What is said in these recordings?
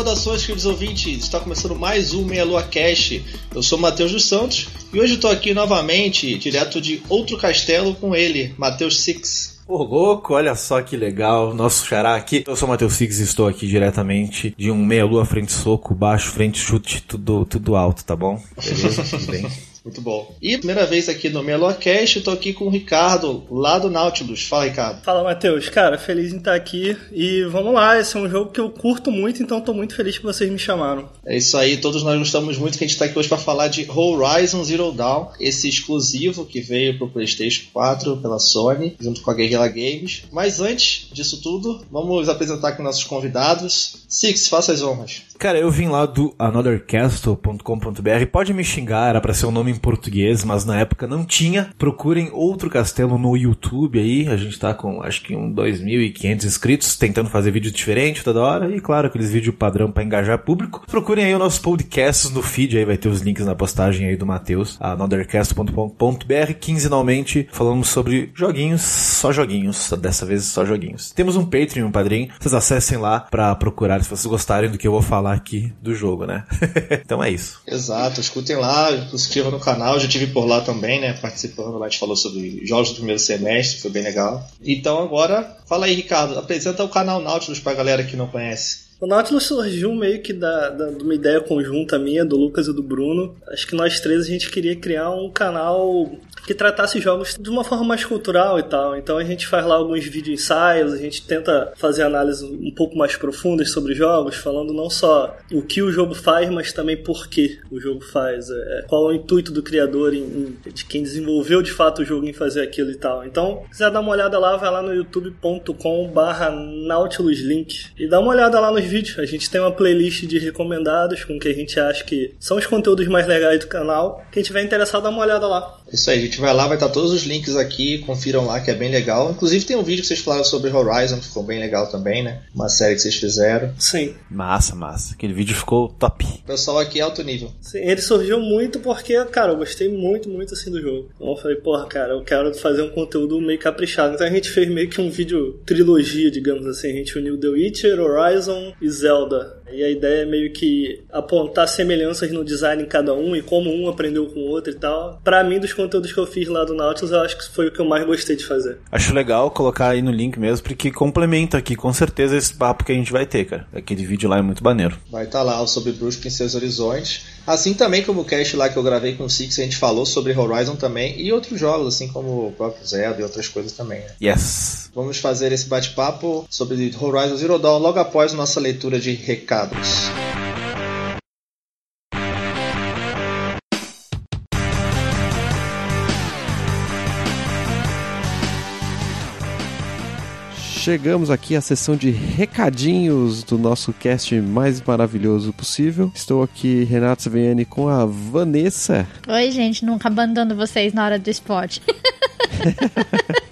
Saudações, queridos ouvintes! Está começando mais um Meia Lua Cast. Eu sou Matheus dos Santos e hoje estou aqui novamente, direto de outro castelo, com ele, Matheus Six. Ô, louco, olha só que legal. Nosso xará aqui. Eu sou o Matheus Six e estou aqui diretamente de um meia-lua frente soco, baixo, frente chute, tudo, tudo alto, tá bom? Beleza? Tudo bem? Muito bom. E primeira vez aqui no Meloacast, eu tô aqui com o Ricardo, lá do Nautilus. Fala, Ricardo. Fala, Matheus. Cara, feliz em estar aqui. E vamos lá, esse é um jogo que eu curto muito, então tô muito feliz que vocês me chamaram. É isso aí, todos nós gostamos muito que a gente tá aqui hoje para falar de Horizon Zero Dawn, esse exclusivo que veio pro PlayStation 4 pela Sony, junto com a Guerrilla Games. Mas antes disso tudo, vamos apresentar aqui nossos convidados. Six, faça as honras. Cara, eu vim lá do anothercastle.com.br. Pode me xingar, era pra ser um nome em português, mas na época não tinha. Procurem outro castelo no YouTube aí. A gente tá com acho que um 2.500 inscritos, tentando fazer vídeo diferente toda hora. E claro, aqueles vídeos padrão para engajar público. Procurem aí os nossos podcasts no feed, aí vai ter os links na postagem aí do Matheus, anothercast.com.br. Quinzenalmente falamos sobre joguinhos, só joguinhos. Dessa vez só joguinhos. Temos um Patreon, um padrinho. Vocês acessem lá para procurar se vocês gostarem do que eu vou falar aqui do jogo, né? então é isso. Exato, escutem lá, inscrevam no canal, já tive por lá também, né? Participando lá, a gente falou sobre jogos do primeiro semestre, foi bem legal. Então agora, fala aí, Ricardo, apresenta o canal Nautilus pra galera que não conhece. O Nautilus surgiu meio que da, da, de uma ideia conjunta minha, do Lucas e do Bruno. Acho que nós três a gente queria criar um canal que tratasse jogos de uma forma mais cultural e tal. Então a gente faz lá alguns vídeo ensaios, a gente tenta fazer análises um pouco mais profundas sobre jogos, falando não só o que o jogo faz, mas também por que o jogo faz, é, qual é o intuito do criador, em, em, de quem desenvolveu de fato o jogo em fazer aquilo e tal. Então, se quiser dar uma olhada lá, vai lá no youtube.com/barra nautiluslink e dá uma olhada lá nos vídeos. A gente tem uma playlist de recomendados com o que a gente acha que são os conteúdos mais legais do canal. Quem tiver interessado, dá uma olhada lá. Isso aí, a gente vai lá, vai estar todos os links aqui, confiram lá que é bem legal. Inclusive tem um vídeo que vocês falaram sobre Horizon, que ficou bem legal também, né? Uma série que vocês fizeram. Sim. Massa, massa. Aquele vídeo ficou top. O pessoal aqui é alto nível. Sim, ele surgiu muito porque, cara, eu gostei muito, muito assim do jogo. Então eu falei, porra, cara, eu quero fazer um conteúdo meio caprichado. Então a gente fez meio que um vídeo trilogia, digamos assim. A gente uniu The Witcher, Horizon e Zelda. E a ideia é meio que apontar semelhanças no design em cada um e como um aprendeu com o outro e tal. Pra mim, dos conteúdos que eu fiz lá do Nautilus, eu acho que foi o que eu mais gostei de fazer. Acho legal colocar aí no link mesmo, porque complementa aqui com certeza esse papo que a gente vai ter, cara. Aquele vídeo lá é muito maneiro. Vai estar tá lá o sobre Brusque em seus horizontes. Assim também como o cast lá que eu gravei com o Six, a gente falou sobre Horizon também e outros jogos, assim como o próprio Zelda e outras coisas também. Né? Yes. Vamos fazer esse bate-papo sobre Horizon Zero Dawn logo após nossa leitura de recados. Chegamos aqui à sessão de recadinhos do nosso cast mais maravilhoso possível. Estou aqui, Renato Saviani, com a Vanessa. Oi, gente, nunca abandono vocês na hora do esporte.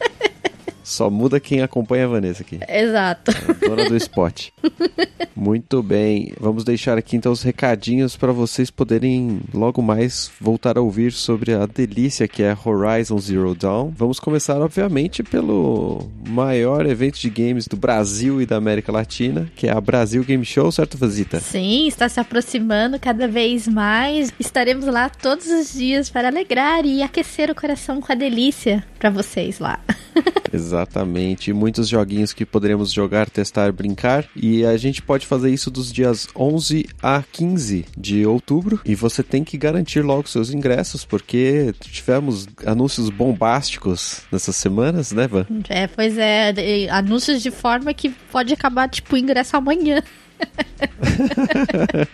Só muda quem acompanha a Vanessa aqui. Exato. A dona do spot. Muito bem. Vamos deixar aqui então os recadinhos para vocês poderem logo mais voltar a ouvir sobre a delícia que é Horizon Zero Dawn. Vamos começar, obviamente, pelo maior evento de games do Brasil e da América Latina, que é a Brasil Game Show, certo, Vazita? Sim, está se aproximando cada vez mais. Estaremos lá todos os dias para alegrar e aquecer o coração com a delícia para vocês lá. Exatamente. Muitos joguinhos que poderemos jogar, testar, brincar. E a gente pode fazer isso dos dias 11 a 15 de outubro. E você tem que garantir logo seus ingressos, porque tivemos anúncios bombásticos nessas semanas, né, Van? É, pois é. Anúncios de forma que pode acabar, tipo, o ingresso amanhã.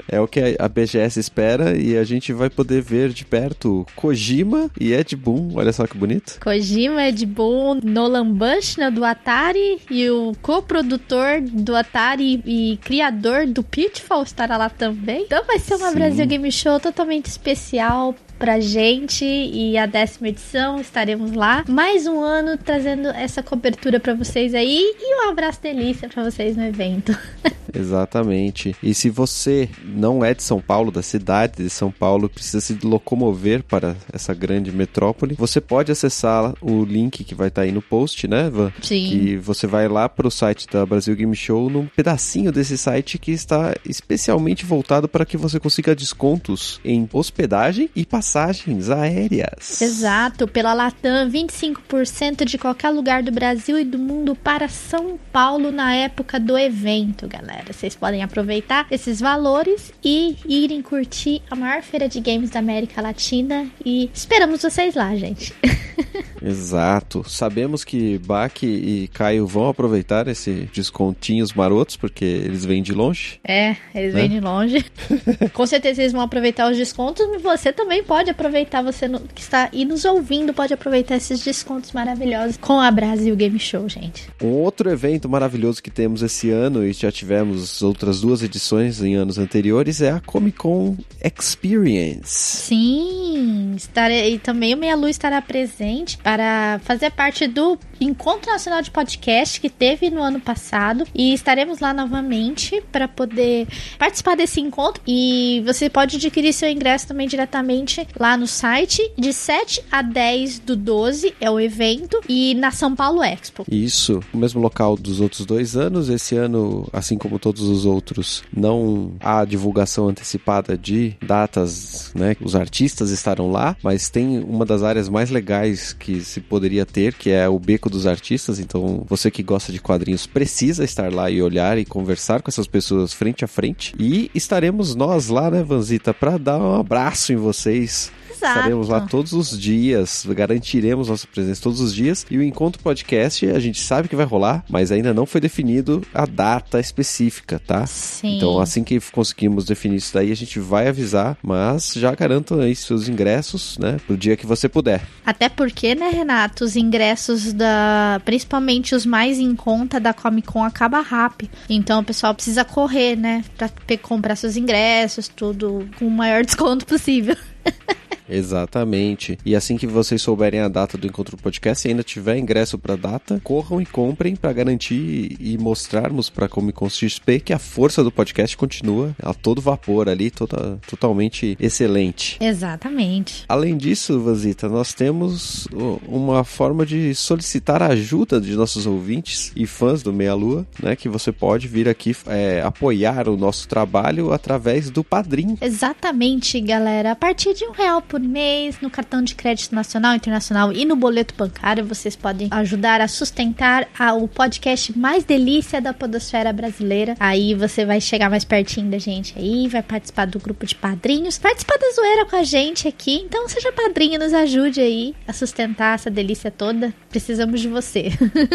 É o que a BGS espera e a gente vai poder ver de perto Kojima e Ed Boon. Olha só que bonito. Kojima, Ed Boon, Nolan Bushnell do Atari e o coprodutor do Atari e criador do Pitfall estará lá também. Então vai ser uma Sim. Brasil Game Show totalmente especial pra gente e a décima edição estaremos lá. Mais um ano trazendo essa cobertura para vocês aí e um abraço delícia para vocês no evento. Exatamente. E se você não é de São Paulo, da cidade de São Paulo, precisa se locomover para essa grande metrópole, você pode acessar o link que vai estar tá aí no post, né, Van? Sim. Que você vai lá para o site da Brasil Game Show, num pedacinho desse site que está especialmente voltado para que você consiga descontos em hospedagem e passagens aéreas. Exato. Pela Latam, 25% de qualquer lugar do Brasil e do mundo para São Paulo na época do evento, galera. Vocês podem aproveitar esses valores e irem curtir a maior feira de games da América Latina. E esperamos vocês lá, gente. Exato. Sabemos que Bach e Caio vão aproveitar esses descontinhos marotos, porque eles vêm de longe. É, eles né? vêm de longe. Com certeza eles vão aproveitar os descontos, mas você também pode aproveitar, você que está aí nos ouvindo, pode aproveitar esses descontos maravilhosos com a Brasil Game Show, gente. Um outro evento maravilhoso que temos esse ano e já tivemos outras duas edições em anos anteriores, é a Comic Con Experience. Sim, estarei, e também o Meia Luz estará presente para fazer parte do Encontro Nacional de Podcast que teve no ano passado e estaremos lá novamente para poder participar desse encontro e você pode adquirir seu ingresso também diretamente lá no site de 7 a 10 do 12 é o evento e na São Paulo Expo. Isso, o mesmo local dos outros dois anos, esse ano, assim como todos os outros, não há divulgação antecipada de datas, né? Os artistas estarão lá, mas tem uma das áreas mais legais que se poderia ter, que é o beco dos artistas. Então, você que gosta de quadrinhos precisa estar lá e olhar e conversar com essas pessoas frente a frente. E estaremos nós lá, né, Vanzita, para dar um abraço em vocês Exato. Estaremos lá todos os dias, garantiremos nossa presença todos os dias. E o encontro podcast, a gente sabe que vai rolar, mas ainda não foi definido a data específica, tá? Sim. Então, assim que conseguimos definir isso daí, a gente vai avisar, mas já garantam aí seus ingressos, né, pro dia que você puder. Até porque, né, Renato, os ingressos da, principalmente os mais em conta da Comic Con acaba rápido. Então, o pessoal precisa correr, né, para comprar seus ingressos, tudo com o maior desconto possível. Exatamente. E assim que vocês souberem a data do encontro podcast e ainda tiver ingresso para data, corram e comprem para garantir e mostrarmos para Comic Con XP que a força do podcast continua a todo vapor ali, toda, totalmente excelente. Exatamente. Além disso, Vazita, nós temos uma forma de solicitar a ajuda de nossos ouvintes e fãs do Meia Lua, né? Que você pode vir aqui é, apoiar o nosso trabalho através do Padrim. Exatamente, galera. A partir de um real por mês no cartão de crédito nacional, internacional e no boleto bancário. Vocês podem ajudar a sustentar a, o podcast mais delícia da podosfera brasileira. Aí você vai chegar mais pertinho da gente aí, vai participar do grupo de padrinhos, participar da zoeira com a gente aqui. Então seja padrinho, nos ajude aí a sustentar essa delícia toda. Precisamos de você.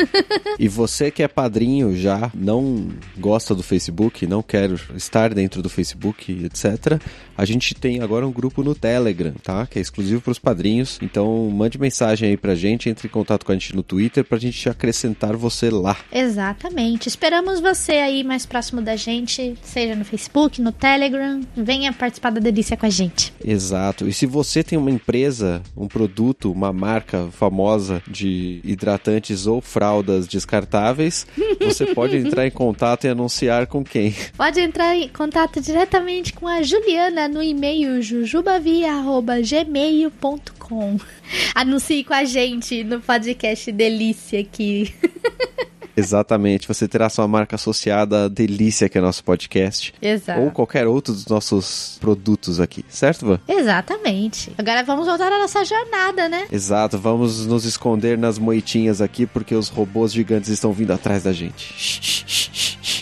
e você que é padrinho já, não gosta do Facebook, não quer estar dentro do Facebook, etc. A gente tem agora um grupo no Telegram, tá? Que é exclusivo para os padrinhos. Então mande mensagem aí pra gente, entre em contato com a gente no Twitter pra gente acrescentar você lá. Exatamente. Esperamos você aí mais próximo da gente, seja no Facebook, no Telegram. Venha participar da delícia com a gente. Exato. E se você tem uma empresa, um produto, uma marca famosa de hidratantes ou fraldas descartáveis, você pode entrar em contato e anunciar com quem? Pode entrar em contato diretamente com a Juliana no e-mail jujubavia.com gmail.com. Anuncie com a gente no podcast Delícia aqui. Exatamente, você terá sua marca associada à Delícia, que é nosso podcast. Exato. Ou qualquer outro dos nossos produtos aqui, certo, Van? Exatamente. Agora vamos voltar à nossa jornada, né? Exato, vamos nos esconder nas moitinhas aqui, porque os robôs gigantes estão vindo atrás da gente.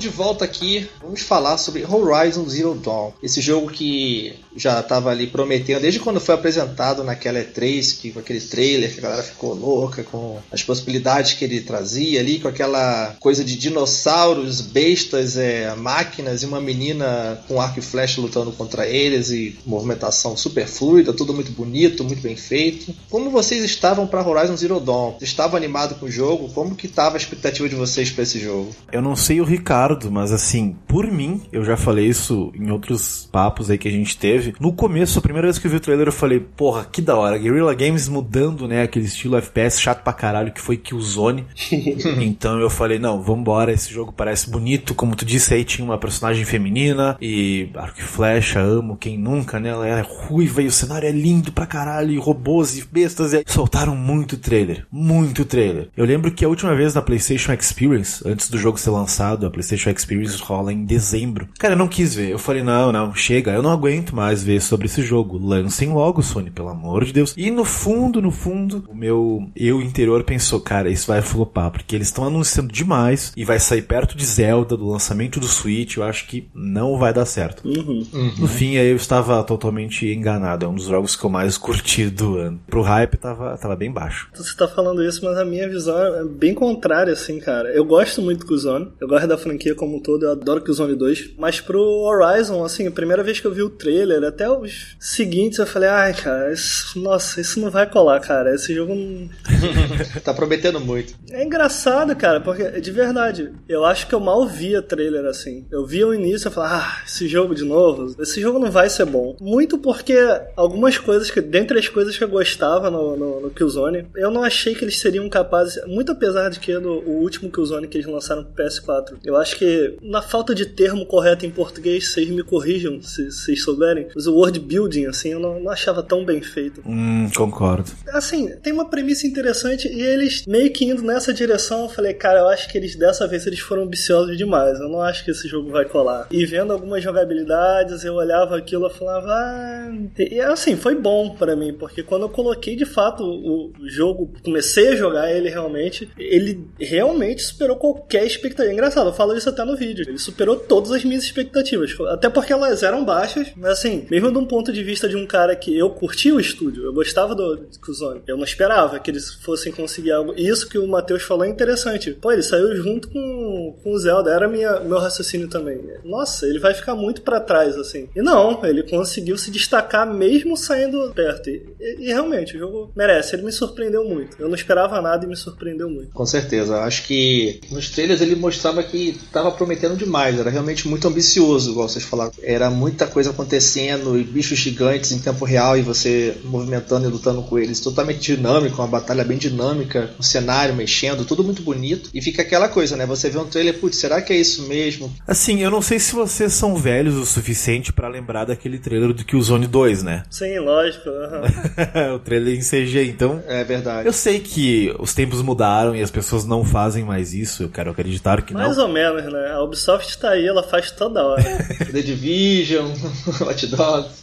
De volta aqui, vamos falar sobre Horizon Zero Dawn. Esse jogo que já estava ali prometendo, desde quando foi apresentado naquela E3, que, com aquele trailer que a galera ficou louca com as possibilidades que ele trazia ali, com aquela coisa de dinossauros, bestas, é, máquinas e uma menina com arco e flecha lutando contra eles e movimentação super fluida, tudo muito bonito, muito bem feito. Como vocês estavam para Horizon Zero Dawn? Estavam animados com o jogo? Como que estava a expectativa de vocês para esse jogo? Eu não sei o Ricardo, mas assim, por mim, eu já falei isso em outros papos aí que a gente teve. No começo, a primeira vez que eu vi o trailer, eu falei, porra, que da hora. Guerrilla Games mudando, né, aquele estilo FPS chato pra caralho que foi Killzone. então eu falei, não, vambora, esse jogo parece bonito. Como tu disse aí, tinha uma personagem feminina e arco e flecha, amo quem nunca, né? Ela é ruiva e o cenário é lindo pra caralho, e robôs e bestas. E soltaram muito trailer, muito trailer. Eu lembro que a última vez na PlayStation Experience, antes do jogo ser lançado, a PlayStation Experience rola em dezembro. Cara, eu não quis ver. Eu falei, não, não, chega, eu não aguento mais ver sobre esse jogo. Lancem logo, Sony, pelo amor de Deus. E no fundo, no fundo, o meu eu interior pensou, cara, isso vai flopar, porque eles estão anunciando demais e vai sair perto de Zelda, do lançamento do Switch. Eu acho que não vai dar certo. Uhum. Uhum. No fim, aí eu estava totalmente enganado. É um dos jogos que eu mais curti do ano. Pro hype, tava, tava bem baixo. Você tá falando isso, mas a minha visão é bem contrária, assim, cara. Eu gosto muito do Killzone, eu gosto da franquia como um todo, eu adoro Killzone 2, mas pro Horizon, assim, a primeira vez que eu vi o trailer, até os seguintes, eu falei, ai, cara, isso, nossa, isso não vai colar, cara. Esse jogo não. tá prometendo muito. É engraçado, cara, porque, de verdade, eu acho que eu mal via trailer assim. Eu via o início e falava, ah, esse jogo de novo, esse jogo não vai ser bom. Muito porque algumas coisas que, dentre as coisas que eu gostava no, no, no Killzone, eu não achei que eles seriam capazes, muito apesar de que no o último Killzone que eles lançaram pro PS4, eu acho que, na falta de termo correto em português, vocês me corrijam se se vocês souberem, mas o world building, assim, eu não, não achava tão bem feito. Hum, concordo. Assim, tem uma premissa interessante e eles meio que indo nessa direção, eu falei, cara, eu acho que eles dessa vez eles foram ambiciosos demais. Eu não acho que esse jogo vai colar. E vendo algumas jogabilidades, eu olhava aquilo e falava, ah... e assim, foi bom para mim, porque quando eu coloquei de fato o jogo, comecei a jogar ele realmente, ele realmente superou qualquer expectativa. Engraçado, eu falo isso até no vídeo. Ele superou todas as minhas expectativas. Até porque elas eram baixas, mas assim, mesmo de um ponto de vista de um cara que eu curti o estúdio, eu gostava do Kuzone, eu não esperava que eles fossem conseguir algo. E isso que o Matheus falou é interessante. Pô, ele saiu junto com, com o Zelda, era minha, meu raciocínio também. Nossa, ele vai ficar muito para trás, assim. E não, ele conseguiu se destacar mesmo saindo perto. E, e, realmente, o jogo merece. Ele me surpreendeu muito. Eu não esperava nada e me surpreendeu muito. Com certeza. Acho que nos trailers ele mostrava que estava prometendo demais. Era realmente muito ambicioso, igual vocês falaram. Era muita coisa acontecendo e bichos gigantes em tempo real e você movimentando e lutando com eles. Totalmente dinâmico, uma batalha bem dinâmica, o cenário mexendo, tudo muito bonito. E fica aquela coisa, né? Você vê um trailer, putz, será que é isso mesmo? Assim, eu não sei se vocês são velhos o suficiente para lembrar daquele trailer do Killzone 2, né? Sim, lógico. uhum. o trailer em CG, então. É verdade. Eu sei que os tempos mudaram e as pessoas não fazem mais isso. Eu quero acreditar que Mais não. ou menos, né? A Ubisoft tá aí, ela faz toda hora. The Division, Hot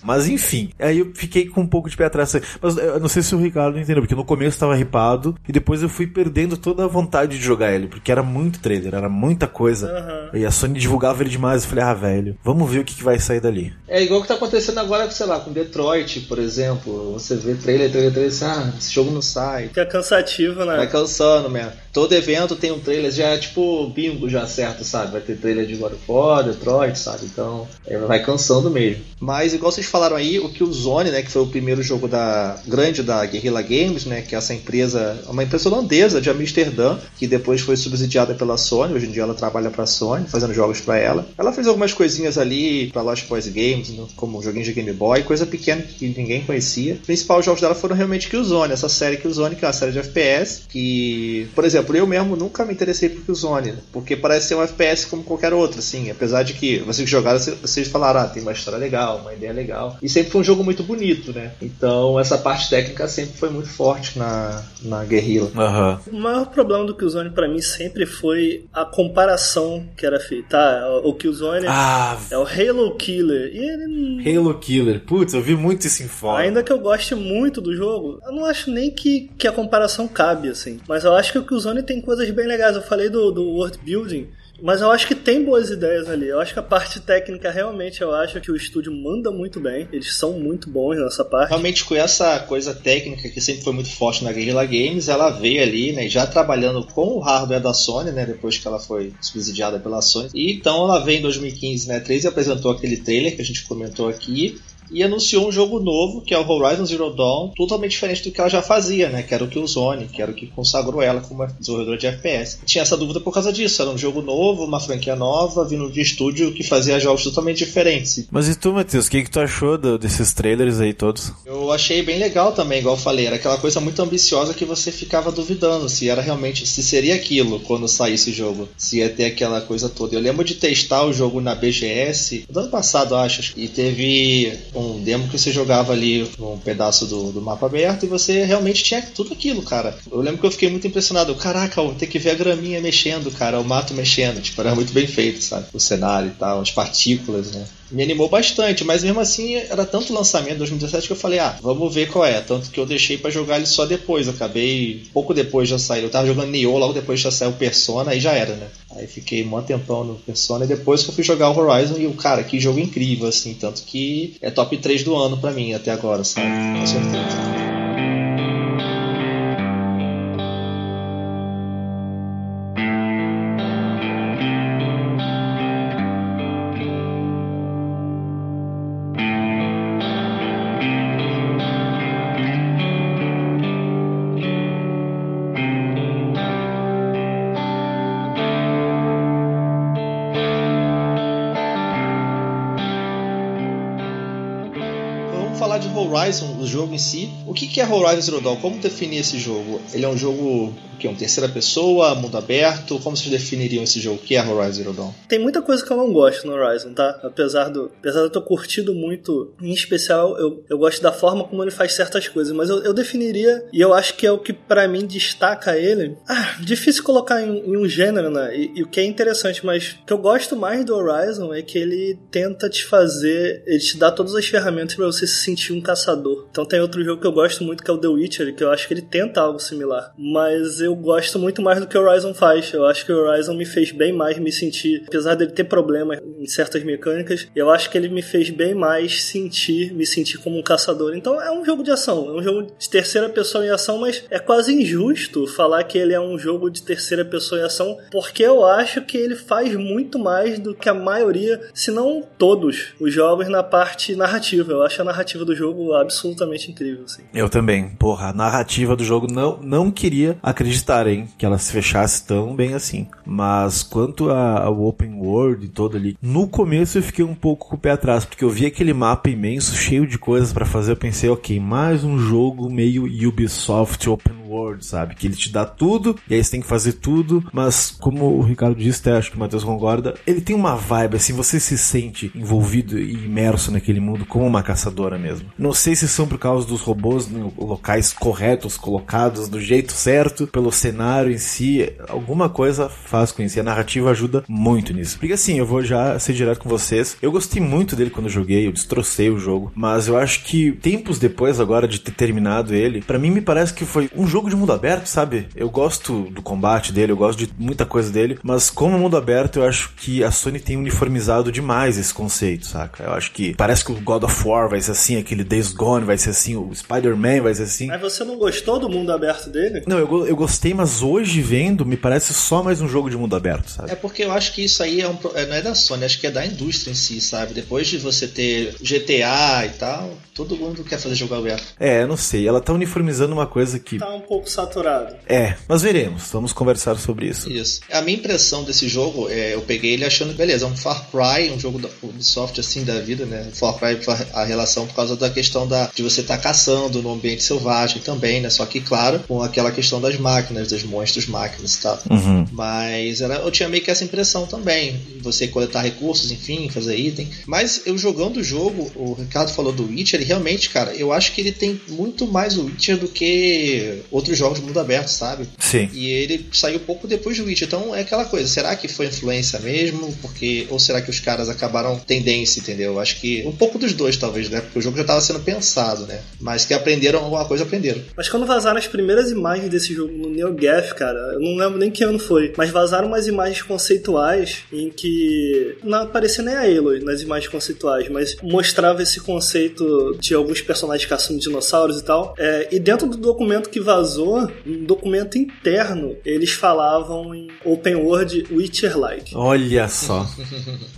Mas enfim, aí eu fiquei com um pouco de pé atrás. Mas eu não sei se o Ricardo entendeu, porque no começo tava ripado e depois eu fui perdendo toda a vontade de jogar ele, porque era muito trailer, era muita coisa. Aham. E a Sony divulgava ele demais. Eu falei, ah, velho, vamos ver o que, que vai sair dali. É igual o que tá acontecendo agora, sei lá, com Detroit, por exemplo. Você vê trailer, trailer, trailer, assim, ah, esse jogo não sai. Fica cansativo, né? Vai cansando mesmo. Todo evento tem um trailer, já é tipo bingo já certo, sabe? Vai ter trailer de God of War, Detroit, sabe? Então, é, vai cansando mesmo. Mas, igual vocês falaram aí, o Killzone, né? Que foi o primeiro jogo da grande da Guerrilla Games, né? Que é essa empresa, uma empresa holandesa de Amsterdã, que depois foi subsidiada pela Sony. Hoje em dia ela trabalha pra Sony, fazendo jogos pra ela. Ela fez algumas coisinhas ali pra Lost Boys Games, no- como joguinhos de Game Boy, coisa pequena que ninguém conhecia. Os principais jogos dela foram realmente Killzone, essa série Killzone, que é uma série de FPS, que, por exemplo, eu mesmo nunca me interessei por Killzone, porque parece ser um FPS como qualquer outro, assim, apesar de que vocês jogaram, vocês- falaram, ah, tem uma história legal, uma ideia legal, e sempre foi um jogo muito bonito, né? Então essa parte técnica sempre foi muito forte na, na Guerrilla. Aham. O maior problema do Killzone pra mim sempre foi a comparação que era feita. Tá, o Killzone Ah, é o Halo Killer. E ele, Halo Killer. Putz, eu vi muito isso em fora. ainda que eu goste muito do jogo, eu não acho nem que, que a comparação cabe, assim. Mas eu acho que o Killzone tem coisas bem legais. Eu falei do, do world building. Mas eu acho que tem boas ideias ali. Eu acho que a parte técnica realmente eu acho que o estúdio manda muito bem. Eles são muito bons nessa parte. Realmente com essa coisa técnica que sempre foi muito forte na Guerrilla Games, ela veio ali, né, já trabalhando com o hardware da Sony, né, depois que ela foi subsidiada pela Sony. E então ela veio em 2015, né, 13 apresentou aquele trailer que a gente comentou aqui e anunciou um jogo novo, que é o Horizon Zero Dawn, totalmente diferente do que ela já fazia, né? Que era o Killzone, que era o que consagrou ela como desenvolvedora de FPS. Tinha essa dúvida por causa disso, era um jogo novo, uma franquia nova, vindo de estúdio que fazia jogos totalmente diferentes. Mas e tu, Matheus, o que, que tu achou do, desses trailers aí todos? Eu achei bem legal também, igual eu falei, era aquela coisa muito ambiciosa que você ficava duvidando se era realmente, se seria aquilo quando saísse o jogo, se ia ter aquela coisa toda. Eu lembro de testar o jogo na BGS, no ano passado, acho, e teve um demo que você jogava ali um pedaço do, do mapa aberto e você realmente tinha tudo aquilo, cara. Eu lembro que eu fiquei muito impressionado. Caraca, vou ter que ver a graminha mexendo, cara, o mato mexendo. Tipo, era muito bem feito, sabe? O cenário e tal, as partículas, né? me animou bastante, mas mesmo assim era tanto lançamento em 2017 que eu falei, ah, vamos ver qual é. Tanto que eu deixei para jogar ele só depois. Eu acabei pouco depois já saiu. Eu tava jogando Nioh, logo depois já saiu Persona, aí já era, né? Aí fiquei um tempão no Persona e depois que eu fui jogar o Horizon e o cara, que jogo incrível, assim, tanto que é top 3 do ano para mim até agora, sabe? Com certeza. Em si. O que, é Horizon Zero Dawn? Como definir esse jogo? Ele é um jogo que é um terceira pessoa, mundo aberto? Como vocês definiriam esse jogo? O que é Horizon Zero Dawn? Tem muita coisa que eu não gosto no Horizon, tá? Apesar do, apesar de eu ter curtido muito, em especial eu, eu gosto da forma como ele faz certas coisas, mas eu, eu definiria e eu acho que é o que para mim destaca ele. Ah, difícil colocar em, em um gênero, né? E, e, o que é interessante, mas o que eu gosto mais do Horizon é que ele tenta te fazer, ele te dá todas as ferramentas para você se sentir um caçador. Então tem outro jogo que eu gosto muito que é o The Witcher, que eu acho que ele tenta algo similar, mas eu gosto muito mais do que o Horizon faz. Eu acho que o Horizon me fez bem mais me sentir, apesar dele ter problemas em certas mecânicas, eu acho que ele me fez bem mais sentir, me sentir como um caçador. Então é um jogo de ação, é um jogo de terceira pessoa em ação, mas é quase injusto falar que ele é um jogo de terceira pessoa em ação, porque eu acho que ele faz muito mais do que a maioria, se não todos, os jogos na parte narrativa. Eu acho a narrativa do jogo absolutamente incrível. Assim. Eu também. Porra, a narrativa do jogo não, não queria acreditar acreditarem que ela se fechasse tão bem assim. Mas quanto ao open world e todo ali, no começo eu fiquei um pouco com o pé atrás, porque eu vi aquele mapa imenso, cheio de coisas para fazer, eu pensei, ok, mais um jogo meio Ubisoft open world, sabe? Que ele te dá tudo, e aí você tem que fazer tudo, mas como o Ricardo disse, acho que o Matheus concorda, ele tem uma vibe, assim, você se sente envolvido e imerso naquele mundo como uma caçadora mesmo. Não sei se são por causa dos robôs em locais corretos, colocados do jeito certo, pelo cenário em si, alguma coisa faz com isso, e a narrativa ajuda muito nisso. Porque assim, eu vou já ser direto com vocês, eu gostei muito dele quando eu joguei, eu destrocei o jogo, mas eu acho que tempos depois agora de ter terminado ele, para mim me parece que foi um jogo de mundo aberto, sabe? Eu gosto do combate dele, eu gosto de muita coisa dele, mas como mundo aberto, eu acho que a Sony tem uniformizado demais esse conceito, saca? Eu acho que parece que o God of War vai ser assim, aquele Days Gone vai ser assim, o Spider-Man vai ser assim. Mas você não gostou do mundo aberto dele? Não, eu, eu gostei, mas hoje vendo, me parece só mais um jogo de mundo aberto, sabe? É porque eu acho que isso aí é um, é, não é da Sony, acho que é da indústria em si, sabe? Depois de você ter GTA e tal, todo mundo quer fazer jogo aberto. É, eu não sei, ela tá uniformizando uma coisa que. Tá um pouco saturado. É, mas veremos. Vamos conversar sobre isso. Isso. A minha impressão desse jogo, é, eu peguei ele achando, beleza, é um Far Cry, um jogo da Ubisoft assim da vida, né? Far Cry a relação por causa da questão da, de você estar tá caçando no ambiente selvagem também, né? Só que, claro, com aquela questão das máquinas, dos monstros máquinas e tal. Uhum. Mas era, eu tinha meio que essa impressão também. Você coletar recursos, enfim, fazer item. Mas eu jogando o jogo, o Ricardo falou do Witcher, e realmente, cara, eu acho que ele tem muito mais o Witcher do que outros jogos de mundo aberto, sabe? Sim. E ele saiu pouco depois do Witch. Então é aquela coisa, será que foi influência mesmo? Porque ou será que os caras acabaram tendência, entendeu? Acho que um pouco dos dois talvez, né? Porque o jogo já estava sendo pensado, né? Mas que aprenderam alguma coisa, aprenderam. Mas quando vazaram as primeiras imagens desse jogo no NeoGaf, cara, eu não lembro nem que ano foi, mas vazaram umas imagens conceituais em que não aparecia nem a Aloy nas imagens conceituais, mas mostrava esse conceito de alguns personagens caçando dinossauros e tal. É, e dentro do documento que vazou, um documento interno, eles falavam em open world Witcher-like. Olha só.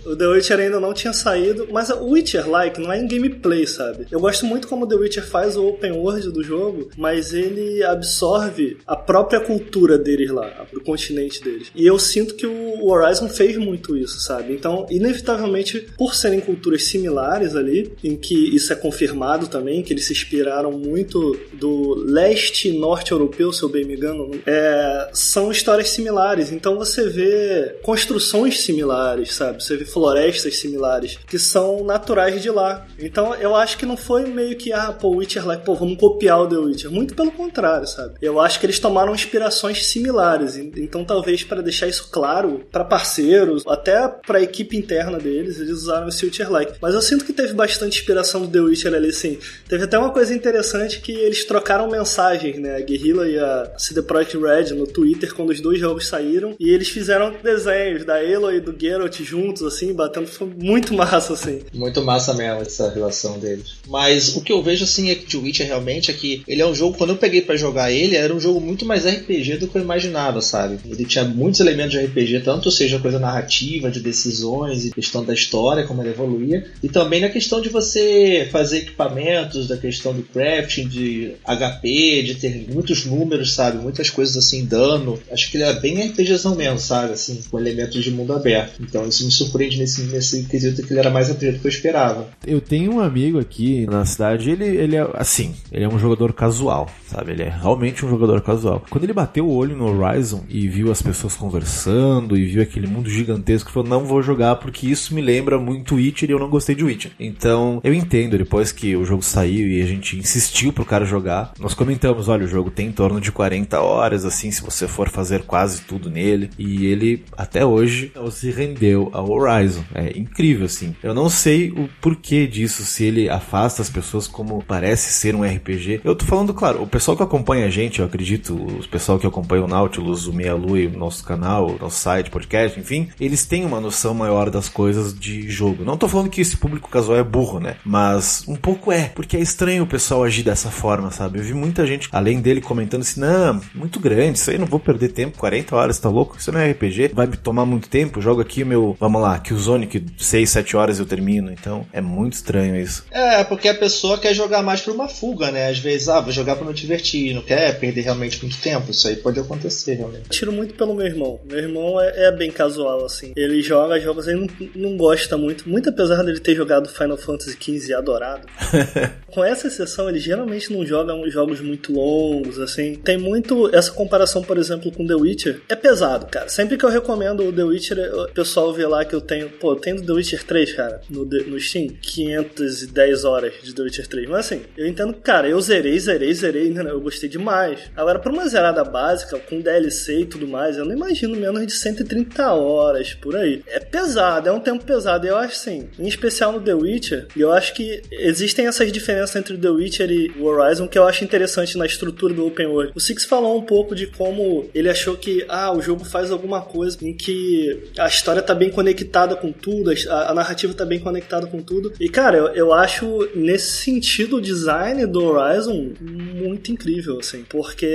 O The Witcher ainda não tinha saído, mas o Witcher-like não é em gameplay, sabe? Eu gosto muito como The Witcher faz o open world do jogo, mas ele absorve a própria cultura deles lá, do continente deles. E eu sinto que o Horizon fez muito isso, sabe? Então, inevitavelmente, por serem culturas similares ali, em que isso é confirmado também, que eles se inspiraram muito do leste e norte europeu, se eu bem me engano, é, são histórias similares. Então você vê construções similares, sabe? Você vê florestas similares, que são naturais de lá. Então eu acho que não foi meio que, ah, pô, Witcher like, pô, vamos copiar o The Witcher. Muito pelo contrário, sabe? Eu acho que eles tomaram inspirações similares. Então talvez para deixar isso claro para parceiros, até para a equipe interna deles, eles usaram esse Witcher like. Mas eu sinto que teve bastante inspiração do The Witcher ali, assim. Teve até uma coisa interessante que eles trocaram mensagens, né? A Guerrilla e a CD Projekt Red no Twitter quando os dois jogos saíram. E eles fizeram desenhos da Aloy e do Geralt juntos, assim, batendo. Foi muito massa, assim. Muito massa mesmo essa relação deles. Mas o que eu vejo, assim, é que o Witcher realmente é que ele é um jogo, quando eu peguei para jogar ele, era um jogo muito mais RPG do que eu imaginava, sabe? Ele tinha muitos elementos de RPG, tanto seja coisa narrativa, de decisões e questão da história, como ele evoluía, e também na questão de você fazer equipamentos, da questão do crafting, de HP, de ter muitos números, sabe? Muitas coisas assim, dano. Acho que ele era bem RPGzão mesmo, sabe? Assim, com elementos de mundo aberto. Então isso me surpreende nesse, nesse quesito que ele era mais RPG do que eu esperava. Eu tenho um amigo aqui na cidade, ele, ele é assim, ele é um jogador casual, sabe? Ele é realmente um jogador casual. Quando ele bateu o olho no Horizon e viu as pessoas conversando e viu aquele mundo gigantesco, falou: Não vou jogar porque isso me lembra muito Witcher e eu não gostei de Witcher. Então eu entendo, depois que o jogo saiu e a gente insistiu pro cara jogar, nós comentamos: olha, o jogo tem em torno de 40 horas, assim, se você for fazer quase tudo nele. E ele até hoje se rendeu ao Horizon. É incrível, assim. Eu não sei o porquê disso, se ele afasta as pessoas como parece ser um RPG. Eu tô falando, claro, o pessoal que acompanha a gente, eu acredito, o pessoal que acompanha o Nautilus, o Meia Lua, o nosso canal, o nosso site, podcast, enfim, eles têm uma noção maior das coisas de jogo. Não tô falando que esse público casual é burro, né? Mas um pouco é, porque é estranho o pessoal agir dessa forma, sabe? Eu vi muita gente, além dele, comentando assim: não, muito grande, isso aí não vou perder tempo, 40 horas, tá louco? Isso não é RPG, vai me tomar muito tempo, jogo aqui meu, vamos lá, que o Zone que 6, 7 horas eu termino, então é muito estranho isso. É, porque a pessoa quer jogar mais por uma fuga, né? Às vezes, ah, vou jogar pra me divertir, não quer perder realmente muito tempo, isso aí pode acontecer realmente. Tiro muito pelo meu irmão. Meu irmão é, é bem casual, assim. Ele joga jogos, ele não, não gosta muito, muito apesar dele ter jogado Final Fantasy XV adorado. Com essa exceção, ele geralmente não joga jogos muito longos, assim. Tem muito essa comparação, por exemplo, com The Witcher. É pesado, cara. Sempre que eu recomendo o The Witcher, o pessoal vê lá que eu tenho. Pô, eu tenho The Witcher 3, cara, no, no Steam. 510 horas de The Witcher 3. Mas assim, eu entendo cara, eu zerei, zerei, zerei, né? Eu gostei demais. Agora, pra uma zerada básica, com DLC e tudo mais, eu não imagino menos de 130 horas por aí. É pesado, é um tempo pesado. Eu acho assim, em especial no The Witcher, eu acho que existem essas diferenças entre The Witcher e o Horizon que eu acho interessante na estrutura do Open World. O Six falou um pouco de como ele achou que, ah, o jogo faz alguma coisa em que a história tá bem conectada com tudo, a, a narrativa tá bem conectada com tudo. E, cara, eu, eu acho, nesse sentido, design do Horizon muito incrível, assim. Porque,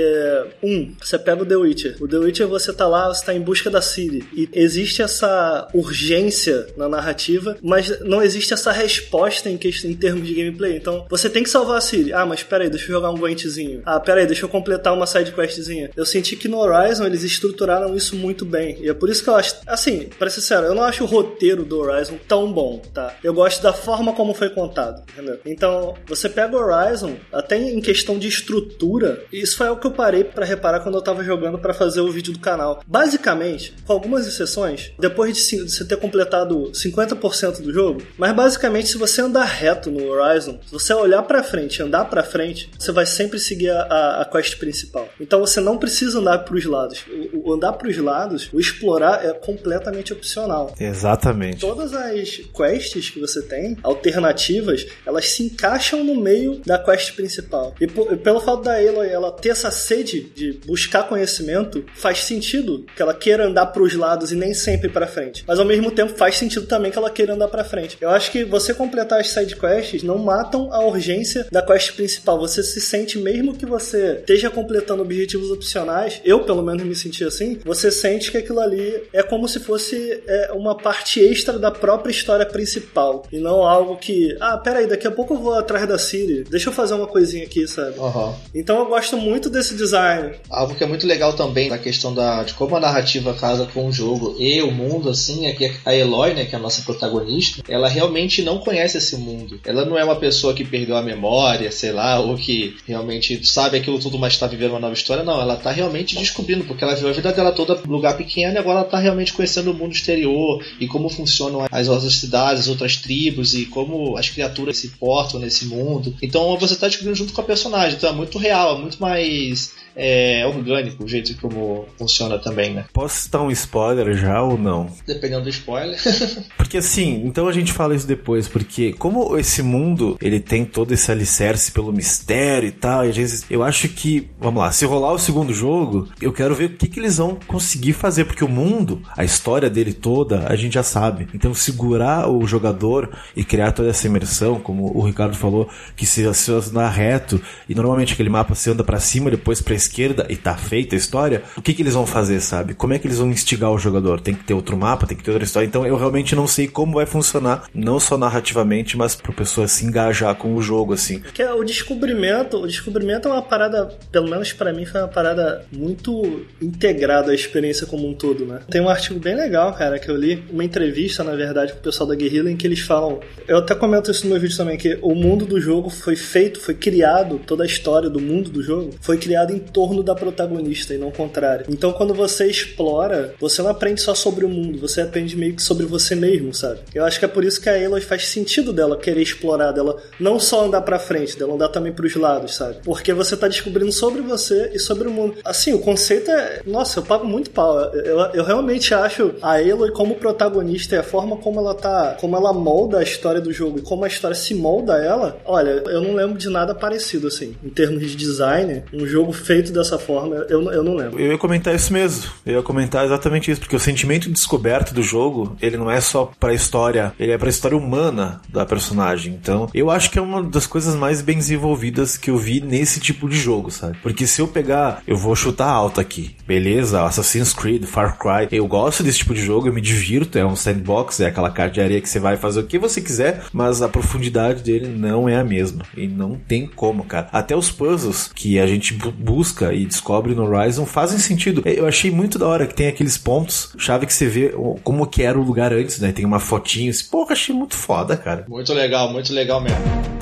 um, você pega o The Witcher. O The Witcher, você tá lá, você tá em busca da Ciri. E existe essa urgência na narrativa, mas não existe essa resposta em, questão, em termos de gameplay. Então, você tem que salvar a Ciri. Ah, mas peraí, deixa eu jogar um guantezinho. Ah, peraí, deixa eu completar uma side questzinha. Eu senti que no Horizon eles estruturaram isso muito bem. E é por isso que eu acho. Assim, pra ser sincero, eu não acho o roteiro do Horizon tão bom, tá? Eu gosto da forma como foi contado, entendeu? Então, você pega o Horizon, até em questão de estrutura, isso foi o que eu parei para reparar quando eu tava jogando para fazer o vídeo do canal. Basicamente, com algumas exceções, depois de você ter completado 50% do jogo, mas basicamente se você andar reto no Horizon, se você olhar para frente, andar para frente, você vai sempre seguir a, a, a, a quest principal. Então você não precisa andar para os lados. O, o andar para os lados, o explorar é completamente opcional. Exatamente. Todas as quests que você tem, alternativas, elas se encaixam no meio da quest principal. E, e pelo fato da Aloy ela ter essa sede de buscar conhecimento, faz sentido que ela queira andar para os lados e nem sempre para frente. Mas ao mesmo tempo faz sentido também que ela queira andar para frente. Eu acho que você completar as side quests não matam a urgência da quest principal. Você se sente mesmo que você esteja completando objetivos opcionais, eu pelo menos me senti assim, você sente que aquilo ali é como se fosse é, uma parte extra da própria história principal e não algo que, ah, peraí, daqui a pouco eu vou atrás da Siri, deixa eu fazer uma coisinha aqui, sabe? Uhum. Então eu gosto muito desse design. Algo que é muito legal também na questão da, de como a narrativa casa com o jogo e o mundo, assim, é que a Eloy, né, que é a nossa protagonista, ela realmente não conhece esse mundo. Ela não é uma pessoa que perdeu a memória, sei lá, ou que realmente sabe aquilo tudo, mas está vivendo uma nova história. Não, ela está realmente descobrindo, porque ela viu a vida dela toda num lugar pequeno e agora ela está realmente conhecendo o mundo exterior e como funcionam as outras cidades, as outras tribos e como as criaturas se portam nesse mundo. Então você está descobrindo junto com a personagem, então é muito real, é muito mais é, orgânico o jeito como funciona também, né? Posso dar um spoiler já ou não? Dependendo do spoiler. porque assim, então a gente fala isso depois, porque como esse mundo ele tem todo esse alicerce pelo mistério e tal, e às vezes eu acho que, vamos lá, se rolar o segundo jogo, eu quero ver o que, que eles vão conseguir fazer, porque o mundo, a história dele toda, a gente já sabe. Então segurar o jogador e criar toda essa imersão, como o Ricardo falou, que se você andar reto, e normalmente aquele mapa você anda para cima, depois para esquerda e tá feita a história, o que, que eles vão fazer, sabe? Como é que eles vão instigar o jogador? Tem que ter outro mapa, tem que ter outra história. Então eu realmente não sei como vai funcionar, não só narrativamente, mas pra pessoa se engajar com o jogo, assim. Que é o descobrimento, o descobrimento é uma parada, pelo menos para mim, foi uma parada muito integrada à experiência como um todo, né? Tem um artigo bem legal, cara, que eu li, uma entrevista, na verdade, com o pessoal da Guerrilla, em que eles falam, eu até comento isso no meu vídeo também, que o mundo do jogo foi feito, foi criado, toda a história do mundo do jogo foi criado em torno da protagonista e não o contrário. Então quando você explora, você não aprende só sobre o mundo, você aprende meio que sobre você mesmo, sabe? Eu acho que é por isso que a Aloy faz sentido dela querer explorar, dela não só andar para frente, dela andar também para os lados, sabe? Porque você tá descobrindo sobre você e sobre o mundo. Assim, o conceito é, nossa, eu pago muito pau. Eu, eu realmente acho a Aloy como protagonista e a forma como ela tá, como ela molda a história do jogo e como a história se molda a ela. Olha, eu não lembro de nada parecido assim, em termos de design, um jogo feito feito dessa forma, eu, eu não lembro. Eu ia comentar isso mesmo. Eu ia comentar exatamente isso, porque o sentimento descoberto do jogo, ele não é só pra história, ele é pra história humana da personagem. Então, eu acho que é uma das coisas mais bem desenvolvidas que eu vi nesse tipo de jogo, sabe? Porque se eu pegar, eu vou chutar alto aqui, beleza? Assassin's Creed, Far Cry, eu gosto desse tipo de jogo, eu me divirto, é um sandbox, é aquela carta de areia que você vai fazer o que você quiser, mas a profundidade dele não é a mesma. E não tem como, cara. Até os puzzles que a gente busca busca e descobre no Horizon fazem sentido. Eu achei muito da hora que tem aqueles pontos chave que você vê como que era o lugar antes, né? Tem uma fotinha. Assim, Porra, achei muito foda, cara. Muito legal, muito legal mesmo.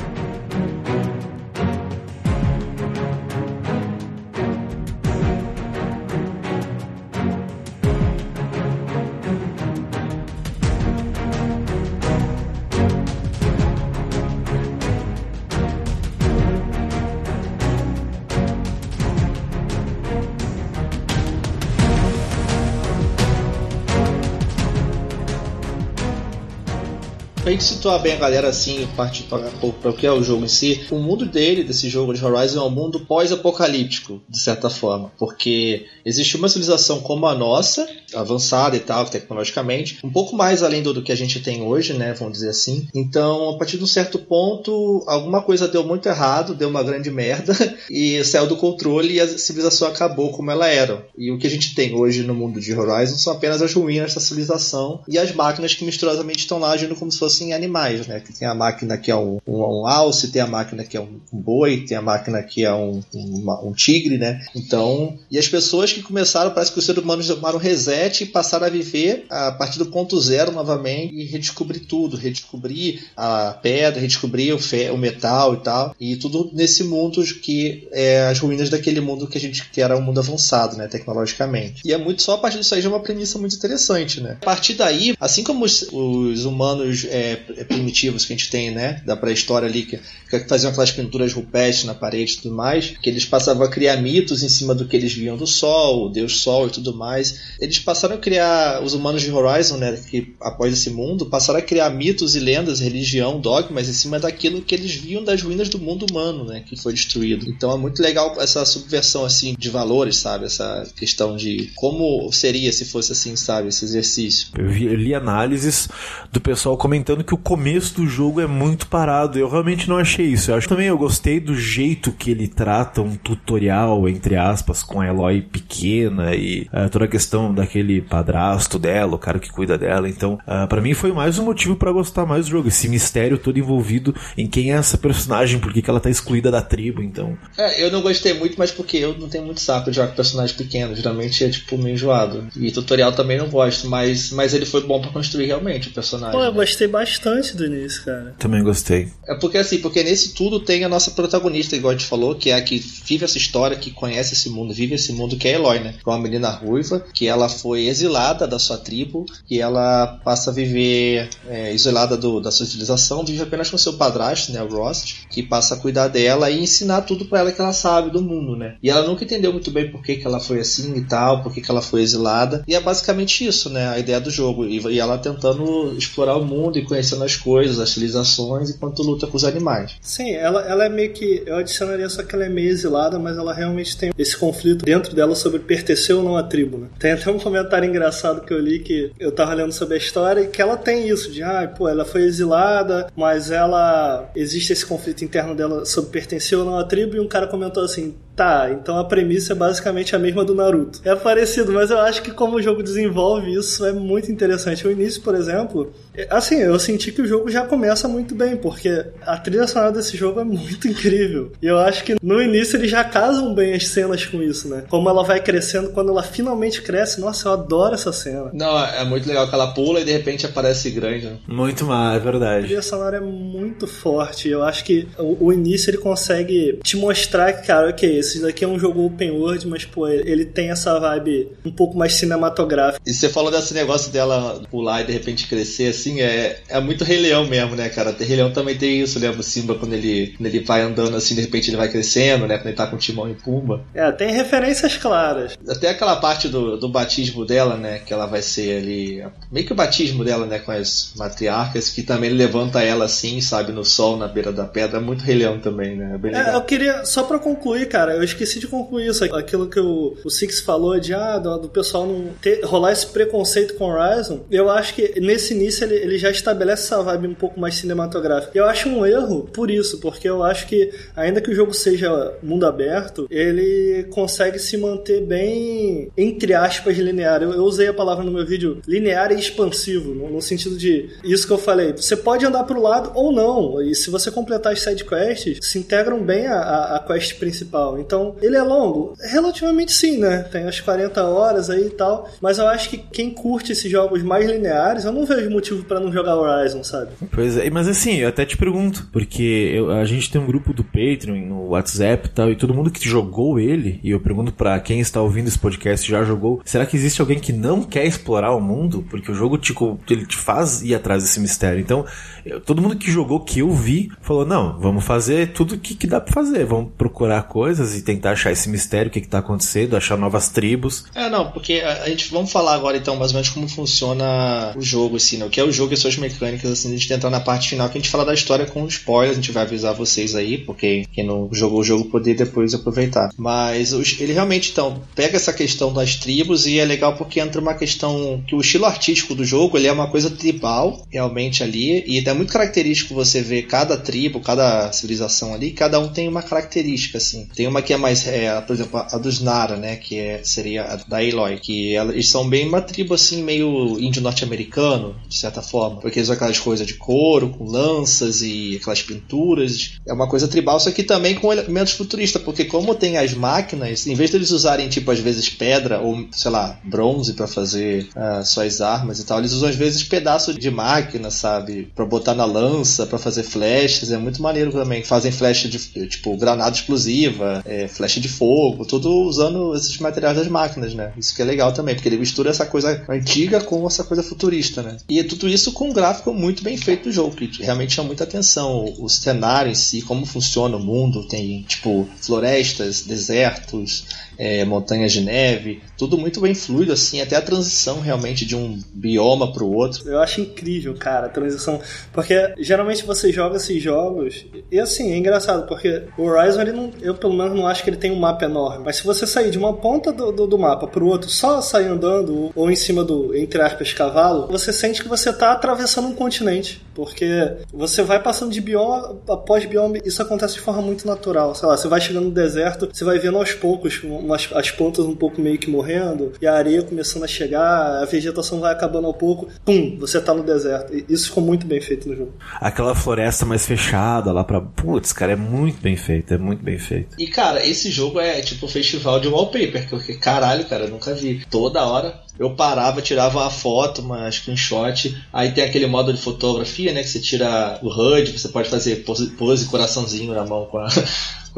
Gente situar bem a galera assim, partir para o que é o jogo em si, o mundo dele, desse jogo de Horizon, é um mundo pós-apocalíptico, de certa forma. Porque existe uma civilização como a nossa, avançada e tal, tecnologicamente, um pouco mais além do, do que a gente tem hoje, né? Vamos dizer assim. Então, a partir de um certo ponto, alguma coisa deu muito errado, deu uma grande merda, e saiu do controle e a civilização acabou como ela era. E o que a gente tem hoje no mundo de Horizon são apenas as ruínas da civilização e as máquinas que misturosamente estão lá agindo como se fossem animais, né? Que tem a máquina que é um, um, um alce, tem a máquina que é um, um boi, tem a máquina que é um, um, um, tigre, né? Então, e as pessoas que começaram, parece que os seres humanos tomaram reset e passaram a viver a partir do ponto zero novamente e redescobrir tudo, redescobrir a pedra, redescobrir o, fe, o metal e tal, e tudo nesse mundo que é as ruínas daquele mundo que a gente que era um mundo avançado, né, tecnologicamente. E é muito só a partir disso aí já é uma premissa muito interessante, né? A partir daí, assim como os, os humanos é, é, primitivos que a gente tem, né? Da pré-história ali, que, que faziam aquelas pinturas rupestres na parede e tudo mais, que eles passavam a criar mitos em cima do que eles viam do Sol, o Deus Sol e tudo mais. Eles passaram a criar, os humanos de Horizon, né? Que após esse mundo, passaram a criar mitos e lendas, religião, dogmas em cima daquilo que eles viam das ruínas do mundo humano, né? Que foi destruído. Então é muito legal essa subversão, assim, de valores, sabe? Essa questão de como seria se fosse assim, sabe? Esse exercício. Eu, vi, eu li análises do pessoal comentando que o começo do jogo é muito parado. Eu realmente não achei isso. Eu acho também eu gostei do jeito que ele trata um tutorial, entre aspas, com a Eloy pequena e uh, toda a questão daquele padrasto dela, o cara que cuida dela. Então, uh, para mim foi mais um motivo para gostar mais do jogo. Esse mistério todo envolvido em quem é essa personagem, por que ela tá excluída da tribo, então. É, eu não gostei muito, mas porque eu não tenho muito saco de jogar com personagem pequeno. Geralmente é tipo meio enjoado. E tutorial também não gosto, mas, mas ele foi bom para construir realmente o personagem. Pô, eu né? gostei bastante do início, cara. Também gostei. É porque assim, porque nesse tudo tem a nossa protagonista, igual a gente falou, que é a que vive essa história, que conhece esse mundo, vive esse mundo, que é a Eloy, né? Que é uma menina ruiva, que ela foi exilada da sua tribo, e ela passa a viver é, isolada do, da sua civilização, vive apenas com seu padrasto, né? O Rost, que passa a cuidar dela e ensinar tudo para ela que ela sabe do mundo, né? E ela nunca entendeu muito bem por que, que ela foi assim e tal, por que, que ela foi exilada. E é basicamente isso, né? A ideia do jogo. E, e ela tentando explorar o mundo e conhecendo as coisas, as civilizações, enquanto luta com os animais. Sim, ela, ela é meio que. Eu adicionaria só que ela é meio exilada, mas ela realmente tem esse conflito dentro dela sobre pertencer ou não à tribo, né? Tem até um comentário engraçado que eu li que eu tava lendo sobre a história e que ela tem isso, de ah, pô, ela foi exilada, mas ela. Existe esse conflito interno dela sobre pertencer ou não à tribo, e um cara comentou assim: Tá, então a premissa é basicamente a mesma do Naruto. É parecido, mas eu acho que como o jogo desenvolve isso é muito interessante. O início, por exemplo, assim, eu senti que o jogo já começa muito bem, porque a trilha sonora desse jogo é muito incrível. E eu acho que no início eles já casam bem as cenas com isso, né? Como ela vai crescendo, quando ela finalmente cresce, nossa, eu adoro essa cena. Não, é muito legal que ela pula e de repente aparece grande. Né? Muito mal, é verdade. A trilha sonora é muito forte. Eu acho que o, o início ele consegue te mostrar que, cara, ok, esse daqui é um jogo open world, mas, pô, ele tem essa vibe um pouco mais cinematográfica. E você falou desse negócio dela pular e de repente crescer, assim, é, é muito Rei Leão mesmo, né, cara? Rei Leão também tem isso, lembra? O Simba, quando ele, quando ele vai andando assim, de repente ele vai crescendo, né? Quando ele tá com o Timão e Pumba. É, tem referências claras. Até aquela parte do, do batismo dela, né? Que ela vai ser ali. Meio que o batismo dela, né? Com as matriarcas, que também levanta ela assim, sabe? No sol, na beira da pedra. É muito Rei Leão também, né? É, é eu queria, só pra concluir, cara, eu esqueci de concluir isso. Aquilo que o, o Six falou de, ah, do, do pessoal não ter, rolar esse preconceito com Horizon. Eu acho que nesse início ele, ele já estabelece essa vibe um pouco mais cinematográfica. Eu acho um erro por isso, porque eu acho que, ainda que o jogo seja mundo aberto, ele consegue se manter bem, entre aspas, linear. Eu, eu usei a palavra no meu vídeo linear e expansivo, no, no, sentido de isso que eu falei. Você pode andar pro lado ou não, e se você completar as side quests, se integram bem a, a, a quest principal. Então, ele é longo? Relativamente sim, né? Tem as 40 horas aí e tal, mas eu acho que quem curte esses jogos mais lineares, eu não vejo motivo para não jogar Horizon, sabe? Pois é, mas assim, eu até te pergunto, porque eu, a gente tem um grupo do Patreon no WhatsApp e tal, e todo mundo que jogou ele, e eu pergunto para quem está ouvindo esse podcast já jogou, será que existe alguém que não quer explorar o mundo? Porque o jogo te, ele te faz ir atrás desse mistério. Então, eu, todo mundo que jogou, que eu vi, falou: não, vamos fazer tudo o que, que dá pra fazer, vamos procurar coisas e tentar achar esse mistério, o que, que tá acontecendo, achar novas tribos. É, não, porque a, a gente vamos falar agora então mais ou menos como funciona o jogo, assim, né? O que é o jogo e suas mecânicas, assim, a gente tentar na parte final que a gente fala da história com spoilers, a gente vai avisar vocês aí, porque quem não jogou o jogo poder depois aproveitar. Mas ele realmente, então, pega essa questão das tribos e é legal porque entra uma questão que o estilo artístico do jogo, ele é uma coisa tribal, realmente ali, e é muito característico você ver cada tribo, cada civilização ali, cada um tem uma característica, assim. Tem uma que é mais, é, por exemplo, a dos Nara, né, que é, seria a da Eloy, que eles são bem uma tribo, assim, meio índio norte-americano, de certa forma, porque eles usam aquelas coisas de couro, com lanças e aquelas pinturas. É uma coisa tribal, só que também com elementos futuristas, porque como tem as máquinas, em vez de eles usarem, tipo, às vezes pedra ou, sei lá, bronze para fazer uh, suas armas e tal, eles usam às vezes pedaços de máquina, sabe, para botar na lança, para fazer flechas, é muito maneiro também. Fazem flecha de, tipo, granada explosiva, é, flecha de fogo, tudo usando esses materiais das máquinas, né? Isso que é legal também, porque ele mistura essa coisa antiga com essa coisa futurista, né? E é tudo isso com um gráfico muito bem feito do jogo, que realmente chama muita atenção. O, cenário em si, como funciona o mundo, tem tipo florestas, desertos, é, montanhas de neve, tudo muito bem fluido, assim, até a transição realmente de um bioma para o outro. Eu acho incrível, cara, a transição, porque geralmente você joga esses jogos, e assim, é engraçado, porque o Horizon, ele não, eu pelo menos não acho que ele tem um mapa enorme, mas se você sair de uma ponta do, do, do mapa para o outro, só sair andando, ou em cima do, entre aspas, cavalo, você sente que você está atravessando um continente, porque você vai passando de bioma após bioma, isso acontece de forma muito natural, sei lá, você vai chegando no deserto, você vai vendo aos poucos umas, as pontas um pouco meio que morrendo, e a areia começando a chegar, a vegetação vai acabando ao pouco, pum, você tá no deserto. E isso ficou muito bem feito no jogo. Aquela floresta mais fechada lá pra. Putz, cara, é muito bem feito, é muito bem feito. E cara, esse jogo é tipo um festival de wallpaper, porque caralho, cara, eu nunca vi. Toda hora eu parava, tirava uma foto, uma screenshot. Aí tem aquele modo de fotografia, né? Que você tira o HUD, você pode fazer pose, pose coraçãozinho na mão com a,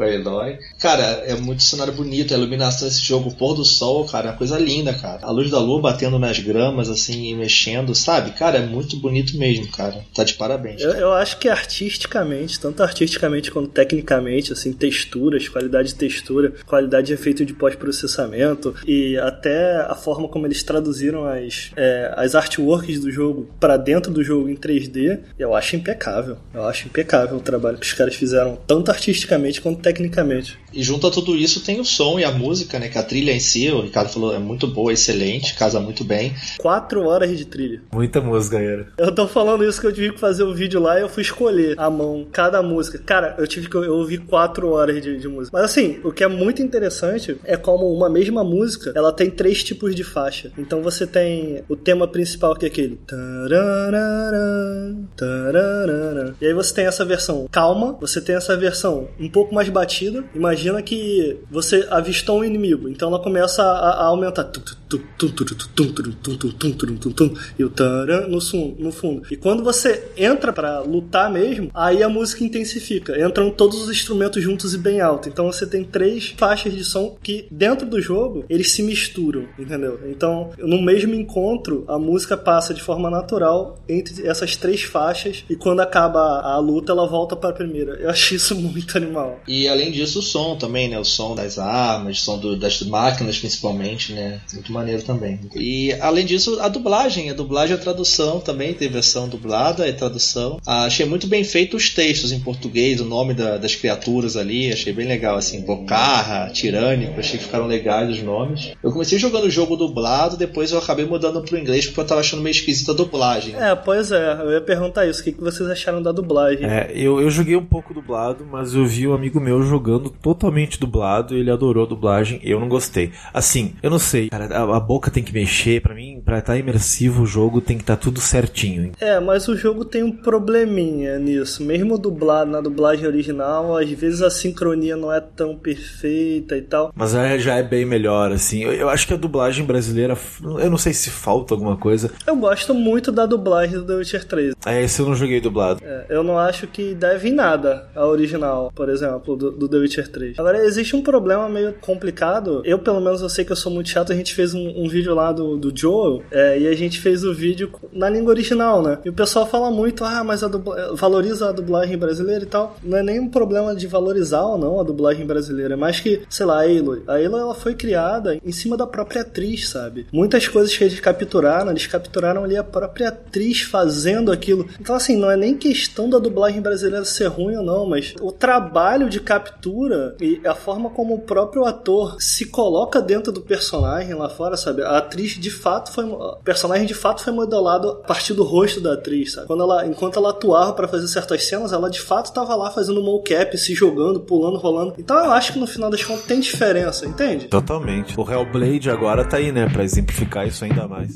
a Eloy. Cara, é muito cenário bonito, a iluminação desse jogo, o pôr do sol, cara, é uma coisa linda, cara. A luz da lua batendo nas gramas, assim, e mexendo, sabe? Cara, é muito bonito mesmo, cara. Tá de parabéns. Eu, eu, acho que artisticamente, tanto artisticamente quanto tecnicamente, assim, texturas, qualidade de textura, qualidade de efeito de pós-processamento e até a forma como eles traduziram as, é, as artworks do jogo para dentro do jogo em 3D, eu acho impecável. Eu acho impecável o trabalho que os caras fizeram, tanto artisticamente quanto tecnicamente. E junto a tudo isso tem o som e a música, né? Que a trilha em si, o Ricardo falou, é muito boa, excelente, casa muito bem. Quatro horas de trilha. Muita música, galera. Eu tô falando isso que eu tive que fazer o vídeo lá e eu fui escolher a mão, cada música. Cara, eu tive que eu ouvi quatro horas de, de música. Mas assim, o que é muito interessante é como uma mesma música, ela tem três tipos de faixa. Então você tem o tema principal que é aquele. E aí você tem essa versão calma, você tem essa versão um pouco mais batida. Imagina que você avistou um inimigo, então ela começa a, a aumentar. E o taran no, no fundo. E quando você entra para lutar mesmo, aí a música intensifica. Entram todos os instrumentos juntos e bem alto. Então você tem três faixas de som que dentro do jogo eles se misturam, entendeu? Então, no mesmo encontro, a música passa de forma natural entre essas três faixas e quando acaba a luta, ela volta para a primeira. Eu achei isso muito animal. E além disso, o som também, né? O som das armas, o som do, das máquinas principalmente, né? Muito maneiro também. E além disso, a dublagem, a dublagem e a tradução também, tem versão dublada e tradução. Ah, achei muito bem feito os textos em português, o nome da, das criaturas ali, achei bem legal, assim, Bocarra, Tirânico, achei que ficaram legais os nomes. Eu comecei jogando o jogo dublado, depois eu acabei mudando pro inglês porque eu tava achando meio esquisita a dublagem. É, pois é, eu ia perguntar isso, o que vocês acharam da dublagem? É, eu, eu joguei um pouco dublado, mas eu vi um amigo meu jogando totalmente dublado, ele adorou a dublagem, eu não gostei. Assim, eu não sei, cara, a, boca tem que mexer, para mim, pra estar tá imersivo o jogo tem que estar tá tudo certinho. É, mas o jogo tem um probleminha nisso, mesmo dublado na dublagem original, às vezes a sincronia não é tão perfeita e tal. Mas já é bem melhor, assim, eu, eu acho que a dublagem brasileira, eu não sei se falta alguma coisa. Eu gosto muito da dublagem do The Witcher 3. É, esse eu não joguei dublado. É, eu não acho que deve em nada a original, por exemplo, do, do The Witcher 3. Agora, existe um problema meio complicado. Eu, pelo menos, eu sei que eu sou muito chato. A gente fez um, um vídeo lá do, do Joel é, e a gente fez o vídeo na língua original, né? E o pessoal fala muito, ah, mas a dubla... valoriza a dublagem brasileira e tal. Não é nem um problema de valorizar ou não a dublagem brasileira. É mais que, sei lá, a Aloy. A Aloy, ela foi criada em cima da própria atriz, sabe? Muitas coisas que eles capturaram, eles capturaram ali a própria atriz fazendo aquilo. Então, assim, não é nem questão da dublagem brasileira ser ruim ou não, mas o trabalho de captura e a forma como o próprio ator se coloca dentro do personagem lá fora, sabe? A atriz de fato foi. O personagem de fato foi modelado a partir do rosto da atriz, sabe? Quando ela, enquanto ela atuava para fazer certas cenas, ela de fato estava lá fazendo mocap, se jogando, pulando, rolando. Então eu acho que no final das contas tem diferença, entende? Totalmente. O Hellblade agora tá aí, né, para exemplificar isso ainda mais.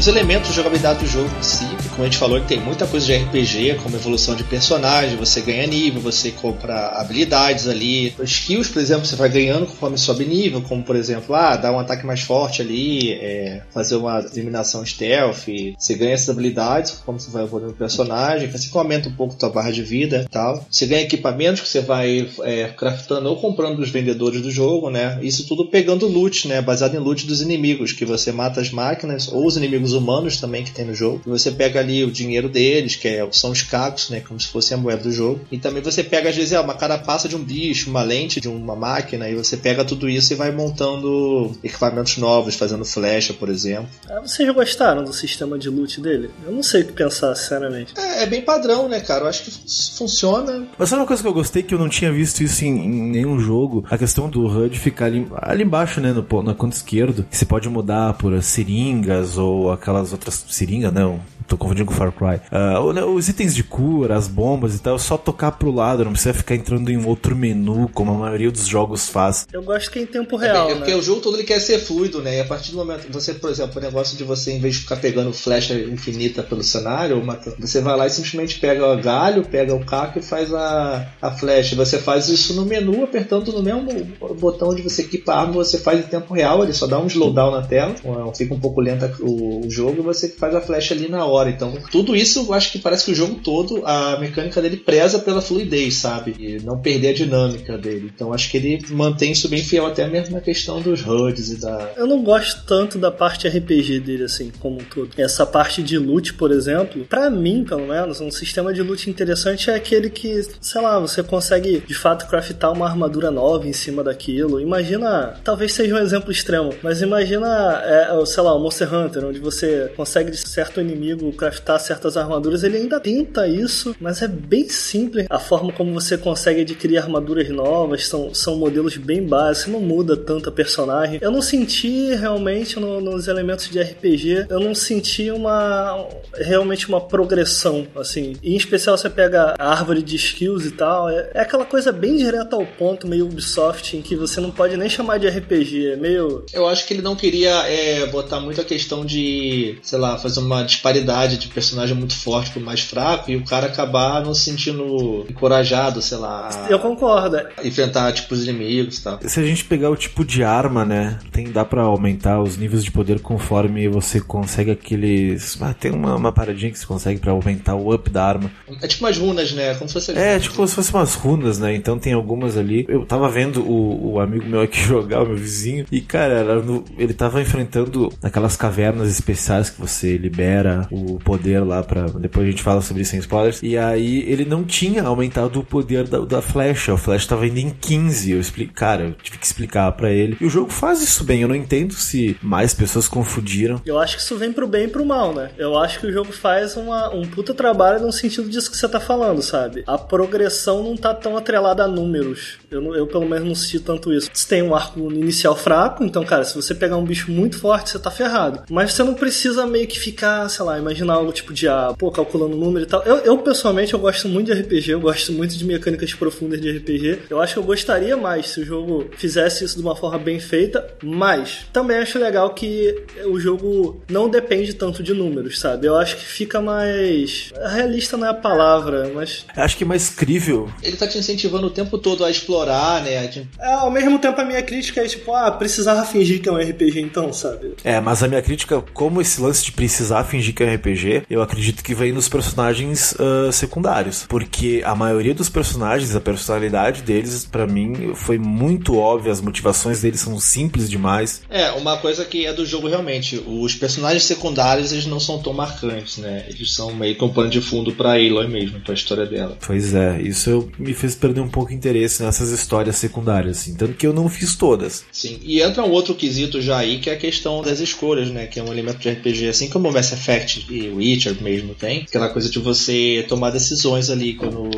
Os elementos de jogabilidade do jogo em si, como a gente falou, ele tem muita coisa de RPG, como evolução de personagem, você ganha nível, você compra habilidades ali. Skills, por exemplo, você vai ganhando conforme sobe nível, como por exemplo, ah, dar um ataque mais forte ali, é, fazer uma eliminação stealth, você ganha essas habilidades como você vai evoluindo o personagem, você aumenta um pouco a tua barra de vida e tal. Você ganha equipamentos que você vai é, craftando ou comprando dos vendedores do jogo, né? Isso tudo pegando loot, né? Baseado em loot dos inimigos, que você mata as máquinas ou os inimigos humanos também que tem no jogo. E você pega ali o dinheiro deles, que é, são os cacos, né? Como se fosse a moeda do jogo. E também você pega, às vezes, é, uma carapaça de um bicho, uma lente de uma máquina, e você pega tudo isso e vai montando equipamentos novos, fazendo flecha, por exemplo. Ah, vocês gostaram do sistema de loot dele? Eu não sei o que pensar, sinceramente. É, é bem padrão, né, cara? Eu acho que funciona. Mas sabe uma coisa que eu gostei que eu não tinha visto isso em, em nenhum jogo? A questão do HUD ficar ali, ali embaixo, né, no, na canto esquerdo. Que você pode mudar por seringas ou aquelas outras seringas, não tô confundindo com Far Cry. Uh, os itens de cura, as bombas e tal, é só tocar pro lado, não precisa ficar entrando em outro menu, como a maioria dos jogos faz. Eu gosto que é em tempo real. É, é porque né? o jogo todo ele quer ser fluido, né? E a partir do momento que você, por exemplo, o negócio de você, em vez de ficar pegando flecha infinita pelo cenário, você vai lá e simplesmente pega o galho, pega o caco e faz a, a flecha. Você faz isso no menu, apertando no mesmo botão onde você equipa a arma, você faz em tempo real, ele só dá um slowdown na tela, fica um pouco lento o, o jogo e você faz a flecha ali na hora Então, tudo isso eu acho que parece que o jogo todo, a mecânica dele preza pela fluidez, sabe? E não perder a dinâmica dele. Então, acho que ele mantém isso bem fiel até mesmo na questão dos HUDs e da. Eu não gosto tanto da parte RPG dele, assim, como um todo. Essa parte de loot, por exemplo, para mim, pelo menos, um sistema de loot interessante é aquele que, sei lá, você consegue de fato craftar uma armadura nova em cima daquilo. Imagina, talvez seja um exemplo extremo, mas imagina, é, sei lá, o Monster Hunter, onde você consegue de certo inimigo craftar certas armaduras, ele ainda tenta isso, mas é bem simples a forma como você consegue adquirir armaduras novas, são, são modelos bem básicos, não muda tanto a personagem. Eu não senti realmente no, nos elementos de RPG, eu não senti uma realmente uma progressão, assim. E em especial você pega a árvore de skills e tal, é, é aquela coisa bem direta ao ponto, meio Ubisoft, em que você não pode nem chamar de RPG, é meio... Eu acho que ele não queria é, botar muito a questão de, sei lá, fazer uma disparidade de personagem muito forte pro mais fraco e o cara acabar não se sentindo encorajado, sei lá. Eu concordo. Enfrentar tipos de inimigos e tal. Se a gente pegar o tipo de arma, né? Tem, dá pra aumentar os níveis de poder conforme você consegue aqueles. Ah, tem uma, uma paradinha que você consegue pra aumentar o up da arma. É tipo umas runas, né? Como se fosse. É, tipo como se fossem umas runas, né? Então tem algumas ali. Eu tava vendo o, o amigo meu aqui jogar, o meu vizinho, e cara, no, ele tava enfrentando aquelas cavernas especiais que você libera o o poder lá para Depois a gente fala sobre isso em spoilers. E aí ele não tinha aumentado o poder da, da flecha. O flecha tava indo em 15. Eu explico, cara, eu tive que explicar para ele. E o jogo faz isso bem. Eu não entendo se mais pessoas confundiram. Eu acho que isso vem pro bem e pro mal, né? Eu acho que o jogo faz uma, um puta trabalho no sentido disso que você tá falando, sabe? A progressão não tá tão atrelada a números. Eu, eu pelo menos não senti tanto isso. Você tem um arco inicial fraco, então, cara, se você pegar um bicho muito forte, você tá ferrado. Mas você não precisa meio que ficar, sei lá, imaginar algo tipo de, ah, pô, calculando número e tal. Eu, eu, pessoalmente, eu gosto muito de RPG, eu gosto muito de mecânicas profundas de RPG. Eu acho que eu gostaria mais se o jogo fizesse isso de uma forma bem feita, mas também acho legal que o jogo não depende tanto de números, sabe? Eu acho que fica mais. Realista não é a palavra, mas. Eu acho que mais crível. Ele tá te incentivando o tempo todo a explorar, né? É, ao mesmo tempo a minha crítica é tipo, ah, precisava fingir que é um RPG então, sabe? É, mas a minha crítica, como esse lance de precisar fingir que é um RPG, eu acredito que vem nos personagens uh, secundários. Porque a maioria dos personagens, a personalidade deles, para mim, foi muito óbvia. As motivações deles são simples demais. É, uma coisa que é do jogo realmente. Os personagens secundários, eles não são tão marcantes, né? Eles são meio que um pano de fundo pra Aloy mesmo, pra história dela. Pois é, isso me fez perder um pouco de interesse nessas histórias secundárias, assim. Tanto que eu não fiz todas. Sim, e entra um outro quesito já aí, que é a questão das escolhas, né? Que é um elemento de RPG, assim como o Mass Effect e Witcher mesmo tem. Aquela coisa de você tomar decisões ali quando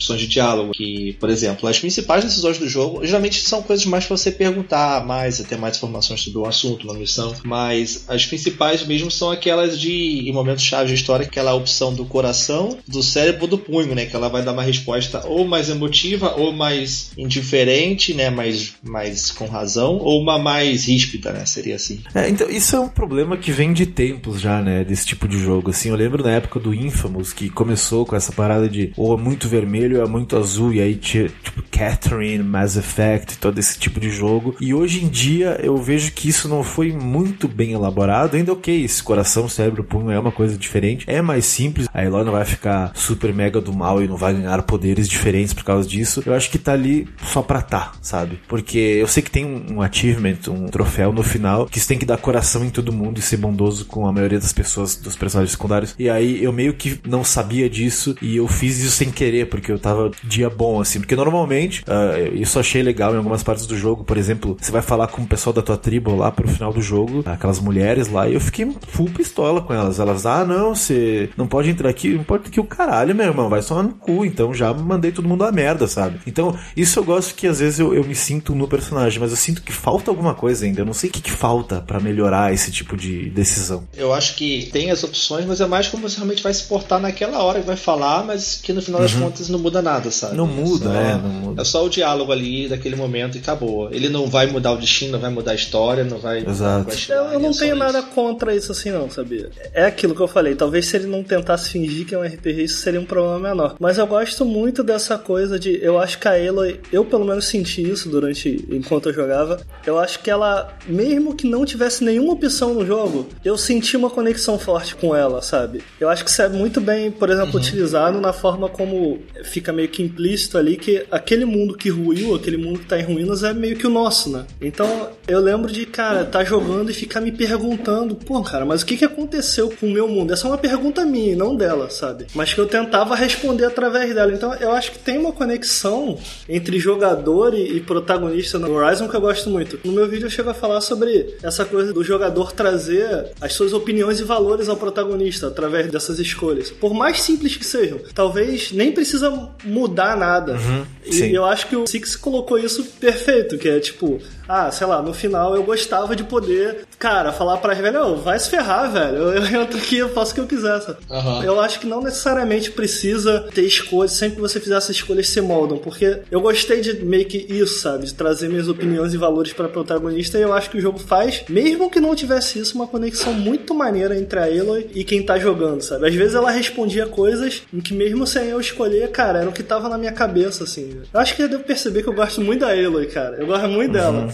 opções de diálogo. Que, por exemplo, as principais decisões do jogo geralmente são coisas mais para você perguntar mais, ter mais informações sobre o assunto, uma missão. Mas as principais mesmo são aquelas de, em momentos chave de história, aquela opção do coração, do cérebro do punho, né? Que ela vai dar uma resposta ou mais emotiva, ou mais indiferente, né? Mais, mais com razão, ou uma mais ríspida, né? Seria assim. É, então, isso é um problema que vem de tempos já, né? Desse tipo de jogo. Assim, eu lembro na época do Infamous, que começou com essa parada de ou é muito vermelho ou é muito azul, e aí tinha, tipo, Catherine, Mass Effect, todo esse tipo de jogo. E hoje em dia eu vejo que isso não foi muito bem elaborado. Ainda ok, esse coração, cérebro, punho é uma coisa diferente. É mais simples. A Eloy não vai ficar super mega do mal e não vai ganhar poderes diferentes por causa disso. Eu acho que tá ali só pra tá, sabe? Porque eu sei que tem um achievement, um troféu no final, que você tem que dar coração em todo mundo e ser bondoso com a maioria das pessoas, dos personagens secundários. E aí eu meio que não sabia disso e eu fiz isso sem querer, porque eu tava dia bom, assim. Porque normalmente, uh, isso achei legal em algumas partes do jogo. Por exemplo, você vai falar com o pessoal da tua tribo lá pro final do jogo, aquelas mulheres lá, e eu fiquei full pistola com elas. Elas, ah, não, você não pode entrar aqui, não pode aqui o caralho, meu irmão, vai só no cu. Então já mandei todo mundo a merda, sabe? Então, isso eu gosto que às vezes eu, eu me sinto no personagem, mas eu sinto que falta alguma coisa ainda. Eu não sei o que, que falta para melhorar esse tipo de decisão. Eu acho que tem as opções, mas é mais como você realmente vai se portar naquela hora que vai falar, mas que no final das uhum. contas não muda nada, sabe? Não muda, é, só, é, não muda. É só o diálogo ali daquele momento e acabou. Ele não vai mudar o destino, não vai mudar a história, não vai. Exato. eu, eu não é tenho nada contra isso assim, não, sabia? É aquilo que eu falei. Talvez se ele não tentasse fingir que é um RPG, isso seria um problema menor. Mas eu gosto muito dessa coisa de. Eu acho que a Aloy, eu pelo menos senti isso durante. enquanto eu jogava. Eu acho que ela, mesmo que não tivesse nenhuma opção no jogo, eu senti uma conexão forte com ela, sabe? Eu acho que isso é muito bem, por exemplo, uhum. utilizado na forma como fica meio que implícito ali que aquele mundo que ruiu, aquele mundo que tá em ruínas é meio que o nosso, né? Então eu lembro de, cara, tá jogando e ficar me perguntando, pô, cara, mas o que que aconteceu com o meu mundo? Essa é uma pergunta minha, não dela, sabe? Mas que eu tentava responder através dela. Então eu acho que tem uma conexão entre jogador e protagonista no Horizon que eu gosto muito. No meu vídeo eu chego a falar sobre essa coisa do jogador trazer as suas opiniões e valores ao protagonista através dessas escolhas. Por mais simples que sejam. Talvez nem precisa mudar nada. Uhum, e eu acho que o Six colocou isso perfeito, que é tipo, ah, sei lá, no final eu gostava de poder, cara, falar pra velho, oh, vai se ferrar, velho. Eu, eu entro aqui, eu faço o que eu quiser. Uhum. Eu acho que não necessariamente precisa ter escolhas, sempre que você fizer essas escolhas se moldam, porque eu gostei de meio que isso, sabe? De trazer minhas opiniões e valores para protagonista e eu acho que o jogo faz, mesmo que não tivesse isso, uma conexão muito maneira entre a Aloy e quem tá jogando, sabe? Às vezes ela respondia coisas em que mesmo sem eu escolher, cara, era o que tava na minha cabeça, assim. Eu acho que eu devo perceber que eu gosto muito da Aloy, cara. Eu gosto muito dela.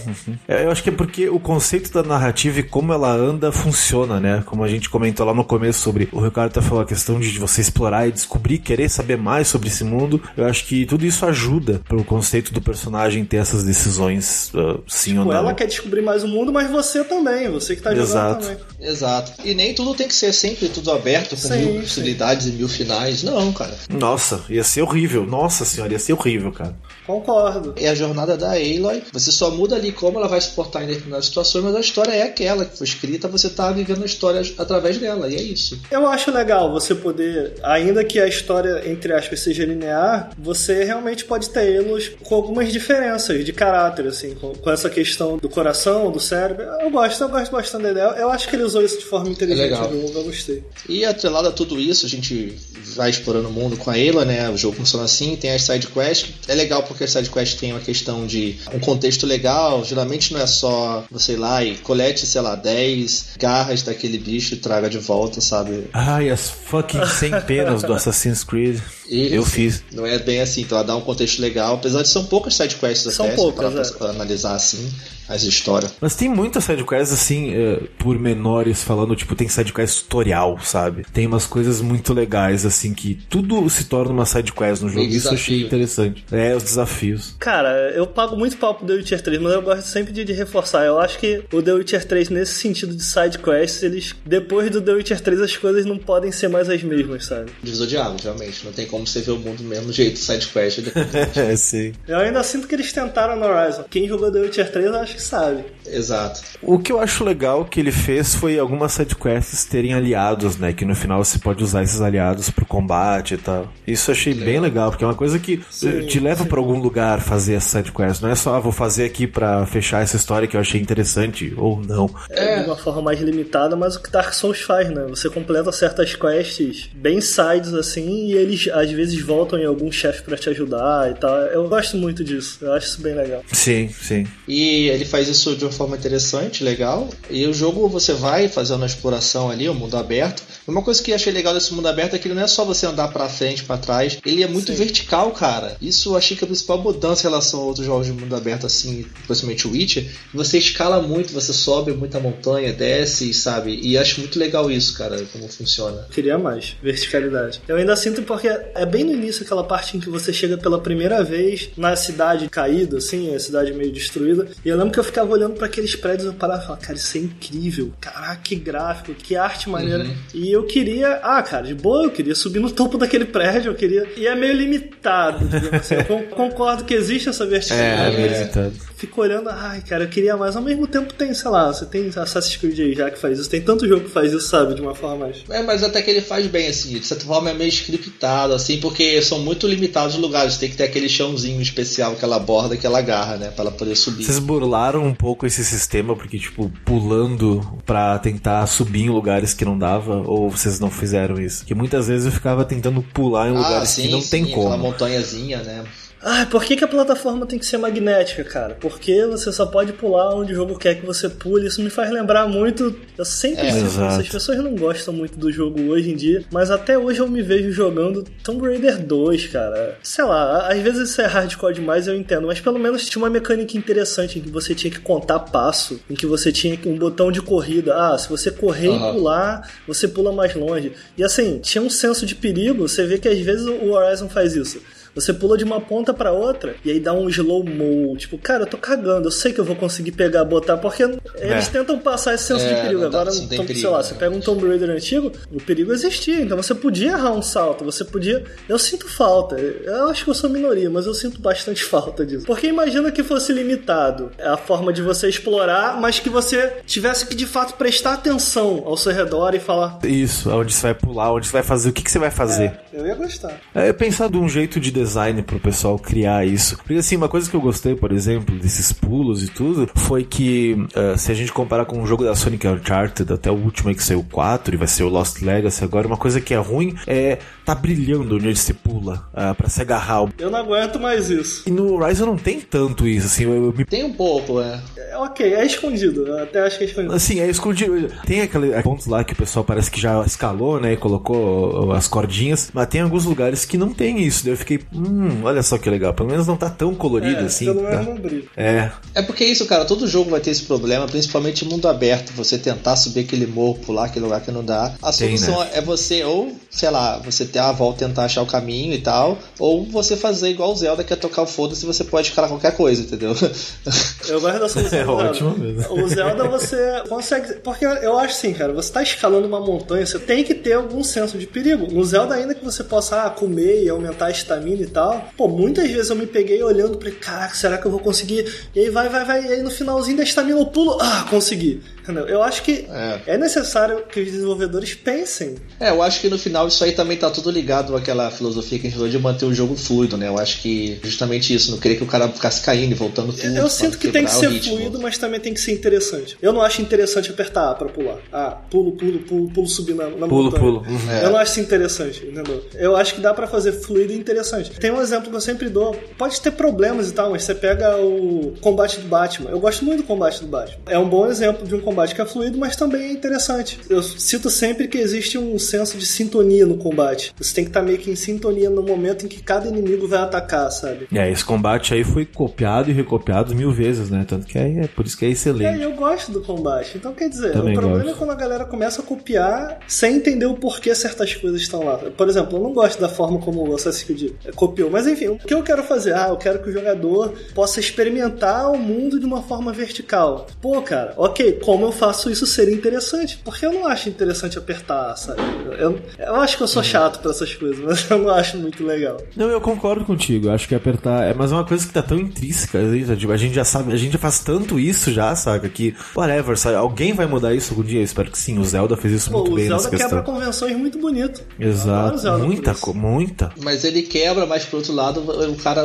É, eu acho que é porque o conceito da narrativa e como ela anda funciona, né? Como a gente comentou lá no começo sobre o Ricardo tá falando a questão de você explorar e descobrir, querer saber mais sobre esse mundo. Eu acho que tudo isso ajuda para o conceito do personagem ter essas decisões, uh, sim tipo, ou não. Ela quer descobrir mais o mundo, mas você também, você que tá jogando Exato. também. Exato. E nem tudo tem que ser sempre tudo aberto, com sim, mil possibilidades sim. e mil finais. Não, cara. Nossa, ia ser horrível. Nossa senhora, ia ser horrível, cara. Concordo. É a jornada da Aloy. Você só muda ali como ela vai se portar em determinadas situações, mas a história é aquela que foi escrita, você tá vivendo a história através dela, e é isso. Eu acho legal você poder, ainda que a história, entre aspas, seja linear, você realmente pode ter elos com algumas diferenças de caráter, assim, com, com, essa questão do coração, do cérebro. Eu gosto, eu gosto bastante da ideia. Eu acho que ele usou isso de forma inteligente é legal. eu gostei. E atrelado a tudo isso, a gente vai explorando o mundo com a Ela, né? O jogo funciona assim, tem as side quests. É legal porque as side quests tem uma questão de um contexto legal. Geralmente não é só você ir lá e colete, sei lá, 10 garras daquele bicho e traga de volta, sabe? Ai, as fucking 100 penas do Assassin's Creed. Isso. Eu fiz. Não é bem assim, então ela dá um contexto legal, apesar de são poucas sidequests são até, poucas, pra, é. pra, analisar assim as histórias. Mas tem muitas sidequests assim, uh, por menores falando, tipo, tem sidequest tutorial, sabe? Tem umas coisas muito legais, assim, que tudo se torna uma sidequest no jogo. Isso eu achei interessante. É, os desafios. Cara, eu pago muito pau pro The Witcher 3, mas eu, gosto sempre de, de, reforçar. Eu acho que o The Witcher 3, nesse sentido de side quests, eles. Depois do The Witcher 3, as coisas não podem ser mais as mesmas, sabe? Divisor de águas, realmente. Não tem como você ver o mundo do mesmo jeito, side quest. é, sim. Eu ainda sinto que eles tentaram no Horizon. Quem jogou The Witcher 3, eu acho que sabe. Exato. O que eu acho legal que ele fez foi algumas sidequests terem aliados, né? Que no final você pode usar esses aliados pro combate e tal. Isso eu achei legal. bem legal, porque é uma coisa que sim, te leva para algum lugar fazer essa sidequest. Não é só, ah, vou fazer aqui para fechar essa história que eu achei interessante, ou não. É, de uma forma mais limitada, mas o que Dark Souls faz, né? Você completa certas quests bem sides assim, e eles às vezes voltam em algum chefe para te ajudar e tal. Eu gosto muito disso, eu acho isso bem legal. Sim, sim. E ele faz isso de uma forma interessante, legal. E o jogo você vai fazendo a exploração ali, o mundo aberto. Uma coisa que eu achei legal desse mundo aberto é que ele não é só você andar para frente, para trás, ele é muito Sim. vertical, cara. Isso eu achei que é a principal mudança em relação a outros jogos de mundo aberto, assim, principalmente o Witcher. Você escala muito, você sobe muita montanha, desce, sabe? E acho muito legal isso, cara, como funciona. Queria mais, verticalidade. Eu ainda sinto porque é bem no início aquela parte em que você chega pela primeira vez na cidade caída, assim, a cidade meio destruída. E eu lembro que eu ficava olhando para aqueles prédios e eu parava e falava, cara, isso é incrível. Caraca, que gráfico, que arte maneira. Uhum. E eu queria, ah, cara, de boa, eu queria subir no topo daquele prédio, eu queria. E é meio limitado, assim. Eu concordo que existe essa verticalidade. É, é limitado. Fico olhando, ai, cara, eu queria mais. Ao mesmo tempo tem, sei lá, você tem Assassin's Creed aí já que faz isso. Tem tanto jogo que faz isso, sabe, de uma forma mais. É, mas até que ele faz bem, assim, de certa forma é meio scriptado, assim, porque são muito limitados os lugares. Tem que ter aquele chãozinho especial, aquela borda que ela agarra, né, pra ela poder subir. Vocês burlaram um pouco esse sistema, porque, tipo, pulando pra tentar subir em lugares que não dava, ou vocês não fizeram isso? Que muitas vezes eu ficava tentando pular em ah, lugares sim, que não sim, tem como. Aquela montanhazinha, né? Ah, por que, que a plataforma tem que ser magnética, cara? Porque você só pode pular onde o jogo quer que você pule. Isso me faz lembrar muito. Eu sempre é, sinto as pessoas não gostam muito do jogo hoje em dia, mas até hoje eu me vejo jogando Tomb Raider 2, cara. Sei lá, às vezes isso é hardcore demais, eu entendo, mas pelo menos tinha uma mecânica interessante em que você tinha que contar passo, em que você tinha um botão de corrida. Ah, se você correr uhum. e pular, você pula mais longe. E assim, tinha um senso de perigo. Você vê que às vezes o Horizon faz isso. Você pula de uma ponta para outra e aí dá um slow mo. Tipo, cara, eu tô cagando, eu sei que eu vou conseguir pegar, botar, porque eles é. tentam passar esse senso é, de perigo. Agora, tom, perigo, sei lá, né? você pega um Tomb Raider antigo, o perigo existia, então você podia errar um salto, você podia. Eu sinto falta. Eu acho que eu sou minoria, mas eu sinto bastante falta disso. Porque imagina que fosse limitado a forma de você explorar, mas que você tivesse que de fato prestar atenção ao seu redor e falar. Isso, onde você vai pular, onde você vai fazer, o que, que você vai fazer. É, eu ia gostar. É pensar de um jeito de design pro pessoal criar isso. Porque assim, uma coisa que eu gostei, por exemplo, desses pulos e tudo, foi que uh, se a gente comparar com o jogo da Sonic Uncharted, até o último aí que saiu 4 e vai ser o Lost Legacy agora, uma coisa que é ruim é tá brilhando onde você pula uh, pra se agarrar. Eu não aguento mais isso. E no Horizon não tem tanto isso, assim. Eu, me... Tem um pouco, é. é. Ok, é escondido. Eu até acho que é escondido. Assim, é escondido. Tem aquele pontos lá que o pessoal parece que já escalou, né? E colocou as cordinhas. Mas tem alguns lugares que não tem isso. Daí eu fiquei, hum, olha só que legal. Pelo menos não tá tão colorido é, assim. Pelo menos tá? não brilha. É. É porque é isso, cara. Todo jogo vai ter esse problema, principalmente mundo aberto. Você tentar subir aquele morro, pular aquele lugar que não dá. A solução tem, né? é você, ou, sei lá, você ter a volta tentar achar o caminho e tal, ou você fazer igual o Zelda, que é tocar o foda-se você pode escalar qualquer coisa, entendeu? Eu gosto da solução. É ótimo mesmo. O Zelda você consegue. Porque eu acho assim, cara, você tá escalando uma montanha, você tem que ter algum senso de perigo. No Zelda, ainda que você possa ah, comer e aumentar a estamina tal, pô, muitas vezes eu me peguei olhando pra caraca, será que eu vou conseguir? E aí vai, vai, vai, e aí no finalzinho da estamina eu pulo, ah, consegui. Entendeu? Eu acho que é. é. necessário que os desenvolvedores pensem. É, eu acho que no final isso aí também tá tudo ligado àquela filosofia que a gente falou de manter o jogo fluido, né? Eu acho que justamente isso, não querer que o cara ficasse caindo e voltando tudo. Eu sinto que tem que ser fluido, mas também tem que ser interessante. Eu não acho interessante apertar A pra pular. Ah, pulo, pulo, pulo, pulo, subir na, na pulo, montanha. Pulo, pulo. É. Eu não acho isso interessante, entendeu? Eu acho que dá para fazer fluido e interessante. Tem um exemplo que eu sempre dou. Pode ter problemas e tal, mas você pega o combate do Batman. Eu gosto muito do combate do Batman. É um bom exemplo de um combate combate que é fluido, mas também é interessante. Eu cito sempre que existe um senso de sintonia no combate. Você tem que estar meio que em sintonia no momento em que cada inimigo vai atacar, sabe? É, esse combate aí foi copiado e recopiado mil vezes, né? Tanto que é, é por isso que é excelente. É, eu gosto do combate. Então, quer dizer, Também o problema gosto. é quando a galera começa a copiar sem entender o porquê certas coisas estão lá. Por exemplo, eu não gosto da forma como o Assassin's Creed copiou. Mas enfim, o que eu quero fazer? Ah, eu quero que o jogador possa experimentar o mundo de uma forma vertical. Pô, cara, ok, como eu faço isso ser interessante? Porque eu não acho interessante apertar, sabe? Eu, eu acho que eu sou chato pra essas coisas, mas eu não acho muito legal. Não, eu concordo contigo. Acho que apertar. É, mas é uma coisa que tá tão intrínseca. A gente já sabe, a gente já faz tanto isso já, saca? Que, whatever, sabe? Alguém vai mudar isso algum dia? Eu espero que sim. O Zelda fez isso Pô, muito o bem Zelda nessa quebra questão. convenções muito bonito. Eu adoro o Exato. Zelda Muita, muita. Mas ele quebra, mas por outro lado, o cara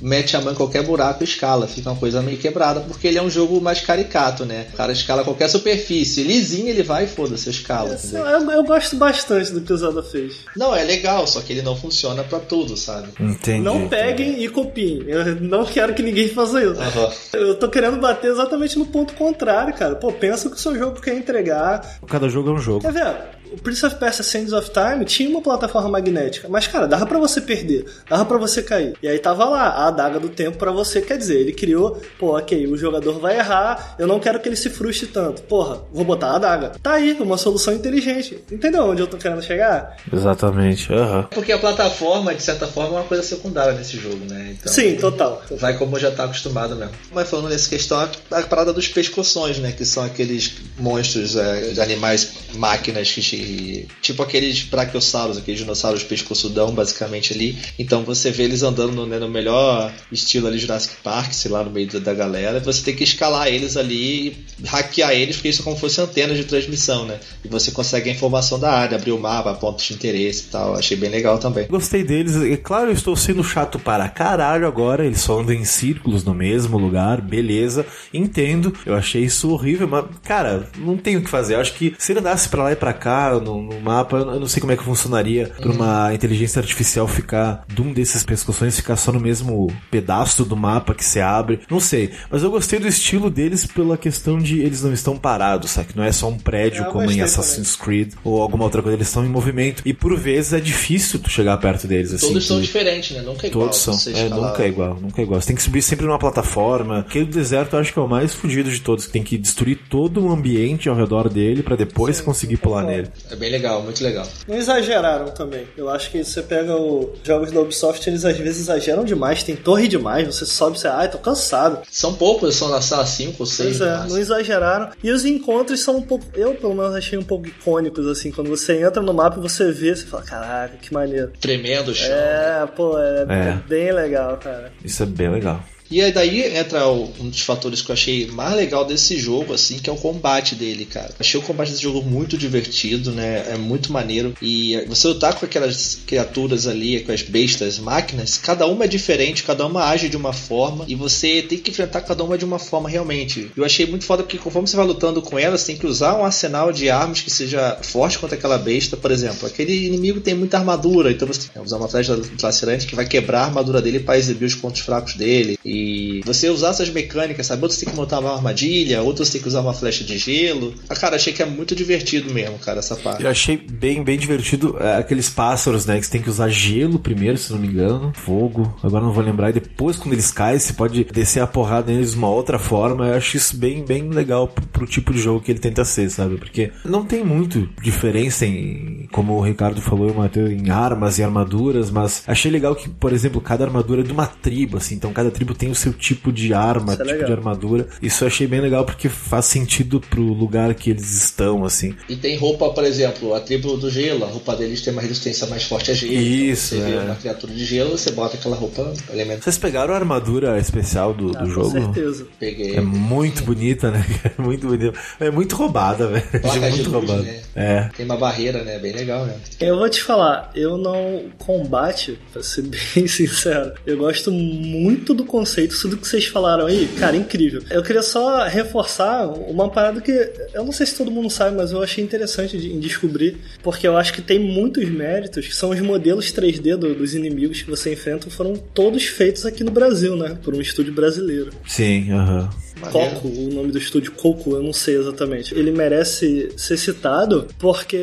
mete a mão em qualquer buraco e escala. Fica uma coisa meio quebrada, porque ele é um jogo mais caricato, né? O cara escala qualquer superfície. Lisinho ele vai e foda-se, eu escala. Entendeu? eu, eu gosto bastante do que o Zelda fez. Não, é legal, só que ele não funciona pra tudo, sabe? Entendi. Não peguem e copiem. Eu não quero que ninguém faça isso. Aham. Eu tô querendo bater exatamente no ponto contrário, cara. Pô, pensa que o seu jogo quer entregar. Cada jogo é um jogo. Quer ver? O Prince of Persia Sands of Time tinha uma plataforma magnética, mas cara, dava pra você perder, dava pra você cair. E aí tava lá a adaga do tempo pra você, quer dizer, ele criou, pô, OK, o jogador vai errar, eu não quero que ele se frustre tanto. Porra, vou botar a adaga. Tá aí, uma solução inteligente. Entendeu onde eu tô querendo chegar? Exatamente. Aham. Porque a plataforma, de certa forma, é uma coisa secundária nesse jogo, né? Então, Sim, total. Vai como já tá acostumado mesmo. Mas falando nessa questão, a, a parada dos pescoções, né? Que são aqueles monstros é, de animais, máquinas que. Tipo aqueles brachiosauros, aqueles dinossauros pescoçudão, basicamente ali. Então você vê eles andando no, né, no melhor estilo ali Jurassic Park, sei lá, no meio da, galera. E você tem que escalar eles ali e hackear eles, porque isso é como se fosse antenas de transmissão, né? E você consegue a informação da área, abrir o mapa, pontos de interesse e tal. Achei bem legal também. Gostei deles. É claro, eu estou sendo chato para caralho agora. Eles só andam em círculos no mesmo lugar, beleza. Entendo. Eu achei isso horrível, mas, cara, não tem o que fazer. Eu acho que se ele andasse pra lá e pra cá no, no mapa, eu não- eu não sei como é que funcionaria pra uma inteligência artificial ficar de um desses pescoções ficar só no mesmo pedaço do mapa que se abre. Não sei. Mas eu gostei do estilo deles pela questão de eles não estão parados, sabe? Não é só um prédio É, eu como em Assassin's Creed ou alguma outra coisa. Eles estão em movimento. E por vezes é difícil tu chegar perto deles. Assim, Todos são tu- diferentes, né? Nunca é igual. Todos são. É, nunca é igual, nunca é igual. Você tem que subir sempre numa plataforma. Aquele deserto eu acho que é o mais fudido de todos. Que tem que destruir todo o ambiente ao redor dele pra depois conseguir pular nele. É bem legal, muito legal. Não exageraram também. Eu acho que você pega os jogos da Ubisoft, eles às vezes exageram demais. Tem torre demais, você sobe e você, ai, tô cansado. São poucos, são na sala 5 ou 6. Pois é, não exageraram. E os encontros são um pouco. Eu, pelo menos, achei um pouco icônicos, assim. Quando você entra no mapa e você vê, você fala, caraca, que maneiro. Tremendo o chão. É, pô, é, É. é bem legal, cara. Isso é bem legal. E aí daí entra um dos fatores que eu achei mais legal desse jogo, assim, que é o combate dele, cara. Achei o combate desse jogo muito divertido, né? É muito maneiro. E você lutar com aquelas criaturas ali, com as bestas, máquinas, cada uma é diferente, cada uma age de uma forma, e você tem que enfrentar cada uma de uma forma realmente. Eu achei muito foda porque conforme você vai lutando com elas, tem que usar um arsenal de armas que seja forte contra aquela besta, por exemplo. Aquele inimigo tem muita armadura, então você tem que usar uma flecha lacerante que vai quebrar a armadura dele para exibir os pontos fracos dele. E você usar essas mecânicas, sabe? Outros tem que montar uma armadilha, outros tem que usar uma flecha de gelo. Ah, cara, achei que é muito divertido mesmo, cara, essa parte. Eu achei bem, bem divertido é, aqueles pássaros, né? Que você tem que usar gelo primeiro, se não me engano. Fogo, agora não vou lembrar. E depois, quando eles caem, você pode descer a porrada neles de uma outra forma. Eu acho isso bem, bem legal pro, pro tipo de jogo que ele tenta ser, sabe? Porque não tem muito diferença em, como o Ricardo falou, Matheus, em armas e armaduras, mas achei legal que, por exemplo, cada armadura é de uma tribo, assim. Então cada tribo tem o seu tipo de arma, Isso é tipo legal. de armadura. Isso eu achei bem legal porque faz sentido pro lugar que eles estão, assim. E tem roupa, por exemplo, a tribo do gelo, a roupa deles tem uma resistência mais forte a gelo. Isso, Então, você vê é. uma criatura de gelo, você bota aquela roupa, elemento. Vocês pegaram a armadura especial do, Ah, do com jogo? certeza. Peguei. É muito bonita, né? É muito bonita. É muito roubada, velho. Placa É de muito luz, roubada. né? É. Tem uma barreira, né? Bem legal, né? Eu vou te falar, eu não. Combate, pra ser bem sincero, eu gosto muito do conceito, tudo que vocês falaram aí, cara, incrível. Eu queria só reforçar uma parada que eu não sei se todo mundo sabe, mas eu achei interessante de, em descobrir, porque eu acho que tem muitos méritos, que são os modelos 3D do- dos inimigos que você enfrenta, foram todos feitos aqui no Brasil, né? Por um estúdio brasileiro. Sim, aham. Coco, o nome do estúdio Coco, eu não sei exatamente. Ele merece ser citado porque,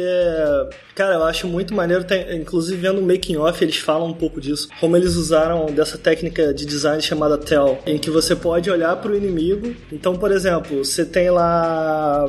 cara, eu acho muito maneiro. Tem, inclusive, vendo o making off, eles falam um pouco disso. Como eles usaram dessa técnica de design chamada Tell, em que você pode olhar para o inimigo. Então, por exemplo, você tem lá.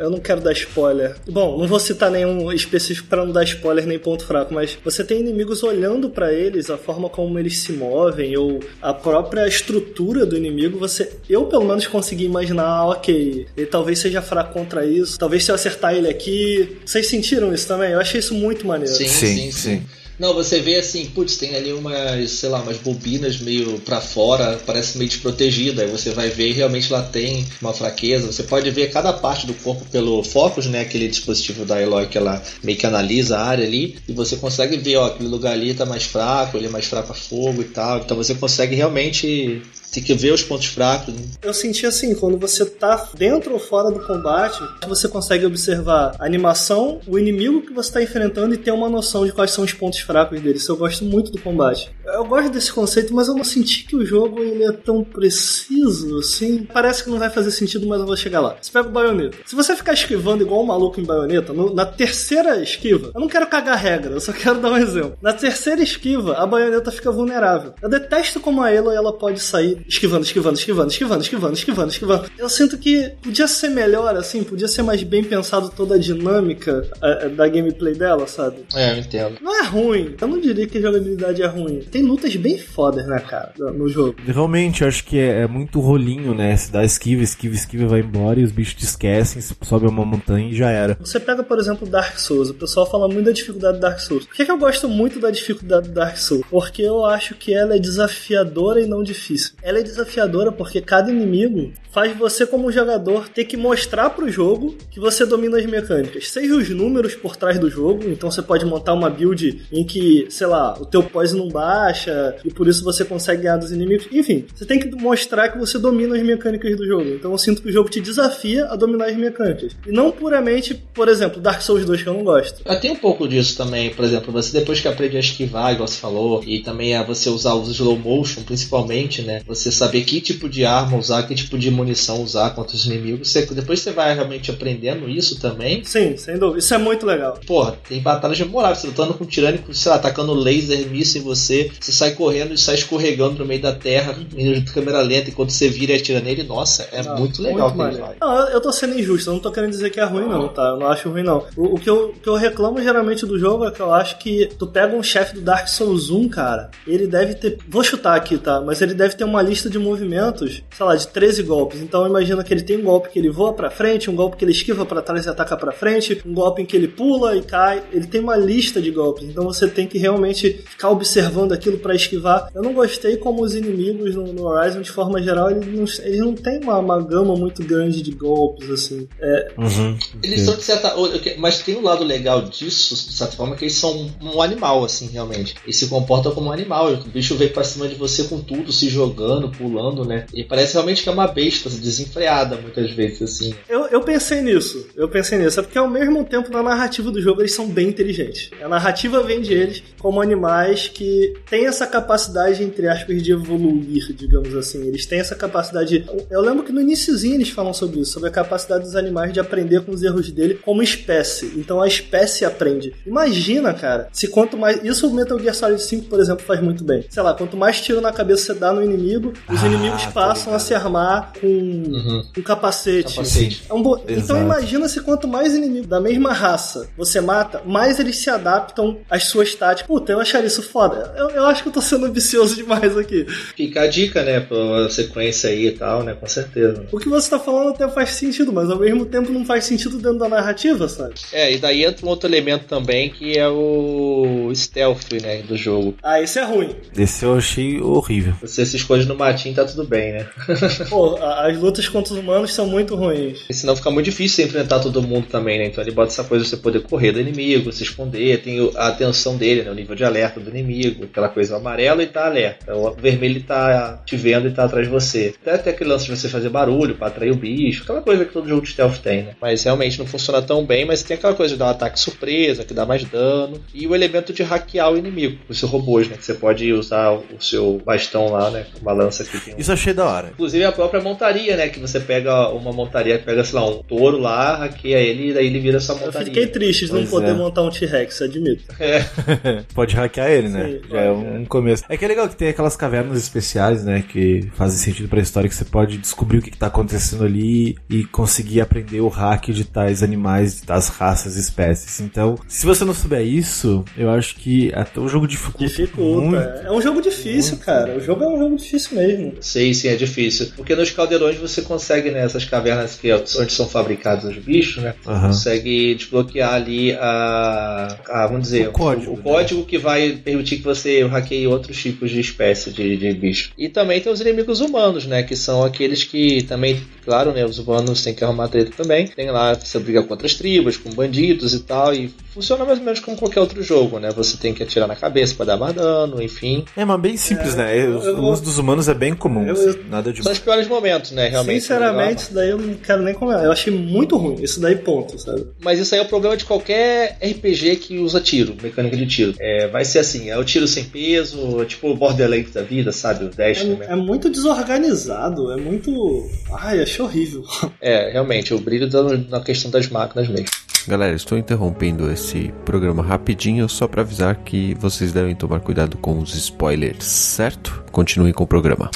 Eu não quero dar spoiler. Bom, não vou citar nenhum específico para não dar spoiler nem ponto fraco, mas você tem inimigos olhando para eles, a forma como eles se movem ou a própria estrutura do inimigo, você eu pelo menos consegui imaginar, ah, OK, ele talvez seja fraco contra isso, talvez se eu acertar ele aqui. Vocês sentiram isso também? Eu achei isso muito maneiro. Sim, Sim, sim, sim. Não, você vê assim, putz, tem ali umas, sei lá, umas bobinas meio pra fora, parece meio desprotegida. Aí você vai ver realmente lá tem uma fraqueza. Você pode ver cada parte do corpo pelo Focus, né? Aquele dispositivo da Eloy que ela meio que analisa a área ali. E você consegue ver, ó, aquele lugar ali tá mais fraco, ele é mais fraco a fogo e tal. Então você consegue realmente tem que ver os pontos fracos. né? Eu senti assim, quando você tá dentro ou fora do combate, você consegue observar a animação, o inimigo que você tá enfrentando e ter uma noção de quais são os pontos fracos dele. Isso eu gosto muito do combate. Eu gosto desse conceito, mas eu não senti que o jogo ele é tão preciso assim. Parece que não vai fazer sentido, mas eu vou chegar lá. Você pega o baioneta. Se você ficar esquivando igual um maluco em baioneta, no- na terceira esquiva, eu não quero cagar regra, eu só quero dar um exemplo. Na terceira esquiva, a baioneta fica vulnerável. Eu detesto como a Aloy ela pode sair esquivando, esquivando, esquivando, esquivando, esquivando, esquivando, esquivando. Eu sinto que podia ser melhor, assim, podia ser mais bem pensado toda a dinâmica eh, da gameplay dela, sabe? É, eu entendo. Não é ruim. Eu não diria que a jogabilidade é ruim. Tem lutas bem fodas, né, cara, no jogo. Realmente, acho que é, é muito rolinho, né? Se dá esquiva, esquiva, esquiva, vai embora e os bichos te esquecem, sobe uma montanha e já era. Você pega, por exemplo, Dark Souls. O pessoal fala muito da dificuldade do Dark Souls. Por que, que eu gosto muito da dificuldade do Dark Souls? Porque eu acho que ela é desafiadora e não difícil. Ela é desafiadora porque cada inimigo faz você, como jogador, ter que mostrar pro jogo que você domina as mecânicas. Seja os números por trás do jogo, então você pode montar uma build em que, sei lá, o teu poise não baixa e por isso você consegue ganhar dos inimigos. Enfim, você tem que mostrar que você domina as mecânicas do jogo. Então eu sinto que o jogo te desafia a dominar as mecânicas. E não puramente, por exemplo, Dark Souls 2 que eu não gosto. Tem um pouco disso também, por exemplo, você depois que aprende a esquivar, igual você falou, e também a você usar os slow motion, principalmente, né? Você saber que tipo de arma usar, que tipo de munição usar contra os inimigos. Você- depois você vai realmente aprendendo isso também. Sim, sem dúvida. Isso é muito legal. Porra, tem batalhas memoráveis. Você lutando com um tirânico, sei lá, atacando laser, míssil em você. Você sai correndo e sai escorregando no meio da terra, indo de câmera lenta, enquanto você vira e atira nele. Nossa, é Não, muito legal muito. Não, eu- tô sendo injusto, eu não tô querendo dizer que é ruim, não, tá? Eu não acho ruim, não. O, o que, eu, o que eu reclamo geralmente do jogo é que eu acho que tu pega um chefe do Dark Souls 1, cara, ele deve ter. Vou chutar aqui, tá? Mas ele deve ter uma lista de movimentos, sei lá, de 13 golpes. Então imagina que ele tem um golpe que ele voa pra frente, um golpe que ele esquiva pra trás e ataca pra frente, um golpe em que ele pula e cai. Ele tem uma lista de golpes, então você tem que realmente ficar observando aquilo pra esquivar. Eu não gostei como os inimigos no, no Horizon, de forma geral, eles não, eles não têm uma, uma gama muito grande de golpes, assim. É, Uhum. Eles são de certa. Mas tem um lado legal disso, de certa forma, que eles são um animal, assim, realmente. Eles se comportam como um animal. O bicho veio pra cima de você com tudo, se jogando, pulando, né? E parece realmente que é uma besta, assim, desenfreada, muitas vezes, assim. Eu, eu pensei nisso, eu pensei nisso. É porque ao mesmo tempo, na narrativa do jogo, eles são bem inteligentes. A narrativa vende eles como animais que têm essa capacidade, entre aspas, de evoluir, digamos assim. Eles têm essa capacidade. Eu lembro que no iníciozinho eles falam sobre isso, sobre a capacidade dos animais de aprender com os erros dele como espécie. Então a espécie aprende. Imagina, cara, se quanto mais. Isso o Metal Gear Solid 5, por exemplo, faz muito bem. Sei lá, quanto mais tiro na cabeça você dá no inimigo, os Ah, inimigos passam a se armar com Uhum. um capacete. Capacete. É um bo- Então imagina se quanto mais inimigos da mesma raça você mata, mais eles se adaptam às suas táticas. Puta, eu acharia isso foda. Eu, eu acho que eu tô sendo ambicioso demais aqui. Fica a dica, né, pra sequência aí e tal, né, com certeza. O que você tá falando até faz sentido, mas ao mesmo tempo não faz sentido dentro da narrativa, sabe? É, e daí entra um outro elemento também que é o stealth, né, do jogo. Ah, isso é ruim. Esse eu achei horrível. Você se esconde no matinho, tá tudo bem, né? Pô, as lutas contra os humanos são muito ruins. E senão fica muito difícil você enfrentar todo mundo também, né? Então ele bota essa coisa de você poder correr do inimigo, se esconder, tem a atenção dele, né? O nível de alerta do inimigo, aquela coisa. O amarelo e tá alerta. O vermelho tá te vendo e tá atrás de você. Até tem aquele lance de você fazer barulho pra atrair o bicho. Aquela coisa que todo jogo de stealth tem, né? Mas realmente não funciona tão bem. Mas tem aquela coisa de dar um ataque surpresa, que dá mais dano. E o elemento de hackear o inimigo, os seus robôs, né? Que você pode usar o seu bastão lá, né? Uma lança que tem. Um... Isso achei da hora. Inclusive a própria montaria, né? Que você pega uma montaria, pega, sei lá, um touro lá, hackeia ele e daí ele vira sua montaria. Eu fiquei triste de não Pois poder é. montar um T-Rex, admito. É. Pode hackear ele, né? Sim, Já é um começo. É que é legal que tem aquelas cavernas especiais, né? Que fazem sentido pra história, que você pode descobrir o que, que tá acontecendo ali e conseguir aprender o hack de tais animais, de tais raças e espécies. Então, se você não souber isso, eu acho que até o jogo dificulta. Dificulta. muito. É um jogo difícil, cara. O jogo é um jogo difícil mesmo. Sim, sim, é difícil. Porque nos caldeirões você consegue, né, essas cavernas que é onde são fabricados os bichos, né? Aham. Consegue desbloquear ali a, a vamos dizer, O código, o, né? código que vai permitir que você hackeie outros tipos de espécie de, de bicho. E também tem os inimigos humanos, né? Que são aqueles que também, claro, né? Os humanos têm que arrumar treta também. Tem lá, você briga contra as tribos, com bandidos e tal. E funciona mais ou menos como qualquer outro jogo, né? Você tem que atirar na cabeça pra dar mais dano, enfim. É, mas bem simples, né? Os eu- uso dos humanos é bem comum. eu- assim, Nada de São os piores momentos, né? Realmente. Sinceramente, isso daí eu não quero nem comentar. Eu achei muito ruim. Isso daí, ponto, sabe? Mas isso aí é o problema de qualquer RPG que usa tiro, mecânica de tiro. É, vai ser assim, é o tiro sem peso, tipo o Borderlands da vida, sabe? O Destiny. É, é muito desorganizado. É muito. Ai, achei horrível. É, realmente, o brilho da, na questão das máquinas mesmo. Galera, estou interrompendo esse programa rapidinho só para avisar que vocês devem tomar cuidado com os spoilers, certo? Continuem com o programa.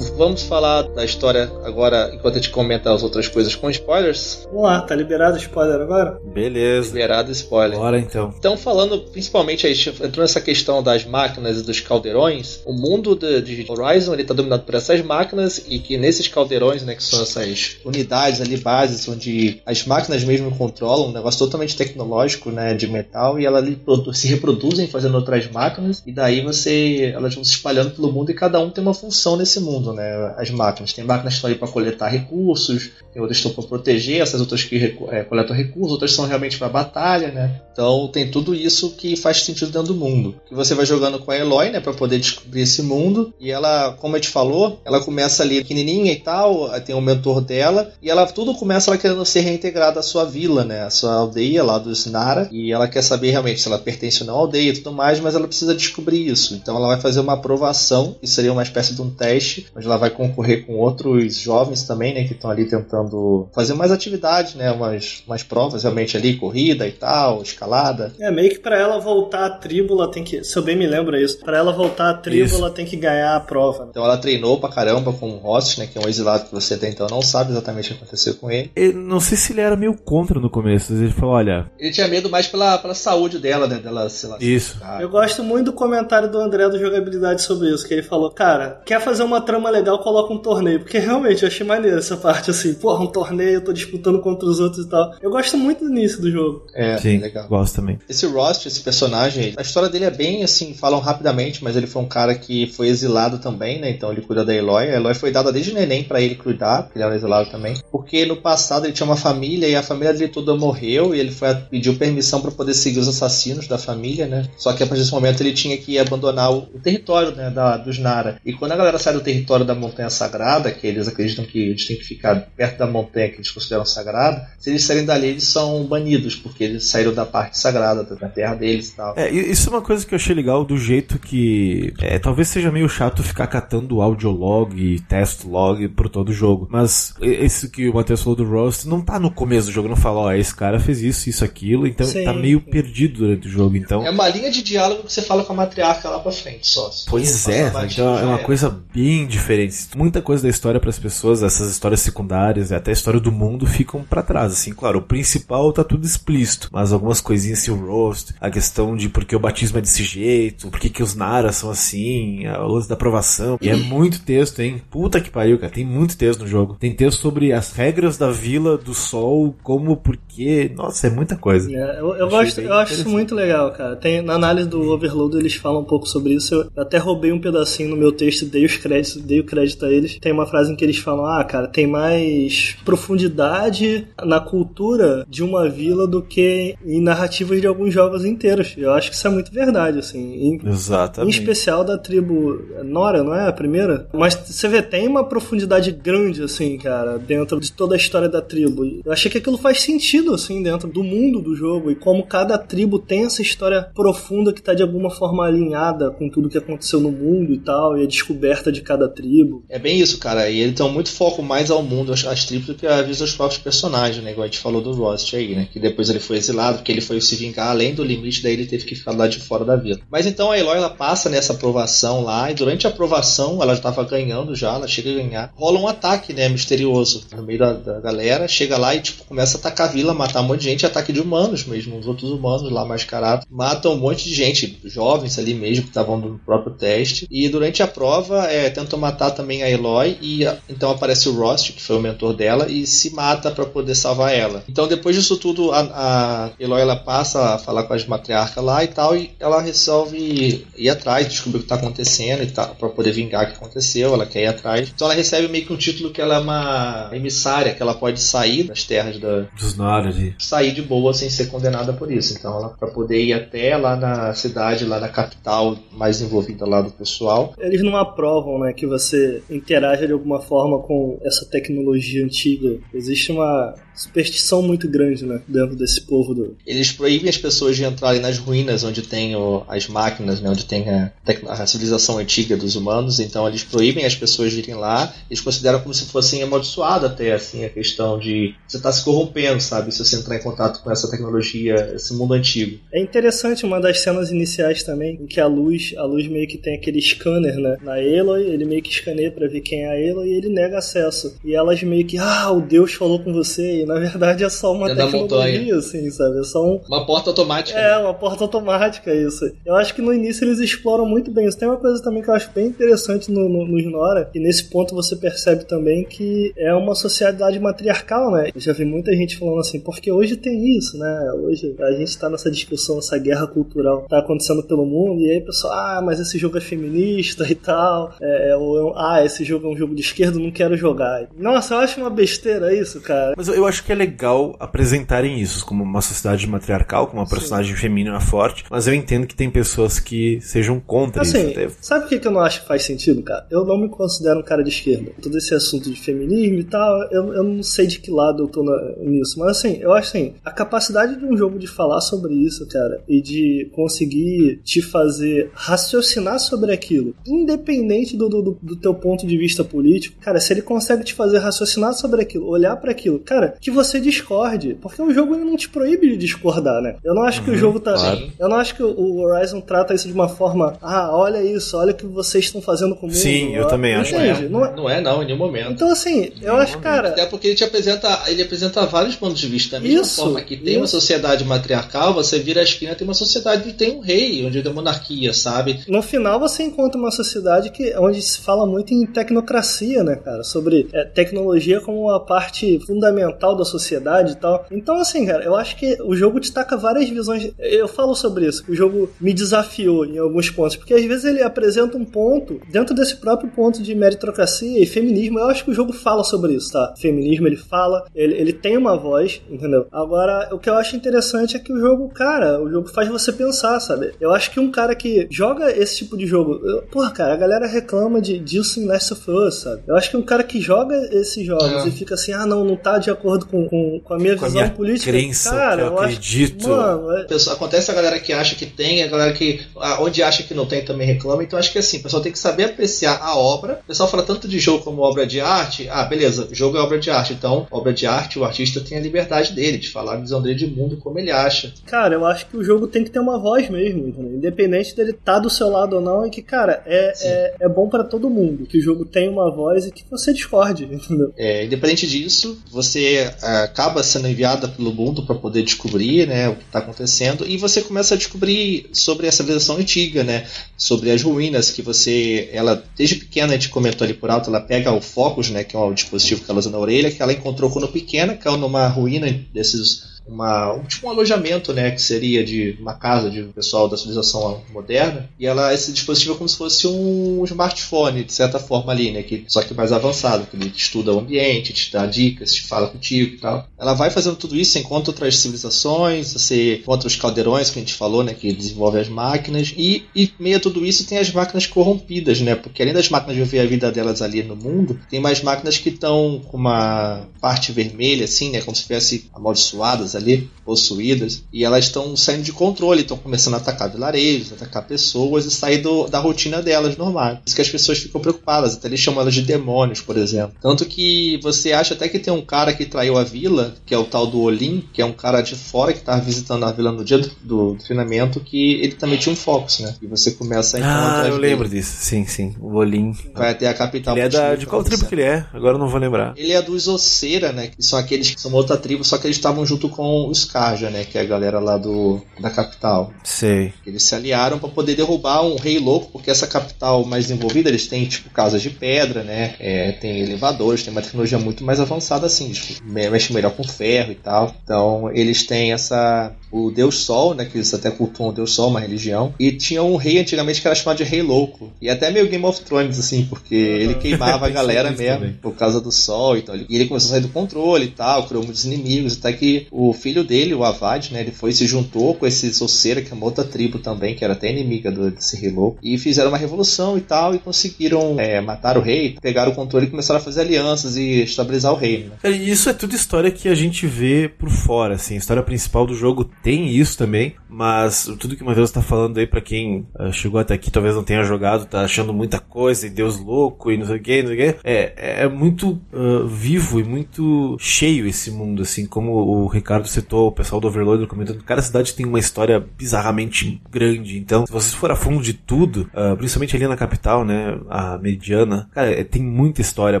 Vamos falar da história agora, enquanto a gente comenta as outras coisas com spoilers. Vamos lá, tá liberado o spoiler agora? Beleza. Liberado spoiler. Bora então. Então, falando principalmente aí, entrou nessa questão das máquinas e dos caldeirões, o mundo de, de Horizon ele tá dominado por essas máquinas e que nesses caldeirões, né, que são essas unidades ali, bases, onde as máquinas mesmo controlam, um negócio totalmente tecnológico, né, de metal, e elas se reproduzem fazendo outras máquinas, e daí você, elas vão se espalhando pelo mundo e cada um tem uma função nesse mundo, né, as máquinas. Tem máquinas que estão ali para coletar recursos, tem outras que estão para proteger, essas outras que recu- é, coletam recursos, outras são realmente para batalha, né? Então tem tudo isso que faz sentido dentro do mundo. Que você vai jogando com a Eloy, né, para poder descobrir esse mundo, e ela, como a gente falou, ela começa ali pequenininha e tal, tem o mentor dela, e ela tudo começa ela querendo ser reintegrada à sua vila, né, à sua aldeia lá dos Nara, e ela quer saber realmente se ela pertence ou não à aldeia e tudo mais, mas ela precisa descobrir isso. Então ela vai fazer uma aprovação, que seria uma espécie de um teste, onde ela vai concorrer com outros jovens também, né, que estão ali tentando fazer mais atividades, né, umas, umas provas realmente ali, corrida e tal, escalada. É, meio que pra ela voltar à tribo, ela tem que. Se eu bem me lembro é isso. Pra ela voltar à tribo, Isso. ela tem que ganhar a prova. né? Então ela treinou pra caramba com o Ross, né, que é um exilado que você até então não sabe exatamente o que aconteceu com ele. Eu não sei se ele era meio contra no começo. Ele falou: olha, Ele tinha medo mais pela, pela saúde dela, né, dela, sei lá. Isso. ficar- Eu gosto muito do comentário do André do Jogabilidade sobre isso, que ele falou, cara, quer fazer uma trama legal, coloca um torneio. Porque realmente eu achei maneiro essa parte, assim, porra, um torneio, eu tô disputando contra os outros e tal. Eu gosto muito do início do jogo. É, sim, legal. gosto também. Esse Rost, esse personagem, a história dele é bem assim, falam rapidamente, mas ele foi um cara que foi exilado também, né? Então ele cuida da Eloy. A Eloy foi dada desde neném pra ele cuidar, porque ele era exilado também. Porque no passado ele tinha uma família e a família dele toda morreu e ele foi pediu permissão pra poder seguir os assassinos da família, né? Só que a partir desse momento ele tinha que abandonar o, o território, né, da, dos Nara. E quando a galera sai do território da Montanha Sagrada, que eles acreditam que eles têm que ficar perto da montanha que eles consideram sagrada, se eles saírem dali eles são banidos, porque eles saíram da parte sagrada, da terra deles e tal. É, isso é uma coisa que eu achei legal do jeito que. É, talvez seja meio chato ficar catando audiolog e test log por todo o jogo. Mas esse que o Matheus falou do Rust não tá no começo do jogo, não fala, ó, esse cara fez isso, isso, aquilo, então Sim. tá meio perdido durante o jogo. Então. É uma linha de diálogo que você fala com a matriarca lá pra frente, só. Pois é, então é uma coisa bem diferente. Diferentes. Muita coisa da história para as pessoas, essas histórias secundárias e até a história do mundo ficam para trás, assim, claro, o principal tá tudo explícito, mas algumas coisinhas assim, o roast, a questão de por que o batismo é desse jeito, por que que os naras são assim, a luz da aprovação. E é muito texto, hein? Puta que pariu, cara, tem muito texto no jogo. Tem texto sobre as regras da Vila do Sol, como, porquê, nossa, é muita coisa. É, eu, eu gosto, eu acho isso muito legal, cara. Tem, na análise do Overload eles falam um pouco sobre isso. Eu até roubei um pedacinho no meu texto, dei os créditos, dei o crédito a eles. Tem uma frase em que eles falam: ah, cara, tem mais profundidade na cultura de uma vila do que em narrativas de alguns jogos inteiros. Eu acho que isso é muito verdade, assim. Em, Exatamente. Em especial da tribo Nora, não é a primeira? Mas você vê, tem uma profundidade grande, assim, cara, dentro de toda a história da tribo. Eu achei que aquilo faz sentido, assim, dentro do mundo do jogo e como cada tribo tem essa história profunda que tá de alguma forma alinhada com tudo que aconteceu no mundo e tal, e a descoberta de cada tribo. É bem isso, cara. E eles dão muito foco mais ao mundo, às tribos, do que a vida dos próprios personagens, né? Igual a gente falou do Rost aí, né? Que depois ele foi exilado, porque ele foi se vingar além do limite, daí ele teve que ficar lá de fora da vila. Mas então a Eloy, ela passa nessa aprovação lá, e durante a aprovação, ela já tava ganhando já, ela chega a ganhar. Rola um ataque, né? Misterioso no meio da, da galera, chega lá e, tipo, começa a atacar a vila, matar um monte de gente, ataque de humanos mesmo, os outros humanos lá mascarados. Matam um monte de gente, jovens ali mesmo, que estavam no próprio teste. E durante a prova, é, tentam matar também a Eloy, e então aparece o Rost, que foi o mentor dela, e se mata para poder salvar ela. Então depois disso tudo, a, a Eloy ela passa a falar com as matriarcas lá e tal, e ela resolve ir atrás, descobrir o que tá acontecendo e tal, pra poder vingar o que aconteceu, ela quer ir atrás. Então ela recebe meio que um título que ela é uma emissária, que ela pode sair das terras da, dos Nara de... sair de boa sem ser condenada por isso. Então ela para poder ir até lá na cidade, lá na capital mais envolvida lá do pessoal. Eles não aprovam, né, que você interaja de alguma forma com essa tecnologia antiga. Existe uma superstição muito grande, né, dentro desse povo do... Eles proíbem as pessoas de entrarem nas ruínas onde tem o, as máquinas, né, onde tem a, a, civilização antiga dos humanos, então eles proíbem as pessoas de irem lá, eles consideram como se fossem amaldiçoado até, assim, a questão de você estar tá se corrompendo, sabe, se você entrar em contato com essa tecnologia, esse mundo antigo. É interessante uma das cenas iniciais também, em que a luz, a luz meio que tem aquele scanner, né, na Aloy, ele meio que escaneia para ver quem é a Aloy e ele nega acesso. E elas meio que, ah, o Deus falou com você, e na verdade é só uma Dentro tecnologia, assim, sabe? É só um... Uma porta automática. É, uma porta automática, isso. Eu acho que no início eles exploram muito bem isso. Tem uma coisa também que eu acho bem interessante no, no, no Nora, e nesse ponto você percebe também que é uma sociedade matriarcal, né? Eu já vi muita gente falando assim, porque hoje tem isso, né? Hoje a gente tá nessa discussão, essa guerra cultural tá acontecendo pelo mundo, e aí o pessoal, ah, mas esse jogo é feminista e tal, é, ou, ah, esse jogo é um jogo de esquerda, não quero jogar. Nossa, eu acho uma besteira isso, cara. Mas eu acho que é legal apresentarem isso como uma sociedade matriarcal, como uma Sim. personagem feminina forte, mas eu entendo que tem pessoas que sejam contra assim, isso. Até. Sabe o que eu não acho que faz sentido, cara? Eu não me considero um cara de esquerda. Todo esse assunto de feminismo e tal, eu, eu não sei de que lado eu tô na, nisso, mas assim, eu acho assim, a capacidade de um jogo de falar sobre isso, cara, e de conseguir te fazer raciocinar sobre aquilo, independente do, do, do teu ponto de vista político, cara, se ele consegue te fazer raciocinar sobre aquilo, olhar para aquilo, cara, que você discorde, porque o jogo não te proíbe de discordar, né? Eu não acho uhum, que o uhum, jogo tá. Claro. Eu não acho que o Horizon trata isso de uma forma, ah, olha isso, olha o que vocês estão fazendo com o mundo. Sim, eu também acho. Entende? Não é, não é, não, em nenhum momento. Então, assim, eu acho, momento. cara. Até porque ele te apresenta, ele apresenta vários pontos de vista. Da mesma isso, forma que tem isso. uma sociedade matriarcal, você vira a esquina tem uma sociedade que tem um rei, onde tem monarquia, sabe? No final você encontra uma sociedade que, onde se fala muito em tecnocracia, né, cara? Sobre é, tecnologia como uma parte fundamental da sociedade e tal. Então, assim, cara, eu acho que o jogo destaca várias visões. Eu falo sobre isso, o jogo me desafiou em alguns pontos, porque às vezes ele apresenta um ponto, dentro desse próprio ponto de meritocracia e feminismo, eu acho que o jogo fala sobre isso, tá? Feminismo ele fala, ele, ele tem uma voz, entendeu? Agora, o que eu acho interessante é que o jogo, cara, o jogo faz você pensar, sabe? Eu acho que um cara que joga esse tipo de jogo, eu, porra, cara, a galera reclama de disso em Last of Us, sabe? Eu acho que um cara que joga esses jogos é. e fica assim, ah, não, não tá de acordo com, com, com a minha com visão a minha política. Crença, cara, que eu, eu acredito. Acho, mano, é... Acontece a galera que acha que tem, a galera que onde acha que não tem também reclama. Então acho que assim, o pessoal tem que saber apreciar a obra. O pessoal fala tanto de jogo como obra de arte. Ah, beleza, jogo é obra de arte. Então, obra de arte, o artista tem a liberdade dele de falar a visão dele de mundo como ele acha. Cara, eu acho que o jogo tem que ter uma voz mesmo, entendeu? independente dele estar tá do seu lado ou não, e que, cara, é, é, é, bom para todo mundo. Mundo, que o jogo tem uma voz e que você discorde? É, independente disso, você é, acaba sendo enviada pelo mundo para poder descobrir, né, o que está acontecendo e você começa a descobrir sobre a civilização antiga, né, sobre as ruínas que você, ela desde pequena a gente comentou ali por alto, ela pega o Focus, né, que é o dispositivo que ela usa na orelha, que ela encontrou quando pequena, caiu numa ruína desses uma, um, tipo um alojamento, né, que seria de uma casa de pessoal da civilização moderna. E ela esse dispositivo é como se fosse um smartphone de certa forma ali, né, que só que mais avançado, que ele estuda o ambiente, te dá dicas, te fala contigo e tal. Ela vai fazendo tudo isso, encontra outras civilizações, você encontra os caldeirões que a gente falou, né, que desenvolvem as máquinas e e meio a tudo isso tem as máquinas corrompidas, né, porque além das máquinas viver a vida delas ali no mundo, tem mais máquinas que estão com uma parte vermelha assim, né, como se tivesse amaldiçoadas ali, possuídas, e elas estão saindo de controle, estão começando a atacar vilarejos, atacar pessoas e sair do, da rotina delas normal. Por isso que as pessoas ficam preocupadas, até eles chamam elas de demônios, por exemplo. Tanto que você acha até que tem um cara que traiu a vila, que é o tal do Olim, que é um cara de fora que estava visitando a vila no dia do, do, treinamento, que ele também tinha um Fox, né? E você começa a Ah, eu lembro dele. disso, sim, sim. O Olim. Vai até a capital. Ele é da, de qual tribo que ele é? Agora eu não vou lembrar. Ele é dos Ocera, né? Que são aqueles que são outra tribo, só que eles estavam junto com os Kaja, né? Que é a galera lá do da capital. Sei. Eles se aliaram para poder derrubar um rei louco, porque essa capital mais desenvolvida, eles têm tipo casas de pedra, né? É, tem elevadores, tem uma tecnologia muito mais avançada assim, tipo, mexe melhor com ferro e tal. Então eles têm essa o Deus Sol, né? Que eles até cultuam o Deus Sol, uma religião. E tinha um rei antigamente que era chamado de Rei Louco. E até meio Game of Thrones, assim, porque ele queimava a galera mesmo também. por causa do sol e tal. E ele começou a sair do controle e tal, criou muitos inimigos, até que o filho dele, o Avad, né? Ele foi se juntou com esse Soceira, que é uma outra tribo também, que era até inimiga do, desse louco, e fizeram uma revolução e tal, e conseguiram é, matar o rei, pegaram o controle e começaram a fazer alianças e estabilizar o reino. Né? Isso é tudo história que a gente vê por fora, assim. A história principal do jogo tem isso também, mas tudo que o Matheus tá falando aí, para quem uh, chegou até aqui, talvez não tenha jogado, tá achando muita coisa, e Deus louco, e não sei o que, não sei o que, é, é muito uh, vivo e muito cheio esse mundo, assim, como o Ricardo citou, o pessoal do Overloader comentando, cada cidade tem uma história bizarramente grande, então, se você for a fundo de tudo, uh, principalmente ali na capital, né, a mediana, cara, é, tem muita história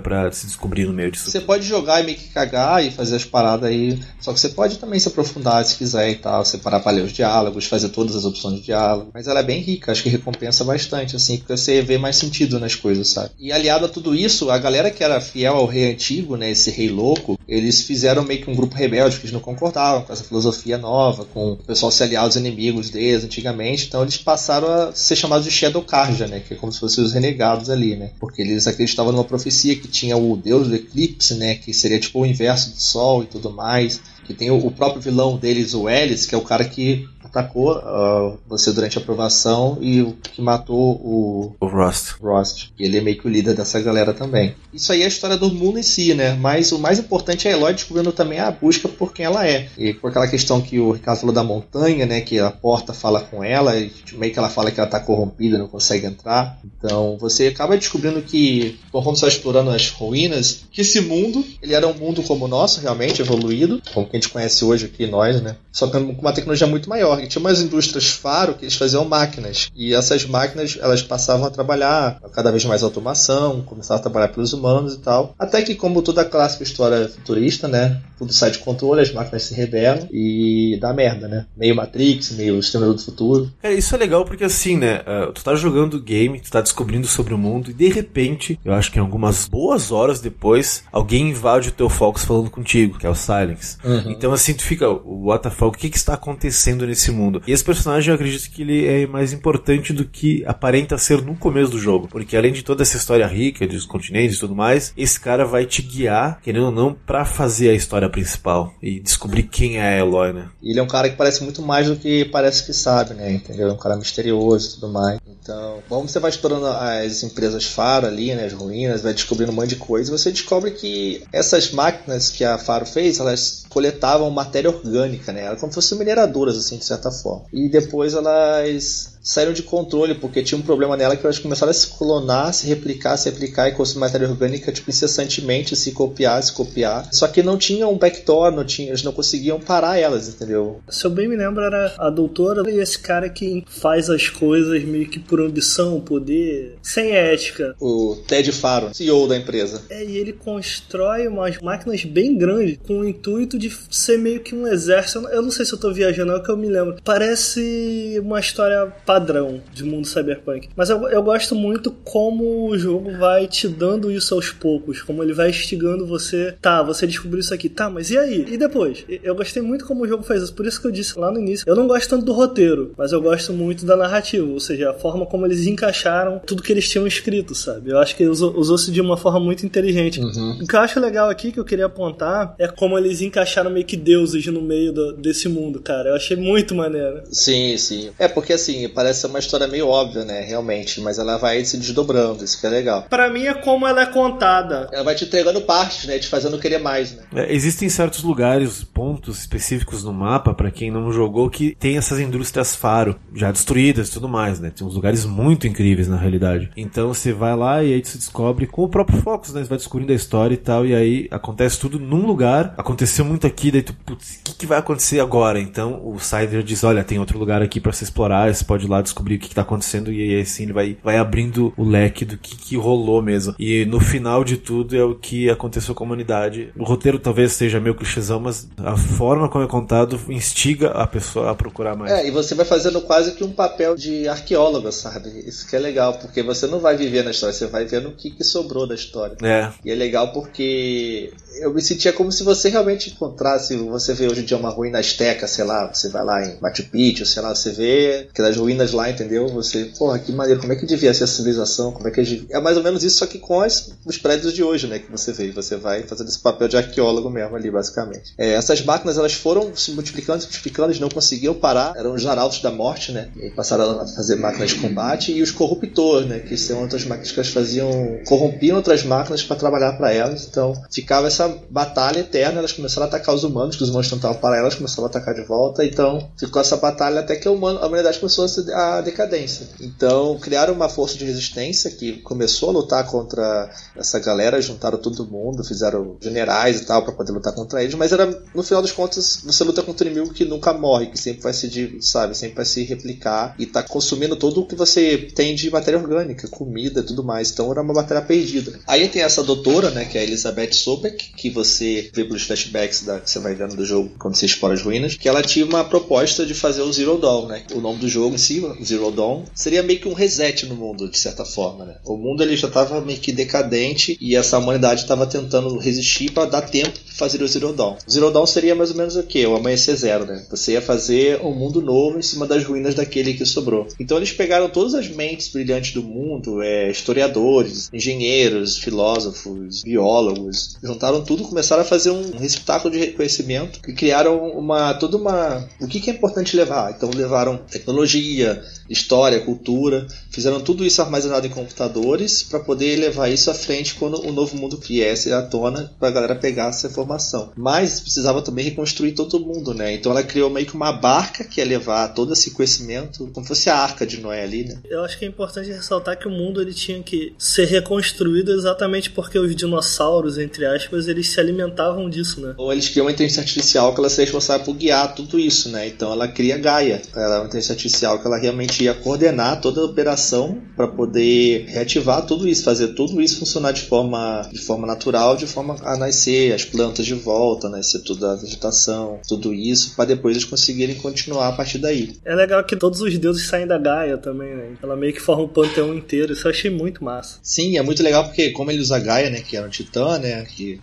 para se descobrir no meio disso. Você pode jogar e meio que cagar e fazer as paradas aí, só que você pode também se aprofundar se quiser e tal, separar para ler os diálogos, fazer todas as opções de diálogo, mas ela é bem rica, acho que recompensa bastante, assim, porque você vê mais sentido nas coisas, sabe? E aliado a tudo isso, a galera que era fiel ao rei antigo, né, esse rei louco, eles fizeram meio que um grupo rebelde, que eles não concordavam com essa filosofia nova, com o pessoal se aliar aos inimigos deles antigamente, então eles passaram a ser chamados de Shadow Karja, né, que é como se fossem os renegados ali, né, porque eles acreditavam numa profecia que tinha o deus do eclipse, né, que seria tipo o inverso do sol e tudo mais, que tem o, o próprio vilão deles, o Ellis, que é o cara que atacou uh, você durante a aprovação e o que matou o, o Rost. Rost. E ele é meio que o líder dessa galera também. Isso aí é a história do mundo em si, né? Mas o mais importante é a Eloy descobrindo também a busca por quem ela é. E por aquela questão que o Ricardo falou da montanha, né? Que a porta fala com ela e meio que ela fala que ela tá corrompida, não consegue entrar. Então você acaba descobrindo que, conforme você vai explorando as ruínas, que esse mundo, ele era um mundo como o nosso, realmente evoluído, como que a gente conhece hoje aqui, nós, né? Só que com uma tecnologia muito maior tinha umas indústrias faro que eles faziam máquinas. E essas máquinas, elas passavam a trabalhar cada vez mais automação, começavam a trabalhar pelos humanos e tal. Até que, como toda clássica história futurista, né? Tudo sai de controle, as máquinas se rebelam e dá merda, né? Meio Matrix, meio Exterminador do Futuro. É, isso é legal porque assim, né? Uh, tu tá jogando o game, tu tá descobrindo sobre o mundo e de repente, eu acho que em algumas boas horas depois, alguém invade o teu Focus falando contigo, que é o Silence. Uhum. Então assim, tu fica, what the fuck, o que que está acontecendo nesse mundo? E esse personagem eu acredito que ele é mais importante do que aparenta ser no começo do jogo. Porque além de toda essa história rica dos continentes e tudo mais, esse cara vai te guiar, querendo ou não, para fazer a história principal e descobrir quem é a Eloy, né? Ele é um cara que parece muito mais do que parece que sabe, né? Entendeu? É um cara misterioso e tudo mais. Então, como você vai explorando as empresas Faro ali, né? As ruínas, vai descobrindo um monte de coisa, você descobre que essas máquinas que a Faro fez, elas coletavam matéria orgânica, né? Eram como se fossem mineradoras, assim, de certa forma. E depois elas saíram de controle, porque tinha um problema nela que elas começaram a se clonar, se replicar, se replicar e consumir matéria orgânica tipo, incessantemente, se copiar, se copiar. Só que não tinha um backdoor, não tinha, eles não conseguiam parar elas, entendeu? Se eu bem me lembro, era a doutora e esse cara que faz as coisas meio que por ambição, poder, sem ética. O Ted Faro, CEO da empresa. É, e ele constrói umas máquinas bem grandes com o intuito de ser meio que um exército. Eu não sei se eu tô viajando, é o que eu me lembro. Parece uma história padrão de mundo cyberpunk. Mas eu, eu gosto muito como o jogo vai te dando isso aos poucos, como ele vai instigando você. Tá, você descobriu isso aqui, tá, mas e aí? E depois? Eu gostei muito como o jogo faz isso, por isso que eu disse lá no início. Eu não gosto tanto do roteiro, mas eu gosto muito da narrativa, ou seja, a forma como eles encaixaram tudo que eles tinham escrito, sabe? Eu acho que usou-se de uma forma muito inteligente. Uhum. O que eu acho legal aqui, que eu queria apontar, é como eles encaixaram meio que deuses no meio do, desse mundo, cara. Eu achei muito maneiro. Sim, sim. É porque assim, parece uma história meio óbvia, né? Realmente, mas ela vai se desdobrando, isso que é legal. Para mim é como ela é contada. Ela vai te entregando partes, né? Te fazendo querer mais, né? É, existem certos lugares, pontos específicos no mapa, para quem não jogou, que tem essas indústrias faro, já destruídas e tudo mais, né? Tem uns lugares muito incríveis na realidade. Então você vai lá e aí você descobre com o próprio Focus, né? Você vai descobrindo a história e tal, e aí acontece tudo num lugar. Aconteceu muito aqui, daí tu, putz, o que, que vai acontecer agora? Então o Sider diz: olha, tem outro lugar aqui para você explorar, você pode ir lá descobrir o que, que tá acontecendo, e aí assim ele vai, vai abrindo o leque do que, que rolou mesmo. E no final de tudo é o que aconteceu com a humanidade. O roteiro talvez seja meio clichêzão, mas a forma como é contado instiga a pessoa a procurar mais. É, e você vai fazendo quase que um papel de arqueólogo, sabe? Isso que é legal, porque você não vai viver na história, você vai vendo o que, que sobrou da história. É. E é legal porque eu me sentia como se você realmente encontrasse, você vê hoje em dia uma ruína asteca, sei lá, você vai lá em Machu Picchu, sei lá, você vê aquelas ruínas lá, entendeu? Você, porra, que maneiro, como é que devia ser a civilização, como é que é mais ou menos isso, só que com as, os prédios de hoje, né, que você vê, você vai fazendo esse papel de arqueólogo mesmo ali, basicamente. É, essas máquinas, elas foram se multiplicando, se multiplicando, eles não conseguiam parar, eram os arautos da morte, né, e passaram a fazer máquinas de combate, e os corruptores, né, que são outras máquinas que elas faziam, corrompiam outras máquinas para trabalhar para elas, então ficava essa batalha eterna, elas começaram a atacar os humanos, que os humanos tentavam para elas, começaram a atacar de volta, então ficou essa batalha até que a, humano, a humanidade começou a decadência. Então criaram uma força de resistência que começou a lutar contra essa galera, juntaram todo mundo, fizeram generais e tal para poder lutar contra eles, mas era no final das contas você luta contra um inimigo que nunca morre, que sempre vai se, sabe, sempre vai se replicar e tá consumindo tudo o que você tem de matéria orgânica, comida, tudo mais. Então era uma batalha perdida. Aí tem essa doutora, né, que é a Elizabeth Sobek, que você vê pelos flashbacks da, que você vai vendo do jogo quando você explora as ruínas, que ela tinha uma proposta de fazer o Zero Dawn, né? O nome do jogo em si, Zero Dawn, seria meio que um reset no mundo, de certa forma, né? O mundo ele já estava meio que decadente e essa humanidade estava tentando resistir para dar tempo de fazer o Zero Dawn. O Zero Dawn seria mais ou menos o quê? O amanhecer zero, né? Você ia fazer um mundo novo em cima das ruínas daquele que sobrou. Então eles pegaram todas as mentes brilhantes do mundo, é, historiadores, engenheiros, filósofos, biólogos, juntaram tudo, começaram a fazer um receptáculo de conhecimento e criaram uma toda uma o que, que é importante levar. Então levaram tecnologia, história, cultura, fizeram tudo isso armazenado em computadores para poder levar isso à frente quando o novo mundo viesse à tona para a galera pegar essa informação. Mas precisava também reconstruir todo mundo, né? Então ela criou meio que uma barca que ia levar todo esse conhecimento, como fosse a arca de Noé ali, né? Eu acho que é importante ressaltar que o mundo ele tinha que ser reconstruído exatamente porque os dinossauros, entre aspas, eles se alimentavam disso, né? Ou eles criam uma inteligência artificial que ela seja responsável por guiar tudo isso, né? Então ela cria Gaia. Ela é uma inteligência artificial que ela realmente ia coordenar toda a operação para poder reativar tudo isso, fazer tudo isso funcionar de forma, de forma natural, de forma a nascer as plantas de volta, nascer toda a vegetação, tudo isso, para depois eles conseguirem continuar a partir daí. É legal que todos os deuses saem da Gaia também, né? Ela meio que forma um panteão inteiro, isso eu achei muito massa. Sim, é muito legal porque como ele usa Gaia, né, que era um titã, né, que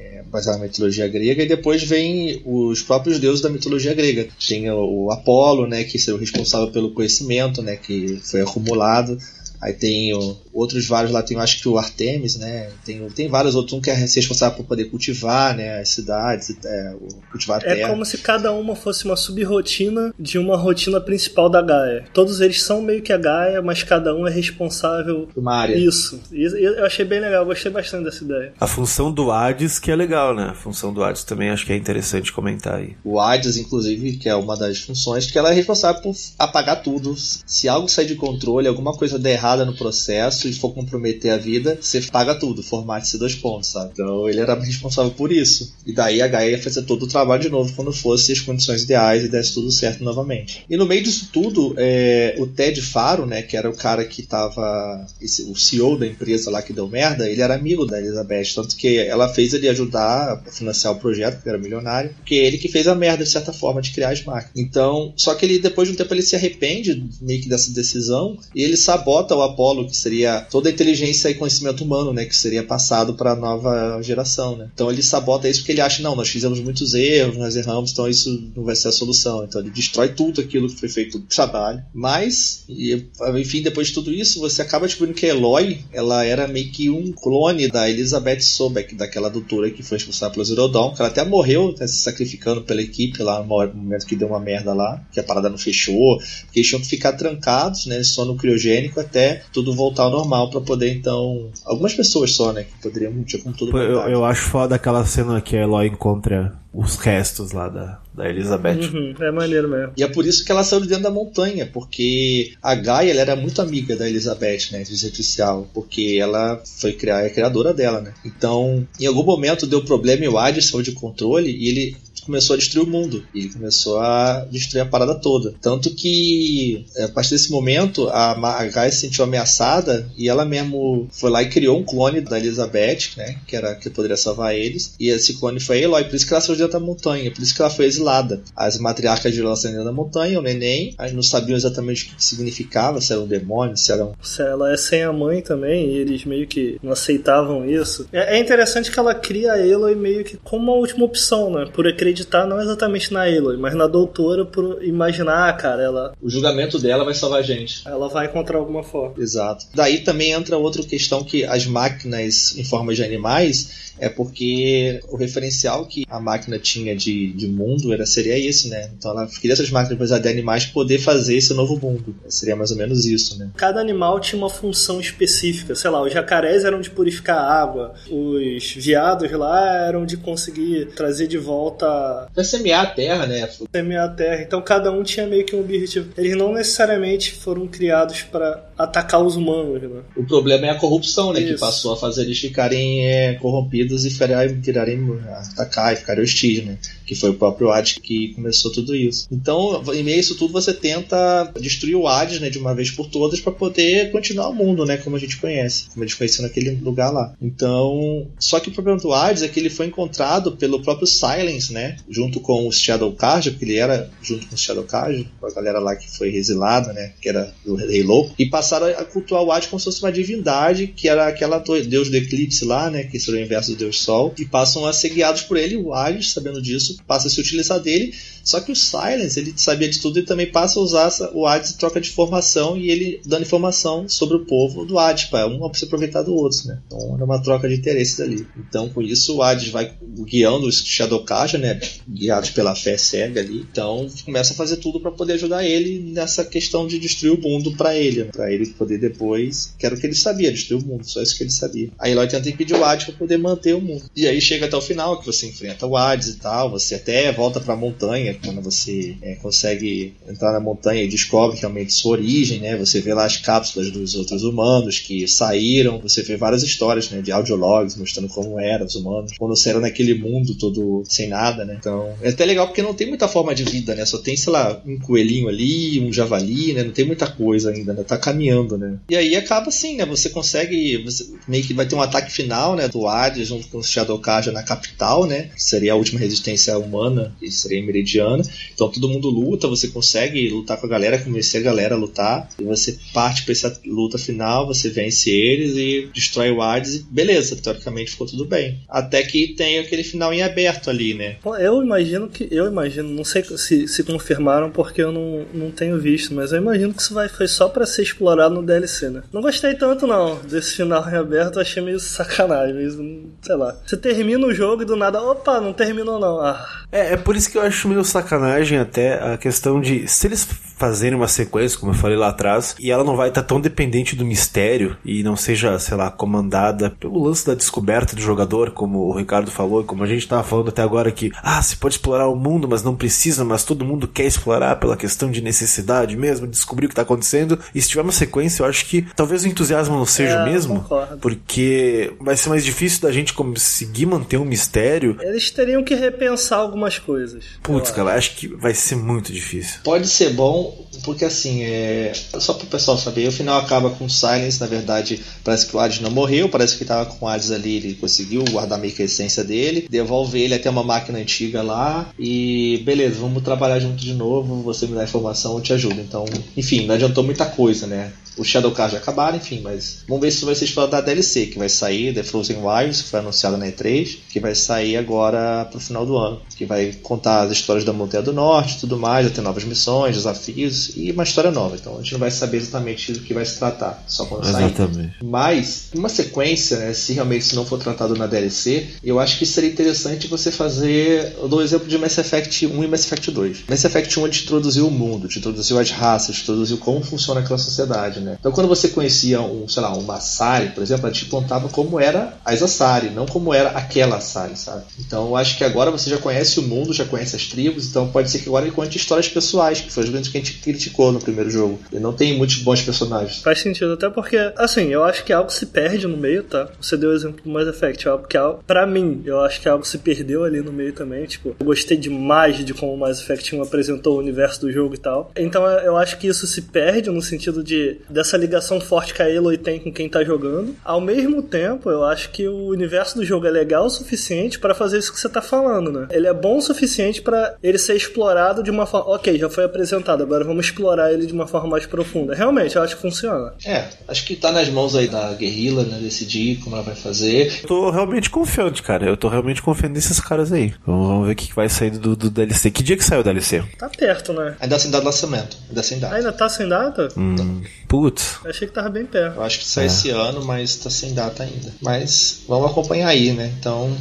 é, baseado na mitologia grega, e depois vem os próprios deuses da mitologia grega. Tem o, o Apolo, né, que é o responsável pelo conhecimento, né, que foi acumulado Aí tem o, outros vários lá, tem acho que o Artemis, né? Tem, tem vários outros, um que é responsável por poder cultivar, né? As cidades, é, cultivar a terra. É como se cada uma fosse uma sub-rotina de uma rotina principal da Gaia. Todos eles são meio que a Gaia, mas cada um é responsável por uma área. Isso. E eu achei bem legal, gostei bastante dessa ideia. A função do Hades que é legal, né? A função do Hades também acho que é interessante comentar aí. O Hades, inclusive, que é uma das funções, que ela é responsável por apagar tudo. Se algo sair de controle, alguma coisa der errada no processo e for comprometer a vida, você paga tudo, formate esses dois pontos, sabe? Então ele era responsável por isso. E daí a Gaia ia fazer todo o trabalho de novo quando fosse as condições ideais e desse tudo certo novamente. E no meio disso tudo, é, o Ted Faro, né, que era o cara que tava. Esse, o CEO da empresa lá que deu merda, ele era amigo da Elizabeth, tanto que ela fez ele ajudar a financiar o projeto, porque era milionário, porque ele que fez a merda, de certa forma, de criar as máquinas. Então, só que ele, depois de um tempo, ele se arrepende meio que dessa decisão e ele sabota o Apollo, que seria toda a inteligência e conhecimento humano, né, que seria passado para a nova geração, né. Então ele sabota isso porque ele acha, não, nós fizemos muitos erros, nós erramos, então isso não vai ser a solução. Então ele destrói tudo aquilo que foi feito do trabalho. Mas, enfim, depois de tudo isso, você acaba descobrindo que a Eloy, ela era meio que um clone da Elizabeth Sobek, daquela doutora que foi responsável pelo Zero que ela até morreu né, se sacrificando pela equipe lá no momento que deu uma merda lá, que a parada não fechou, porque eles tinham que ficar trancados, né, só no criogênico até tudo voltar ao normal para poder então, algumas pessoas só, né, que poderiam tinha como tudo eu, eu acho foda aquela cena que a Eloy encontra os restos lá da, da Elizabeth. Uhum, é maneiro mesmo. E é por isso que ela saiu de dentro da montanha, porque a Gaia ela era muito amiga da Elizabeth, né, de artificial, porque ela foi criar, é a criadora dela, né. Então, em algum momento deu problema e o Hades saiu de controle e ele começou a destruir o mundo. E começou a destruir a parada toda. Tanto que, a partir desse momento, a, Gaia se sentiu ameaçada e ela mesmo foi lá e criou um clone da Elizabeth, né? Que era que poderia salvar eles. E esse clone foi a Eloy, por isso que ela saiu dentro da montanha, por isso que ela foi exilada. As matriarcas de ela dentro da montanha, o neném, aí não sabiam exatamente o que significava, se era um demônio, se era um. Se ela é sem a mãe também, e eles meio que não aceitavam isso. É, é interessante que ela cria a Eloy meio que como uma última opção, né? Por acreditar acreditar não exatamente na Aloy, mas na doutora por imaginar, cara, ela. O julgamento dela vai salvar a gente. Ela vai encontrar alguma forma. Exato. Daí também entra outra questão que as máquinas em forma de animais é porque o referencial que a máquina tinha de, de mundo era, seria isso, né? Então ela queria essas máquinas baseadas de animais poder fazer esse novo mundo. Seria mais ou menos isso, né? Cada animal tinha uma função específica. Sei lá, os jacarés eram de purificar água, os viados lá eram de conseguir trazer de volta. Pra semear a terra, né? Semear a terra. Então cada um tinha meio que um objetivo. Eles não necessariamente foram criados para atacar os humanos, né? O problema é a corrupção, né? Isso. Que passou a fazer eles ficarem é, corrompidos e virarem, atacar e ficarem hostis, né? Que foi o próprio Hades que começou tudo isso. Então, em meio a isso tudo, você tenta destruir o Hades, né? De uma vez por todas, para poder continuar o mundo, né? Como a gente conhece, como a gente conheceu naquele lugar lá. Então, só que o problema do Hades é que ele foi encontrado pelo próprio Silence, né? Junto com o Shadow Card, porque ele era junto com o Shadow Card, com a galera lá que foi exilada, né? Que era do Rei Louco, e passaram a cultuar o Hades como se fosse uma divindade, que era aquela deus do eclipse lá, né? Que seria o inverso Deus Sol, e passam a ser guiados por ele. O Ares, sabendo disso, passa a se utilizar dele. Só que o Silence, ele sabia de tudo e também passa a usar o Hades troca de informação e ele dando informação sobre o povo do Hades, para um se aproveitar do outro, né? Então era uma troca de interesses ali. Então com isso o Hades vai guiando os Shadowkaja, né? Guiados pela fé cega ali. Então começa a fazer tudo para poder ajudar ele nessa questão de destruir o mundo para ele, né? para ele poder depois, que era o que ele sabia, destruir o mundo, só isso que ele sabia. Aí Eloy tenta impedir o Hades para poder manter o mundo. E aí chega até o final que você enfrenta o Hades e tal, você até volta para a montanha montanha, quando você é, consegue entrar na montanha e descobre realmente sua origem, né? Você vê lá as cápsulas dos outros humanos que saíram, você vê várias histórias, né? De audiologs mostrando como eram os humanos, quando você era naquele mundo todo sem nada, né? Então, é até legal porque não tem muita forma de vida, né? Só tem, sei lá, um coelhinho ali, um javali, né? Não tem muita coisa ainda, né? Tá caminhando, né? E aí acaba assim, né? Você consegue, você meio que vai ter um ataque final, né? Do Hades junto com o Shadowkaja na capital, né? Que seria a última resistência humana, que seria Meridiana então todo mundo luta, você consegue lutar com a galera, convencer a galera a lutar, e você parte para essa luta final, você vence eles e destrói o Hades, e beleza, teoricamente ficou tudo bem. Até que tem aquele final em aberto ali, né? Eu imagino que. Eu imagino, não sei se, se confirmaram porque eu não, não tenho visto, mas eu imagino que isso vai, foi só para ser explorado explorado no DLC, né? Não gostei tanto, não, desse final em aberto, achei meio sacanagem, meio, sei lá. Você termina o jogo e do nada, opa, não terminou não. Ah. É, é por isso que eu acho meio sacanagem até a questão de se eles fazerem uma sequência, como eu falei lá atrás, e ela não vai estar tão dependente do mistério e não seja, sei lá, comandada pelo lance da descoberta do jogador, como o Ricardo falou, e como a gente estava falando até agora que, ah, se pode explorar o mundo, mas não precisa, mas todo mundo quer explorar pela questão de necessidade mesmo, descobrir o que está acontecendo. E se tiver uma sequência, eu acho que talvez o entusiasmo não seja É, o mesmo, concordo. porque vai ser mais difícil da gente conseguir manter um mistério. Eles teriam que repensar algumas coisas. Putz, cara, acho que vai ser muito difícil. Pode ser bom, porque assim, é... só pro pessoal saber, o final acaba com o Silence, na verdade, parece que o Hades não morreu, parece que tava com o Hades ali, ele conseguiu guardar meio que a essência dele, devolve ele até uma máquina antiga lá, e beleza, vamos trabalhar junto de novo, você me dá informação, eu te ajudo. Então, enfim, não adiantou muita coisa, né? Os Shadow Cards já acabaram, enfim, mas vamos ver se vai ser explorado da DLC, que vai sair, The Frozen Wilds, que foi anunciada na E3, que vai sair agora pro final do ano, que vai contar as histórias da Montanha do Norte e tudo mais, vai ter novas missões, desafios e uma história nova. Então a gente não vai saber exatamente do que vai se tratar, só quando sair. Exatamente. Mas, uma sequência, né, se realmente isso não for tratado na DLC, eu acho que seria interessante você fazer. Eu dou o exemplo de Mass Effect 1 e Mass Effect 2. Mass Effect 1 te introduziu o mundo, te introduziu as raças, te introduziu como funciona aquela sociedade, né? Então quando você conhecia um, sei lá, um Asari, por exemplo, ela te contava como era as Asari, não como era aquela Asari, sabe? Então eu acho que agora você já conhece o mundo, já conhece as tribos, então pode ser que agora ele conte histórias pessoais, que foi as grandes que a gente criticou no primeiro jogo. Ele não tem muitos bons personagens. Faz sentido, até porque, assim, eu acho que algo se perde no meio, tá? Você deu o exemplo do Mass Effect, algo que, pra mim, eu acho que algo se perdeu ali no meio também. Tipo, eu gostei demais de como o Mass Effect 1 apresentou o universo do jogo e tal. Então eu acho que isso se perde no sentido de dessa ligação forte que a Aloy tem com quem tá jogando. Ao mesmo tempo, eu acho que o universo do jogo é legal o suficiente pra fazer isso que você tá falando, né? Ele é bom o suficiente pra ele ser explorado de uma forma. Ok, já foi apresentado, agora vamos explorar ele de uma forma mais profunda. Realmente, eu acho que funciona. É, acho que tá nas mãos aí da guerrilla, né? Decidir como ela vai fazer. Eu tô realmente confiante, cara. Eu tô realmente confiando nesses caras aí. Vamos, vamos ver o que vai sair do, do DLC. Que dia que saiu o DLC? Tá perto, né? Ainda sem data de lançamento. Ainda sem data. Ainda tá sem data? Hum, putz. Achei que tava bem perto. Eu acho que sai esse ano, mas tá sem data ainda. Mas vamos acompanhar aí, né? Então,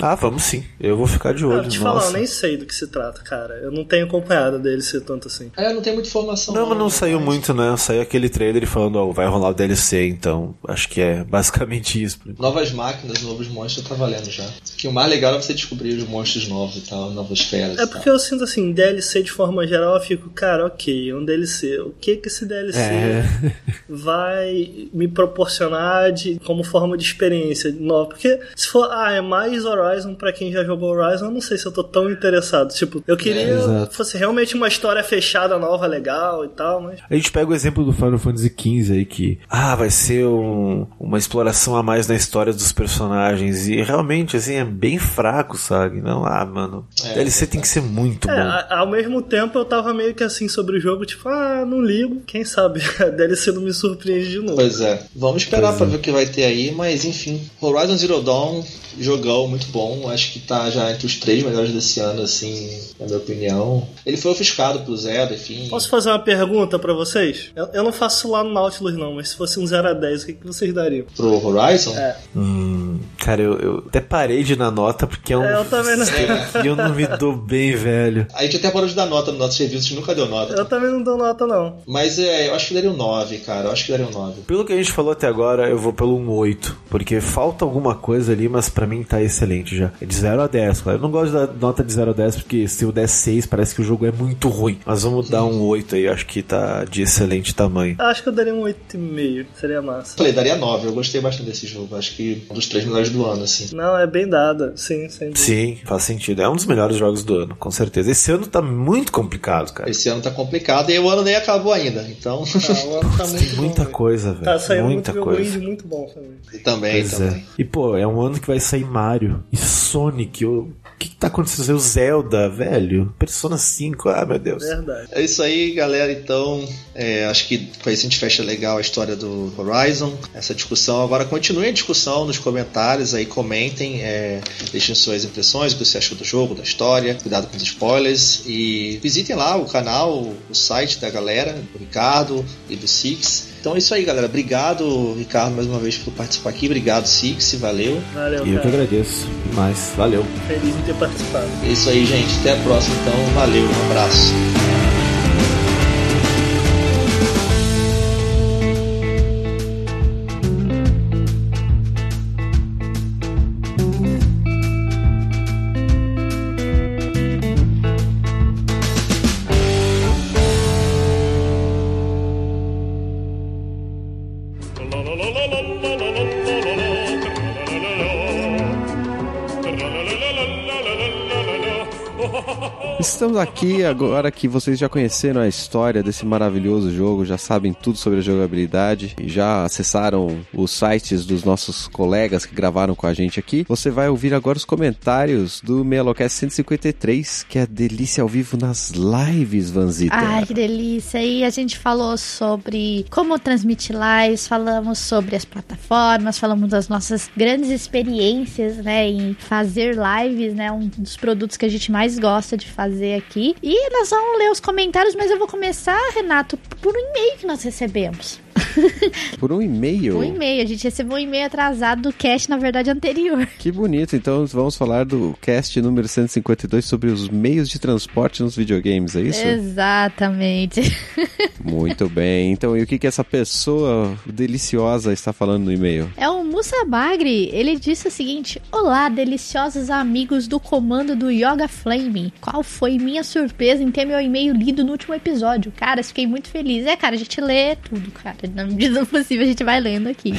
Ah, vamos sim. Eu vou ficar de olho. Ah, te nossa. falar, eu nem sei do que se trata, cara. Eu não tenho acompanhado dele ser tanto assim. é, não tem muita informação. Não, mas não né? saiu Mas- muito, né? Saiu aquele trailer falando, ó, vai rolar o DLC, então acho que é basicamente isso. Novas máquinas, novos monstros tá valendo já. Que o mais legal é você descobrir os monstros novos e tal, novas feras. É porque tal. eu sinto assim, DLC de forma geral, eu fico, cara, ok, é um DLC. O que que esse DLC É. vai me proporcionar de, como forma de experiência nova? Porque se for, ah, é mais Horizon pra quem já jogou Horizon, eu não sei se eu tô tão interessado. Tipo, eu queria É, que fosse realmente uma história fechada, nova, legal e tal, mas. A gente pega o exemplo do Final Fantasy XV aí, que, ah, vai ser um- uma exploração a mais na história dos personagens, e realmente, assim, é bem fraco, sabe? Não, ah, mano, É, DLC tem que ser muito É, bom. a- ao mesmo tempo eu tava meio que assim sobre o jogo, tipo, ah, não ligo, quem sabe a DLC não me surpreende de novo. Pois é. Vamos esperar Pois pra é. ver o que vai ter aí, mas enfim. Horizon Zero Dawn, jogão muito bom. Acho que tá já entre os três melhores desse ano, assim, na minha opinião. Ele foi ofuscado pro Zelda, enfim. Posso fazer uma pergunta pra vocês? Eu, eu não faço lá no Nautilus não, mas se fosse um 0 a 10, o que, que vocês dariam? Pro Horizon? É. Hum, cara, eu, eu até parei de ir na nota, porque é um. É, eu também não. E eu não me dou bem, velho. A gente até parou de dar nota no nosso serviço, a gente nunca deu nota. Eu também não dou nota não. Mas é, eu acho que daria um 9, cara. Eu acho que daria um 9. Pelo que a gente falou até agora, eu vou pelo um 8. Porque falta alguma coisa ali, mas pra mim tá excelente já. É de 0 a 10, claro. Eu não gosto da nota de 0 a 10, porque se eu der 6, parece que o jogo é muito ruim. Mas vamos dar um 8 aí, eu acho que tá de excelente tamanho. Acho que eu daria um 8,5, seria massa. Falei, daria 9. Eu gostei bastante desse jogo. Acho que um dos três melhores do ano, assim. Não, é bem dada, sim, sem dúvida. Sim, faz sentido. É um dos melhores jogos do ano, com certeza. Esse ano tá muito complicado, cara. Esse ano tá complicado e o ano nem acabou ainda. Então, Ah, o ano tá muito Tem bom, muita velho. coisa, velho. Tá saindo muita muito coisa. indie muito bom também. também, Pois também. é. E pô, é um ano que vai sair Mario e Sonic. Eu... que, que tá acontecendo? O Zelda, velho? Persona 5, ah, meu Deus. Verdade. É isso aí, galera. Então, é, acho que com isso a gente fecha legal a história do Horizon, essa discussão. Agora, continue a discussão nos comentários aí, comentem, é, deixem suas impressões, o que você achou do jogo, da história, cuidado com os spoilers e visitem lá o canal, o site da galera, do Ricardo e do Six. Então é isso aí, galera. Obrigado, Ricardo, mais uma vez por participar aqui. Obrigado, Six. Valeu. Valeu, E eu que agradeço demais. Valeu. Feliz ter participado. É isso aí, gente. Até a próxima, então. Valeu, um abraço. Aqui agora que vocês já conheceram a história desse maravilhoso jogo, já sabem tudo sobre a jogabilidade já acessaram os sites dos nossos colegas que gravaram com a gente aqui. Você vai ouvir agora os comentários do Melocast 153, que é a delícia ao vivo nas lives, Vanzita. Ai, que delícia. E a gente falou sobre como transmitir lives, falamos sobre as plataformas, falamos das nossas grandes experiências, né, em fazer lives, né, um dos produtos que a gente mais gosta de fazer aqui. E nós vamos ler os comentários, mas eu vou começar, Renato, por um e-mail que nós recebemos. Por um e-mail. Um e-mail, a gente recebeu um e-mail atrasado do cast, na verdade, anterior. Que bonito. Então vamos falar do cast número 152 sobre os meios de transporte nos videogames, é isso? Exatamente. Muito bem. Então, e o que que essa pessoa deliciosa está falando no e-mail? É o Musa Bagri. Ele disse o seguinte: Olá, deliciosos amigos do comando do Yoga Flame. Qual foi minha surpresa em ter meu e-mail lido no último episódio? Cara, fiquei muito feliz. É, cara, a gente lê tudo, cara. Na medida do possível, a gente vai lendo aqui.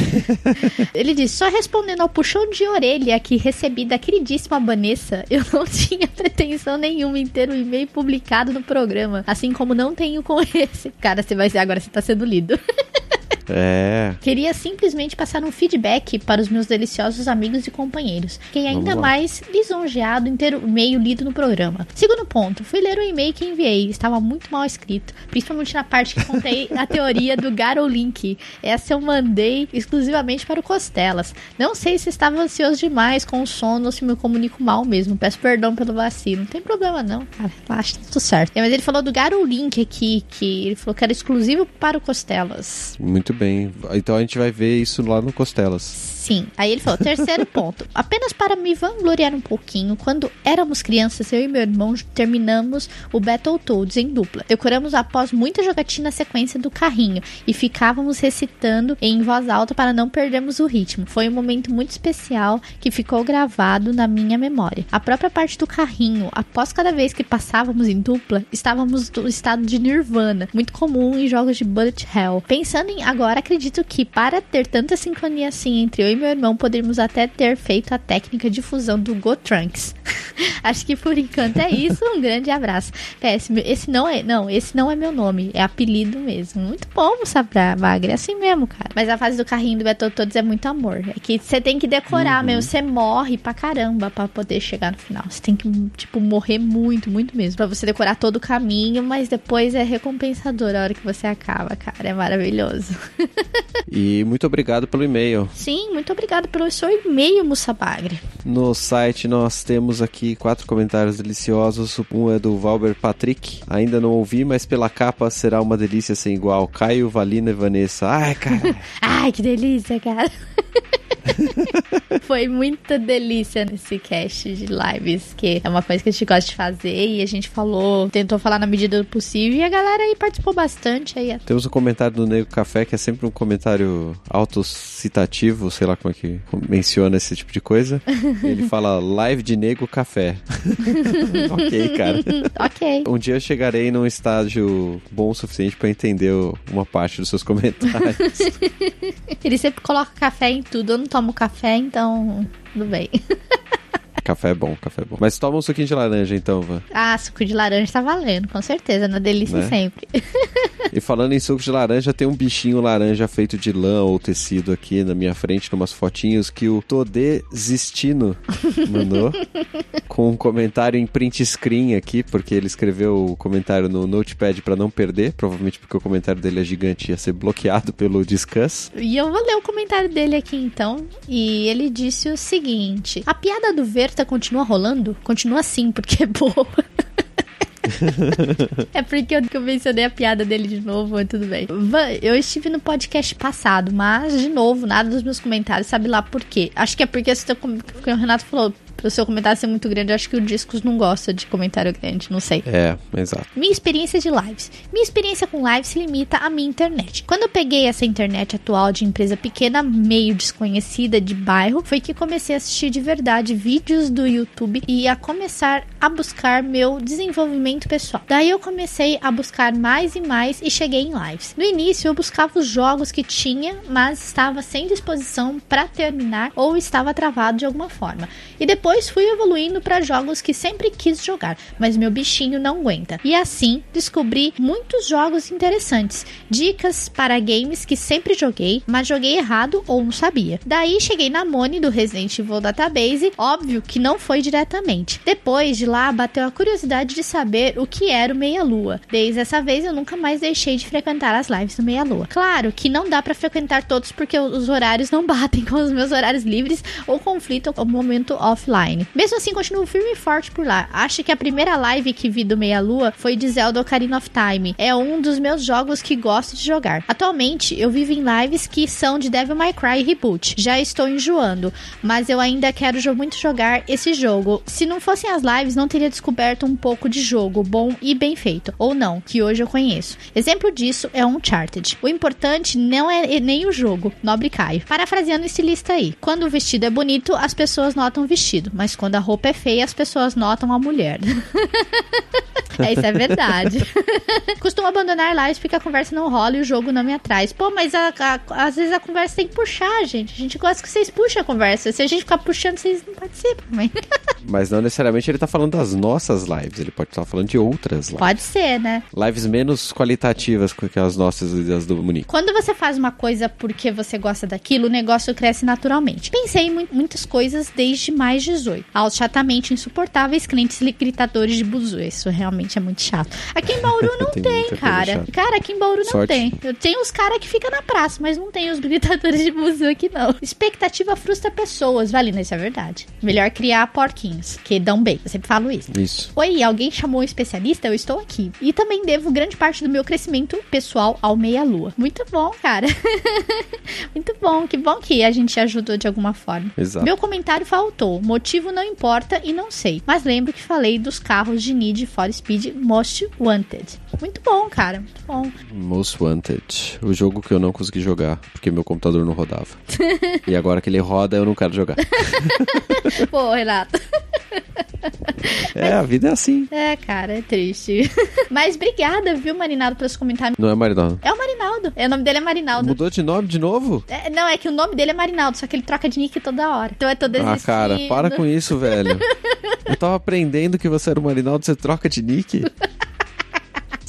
Ele disse: Só respondendo ao puxão de orelha que recebi da queridíssima Vanessa, eu não tinha pretensão nenhuma em ter o e-mail publicado no programa. Assim como não tenho com esse. Cara, você vai agora, você tá sendo lido. É. Queria simplesmente passar um feedback para os meus deliciosos amigos e companheiros. Fiquei ainda mais lisonjeado em ter o e-mail lido no programa. Segundo ponto, fui ler o e-mail que enviei. Estava muito mal escrito, principalmente na parte que contei a teoria do Garo Link. Essa eu mandei exclusivamente para o Costelas. Não sei se estava ansioso demais com o sono ou se me comunico mal mesmo. Peço perdão pelo vacilo. Não tem problema não, cara. Relaxa, tá tudo certo. É, Mas ele falou do Garo Link aqui, que ele falou que era exclusivo para o Costelas. Muito bem. Então a gente vai ver isso lá no Costelas. Sim. Aí ele falou: terceiro ponto. Apenas para me vangloriar um pouquinho, quando éramos crianças, eu e meu irmão terminamos o Battletoads em dupla. Decoramos após muita jogatina a sequência do carrinho e ficávamos recitando em voz alta para não perdermos o ritmo. Foi um momento muito especial que ficou gravado na minha memória. A própria parte do carrinho, após cada vez que passávamos em dupla, estávamos no estado de nirvana, muito comum em jogos de bullet hell. Pensando em agora, acredito que para ter tanta sincronia assim entre eu e meu irmão, poderíamos até ter feito a técnica de fusão do Go Trunks. Acho que por enquanto é isso. Um grande abraço. PS, esse não é, não, esse não é meu nome, é apelido mesmo. Muito bom, Sabra Magre, é assim mesmo, cara. Mas a fase do carrinho do Battletoads é muito amor. É que você tem que decorar mesmo, você morre pra caramba pra poder chegar no final. Você tem que, tipo, morrer muito, muito mesmo, pra você decorar todo o caminho, mas depois é recompensador a hora que você acaba, cara. É maravilhoso. E muito obrigado pelo e-mail. Sim, muito obrigado pelo seu e-mail, Mussabagre. No site nós temos aqui quatro comentários deliciosos. Um é do Valber Patrick. Ainda não ouvi, mas pela capa será uma delícia sem igual. Caio, Valina e Vanessa. Ai, cara. Ai, que delícia, cara. Foi muita delícia nesse cast de lives, que é uma coisa que a gente gosta de fazer e a gente falou, tentou falar na medida do possível e a galera aí participou bastante aí. Temos um comentário do Nego Café que é sempre um comentário autocitativo, sei lá como é que menciona esse tipo de coisa. Ele fala live de Nego Café. ok, cara. ok. Um dia eu chegarei num estágio bom o suficiente pra entender uma parte dos seus comentários. Ele sempre coloca café em tudo. Eu não tomo café, então tudo bem. café é bom, café é bom. Mas toma um suquinho de laranja então, Van. Ah, suco de laranja tá valendo, com certeza, na delícia Né? sempre. E falando em suco de laranja, tem um bichinho laranja feito de lã ou tecido aqui na minha frente, numas fotinhos que o Todê Zistino mandou. com um comentário em print screen aqui, porque ele escreveu o comentário no Notepad pra não perder, provavelmente porque o comentário dele é gigante e ia ser bloqueado pelo Discuss. E eu vou ler o comentário dele aqui então. E ele disse o seguinte: A piada do Verta continua rolando? Continua sim, porque é boa. é porque eu, que eu mencionei a piada dele de novo, mas tudo bem. Eu estive no podcast passado, mas, de novo, nada dos meus comentários, sabe lá por quê. Acho que é porque, com- porque o Renato falou, pro seu comentário ser muito grande, eu acho que o Discos não gosta de comentário grande, não sei. É, exato. Minha experiência de lives. Minha experiência com lives se limita à minha internet. Quando eu peguei essa internet atual de empresa pequena, meio desconhecida de bairro, foi que comecei a assistir de verdade vídeos do YouTube e a começar a buscar meu desenvolvimento pessoal. Daí eu comecei a buscar mais e mais e cheguei em lives. No início eu buscava os jogos que tinha, mas estava sem disposição para terminar ou estava travado de alguma forma. E depois fui evoluindo para jogos que sempre quis jogar, mas meu bichinho não aguenta. E assim descobri muitos jogos interessantes, dicas para games que sempre joguei, mas joguei errado ou não sabia. Daí cheguei na Mone do Resident Evil Database, óbvio que não foi diretamente. Depois de lá bateu a curiosidade de saber o que era o Meia Lua. Desde essa vez eu nunca mais deixei de frequentar as lives do Meia Lua. Claro que não dá para frequentar todos porque os horários não batem com os meus horários livres ou conflitam com o momento offline. Mesmo assim, continuo firme e forte por lá. Acho que a primeira live que vi do Meia Lua foi de Zelda Ocarina of Time. É um dos meus jogos que gosto de jogar. Atualmente, eu vivo em lives que são de Devil May Cry Reboot. Já estou enjoando, mas eu ainda quero muito jogar esse jogo. Se não fossem as lives, não teria descoberto um pouco de jogo bom e bem feito. Ou não, que hoje eu conheço. Exemplo disso é Uncharted. O importante não é nem o jogo, nobre Caio. Parafraseando esse lista aí. Quando o vestido é bonito, as pessoas notam o vestido. Mas quando a roupa é feia, as pessoas notam a mulher. é, isso é verdade. Costumo abandonar lives porque a conversa não rola e o jogo não me atrai. Pô, mas a- a- às vezes a conversa tem que puxar, gente. A gente gosta que vocês puxem a conversa. Se a gente ficar puxando, vocês não participam. Mas... Mas não necessariamente ele tá falando das nossas lives, ele pode estar falando de outras lives. Pode ser, né? Lives menos qualitativas que as nossas e as do Munique. Quando você faz uma coisa porque você gosta daquilo, o negócio cresce naturalmente. Pensei em mu- muitas coisas desde mais 18. Aos chatamente insuportáveis clientes li- gritadores de buzu. Isso realmente é muito chato. Aqui em Bauru não Tem tem, cara. Cara, aqui em Bauru não Sorte. tem. Eu tenho os caras que ficam na praça, mas não tem os gritadores de buzu aqui não. Expectativa frustra pessoas. Valina, isso é verdade. Melhor criar porquinhos, que dão bem. Eu sempre falo isso. Isso. Oi, alguém chamou um especialista? Eu estou aqui. E também devo grande parte do meu crescimento pessoal ao Meia Lua. Muito bom, cara. Muito bom. Que bom que a gente ajudou de alguma forma. Exato. Meu comentário faltou. Motivo não importa e não sei. Mas lembro que falei dos carros de Need for Speed Most Wanted. Muito bom, cara. Muito bom. Most Wanted. O jogo que eu não consegui jogar, porque meu computador não rodava. e agora que ele roda, eu não quero jogar. Pô, Renato. É, a vida é assim. É, cara, é triste. Mas obrigada, viu, Marinaldo, pelos comentários. Não é Marinaldo. É o Marinaldo. É, o nome dele é Marinaldo. Mudou de nome de novo? É, não, é que o nome dele é Marinaldo, só que ele troca de nick toda hora. Então é todo Ah, cara, para com isso, velho. Eu tava aprendendo que você era o Marinaldo, você troca de nick?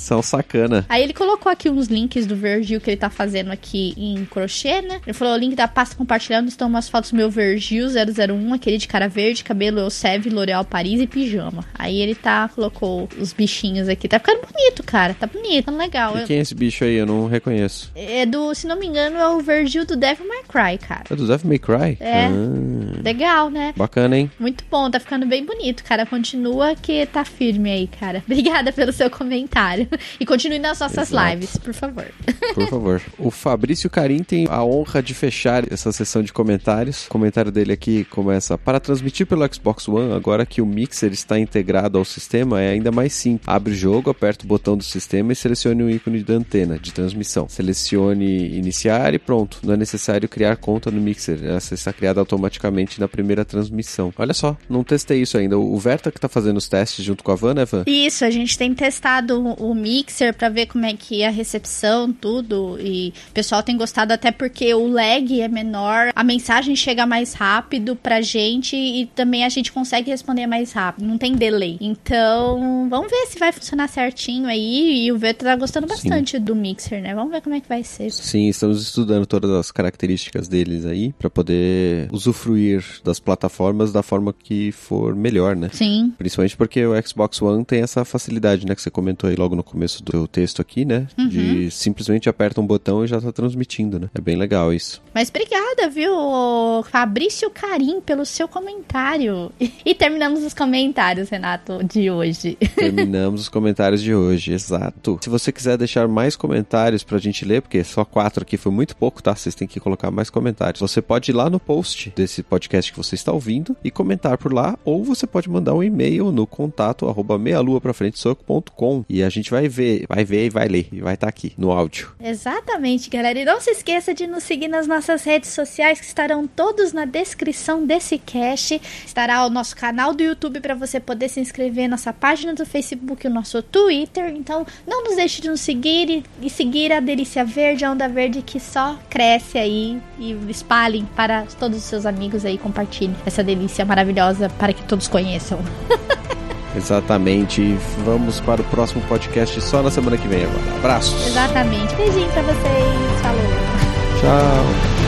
São sacana. Aí ele colocou aqui uns links do Virgil que ele tá fazendo aqui em crochê, né? Ele falou: o link da pasta compartilhando estão umas fotos do meu Virgil 001, aquele de cara verde, cabelo Elseve, L'Oréal Paris e pijama. Aí ele tá, colocou os bichinhos aqui. Tá ficando bonito, cara. Tá bonito, tá legal. E quem é esse bicho aí? Eu não reconheço. É do, se não me engano, é o Virgil do Devil May Cry, cara. É do Devil May Cry? É. Ah, Legal, né? bacana, hein? Muito bom, tá ficando bem bonito, cara. Continua que tá firme aí, cara. Obrigada pelo seu comentário. E continue nas nossas Exato. lives, por favor. Por favor. O Fabrício Carim tem a honra de fechar essa sessão de comentários. O comentário dele aqui começa: Para transmitir pelo Xbox One, agora que o Mixer está integrado ao sistema, é ainda mais simples. Abre o jogo, aperta o botão do sistema e selecione o ícone da antena de transmissão. Selecione iniciar e pronto. Não é necessário criar conta no Mixer. Essa está criada automaticamente na primeira transmissão. Olha só, não testei isso ainda. O Verta que tá fazendo os testes junto com a Van, né, Van? Isso, a gente tem testado o Mixer para ver como é que é a recepção, tudo. E o pessoal tem gostado até porque o lag é menor, a mensagem chega mais rápido pra gente e também a gente consegue responder mais rápido, não tem delay. Então, vamos ver se vai funcionar certinho aí. E o Veto tá gostando bastante Sim. do Mixer, né? Vamos ver como é que vai ser. Sim, estamos estudando todas as características deles aí para poder usufruir das plataformas da forma que for melhor, né? Sim. Principalmente porque o Xbox One tem essa facilidade, né? Que você comentou aí logo no começo do texto aqui, né? Uhum. De simplesmente aperta um botão e já tá transmitindo, né? É bem legal isso. Mas obrigada, viu, Fabrício Carim, pelo seu comentário. E terminamos os comentários, Renato, de hoje. Terminamos os comentários de hoje, exato. Se você quiser deixar mais comentários pra gente ler, porque só quatro aqui foi muito pouco, tá? Vocês têm que colocar mais comentários. Você pode ir lá no post desse podcast que você está ouvindo e comentar por lá, ou você pode mandar um e-mail no contato arroba soco.com e a gente vai ver, vai ver e vai ler, e vai estar tá aqui no áudio. Exatamente, galera. E não se esqueça de nos seguir nas nossas redes sociais que estarão todos na descrição desse cast. Estará o nosso canal do YouTube para você poder se inscrever, nossa página do Facebook, o nosso Twitter. Então, não nos deixe de nos seguir e, e seguir a Delícia Verde, a Onda Verde que só cresce aí e espalhem para todos os seus amigos aí, compartilhem essa delícia maravilhosa para que todos conheçam. Exatamente. Vamos para o próximo podcast só na semana que vem agora. Abraços. Exatamente. Beijinho pra vocês. Falou. Tchau.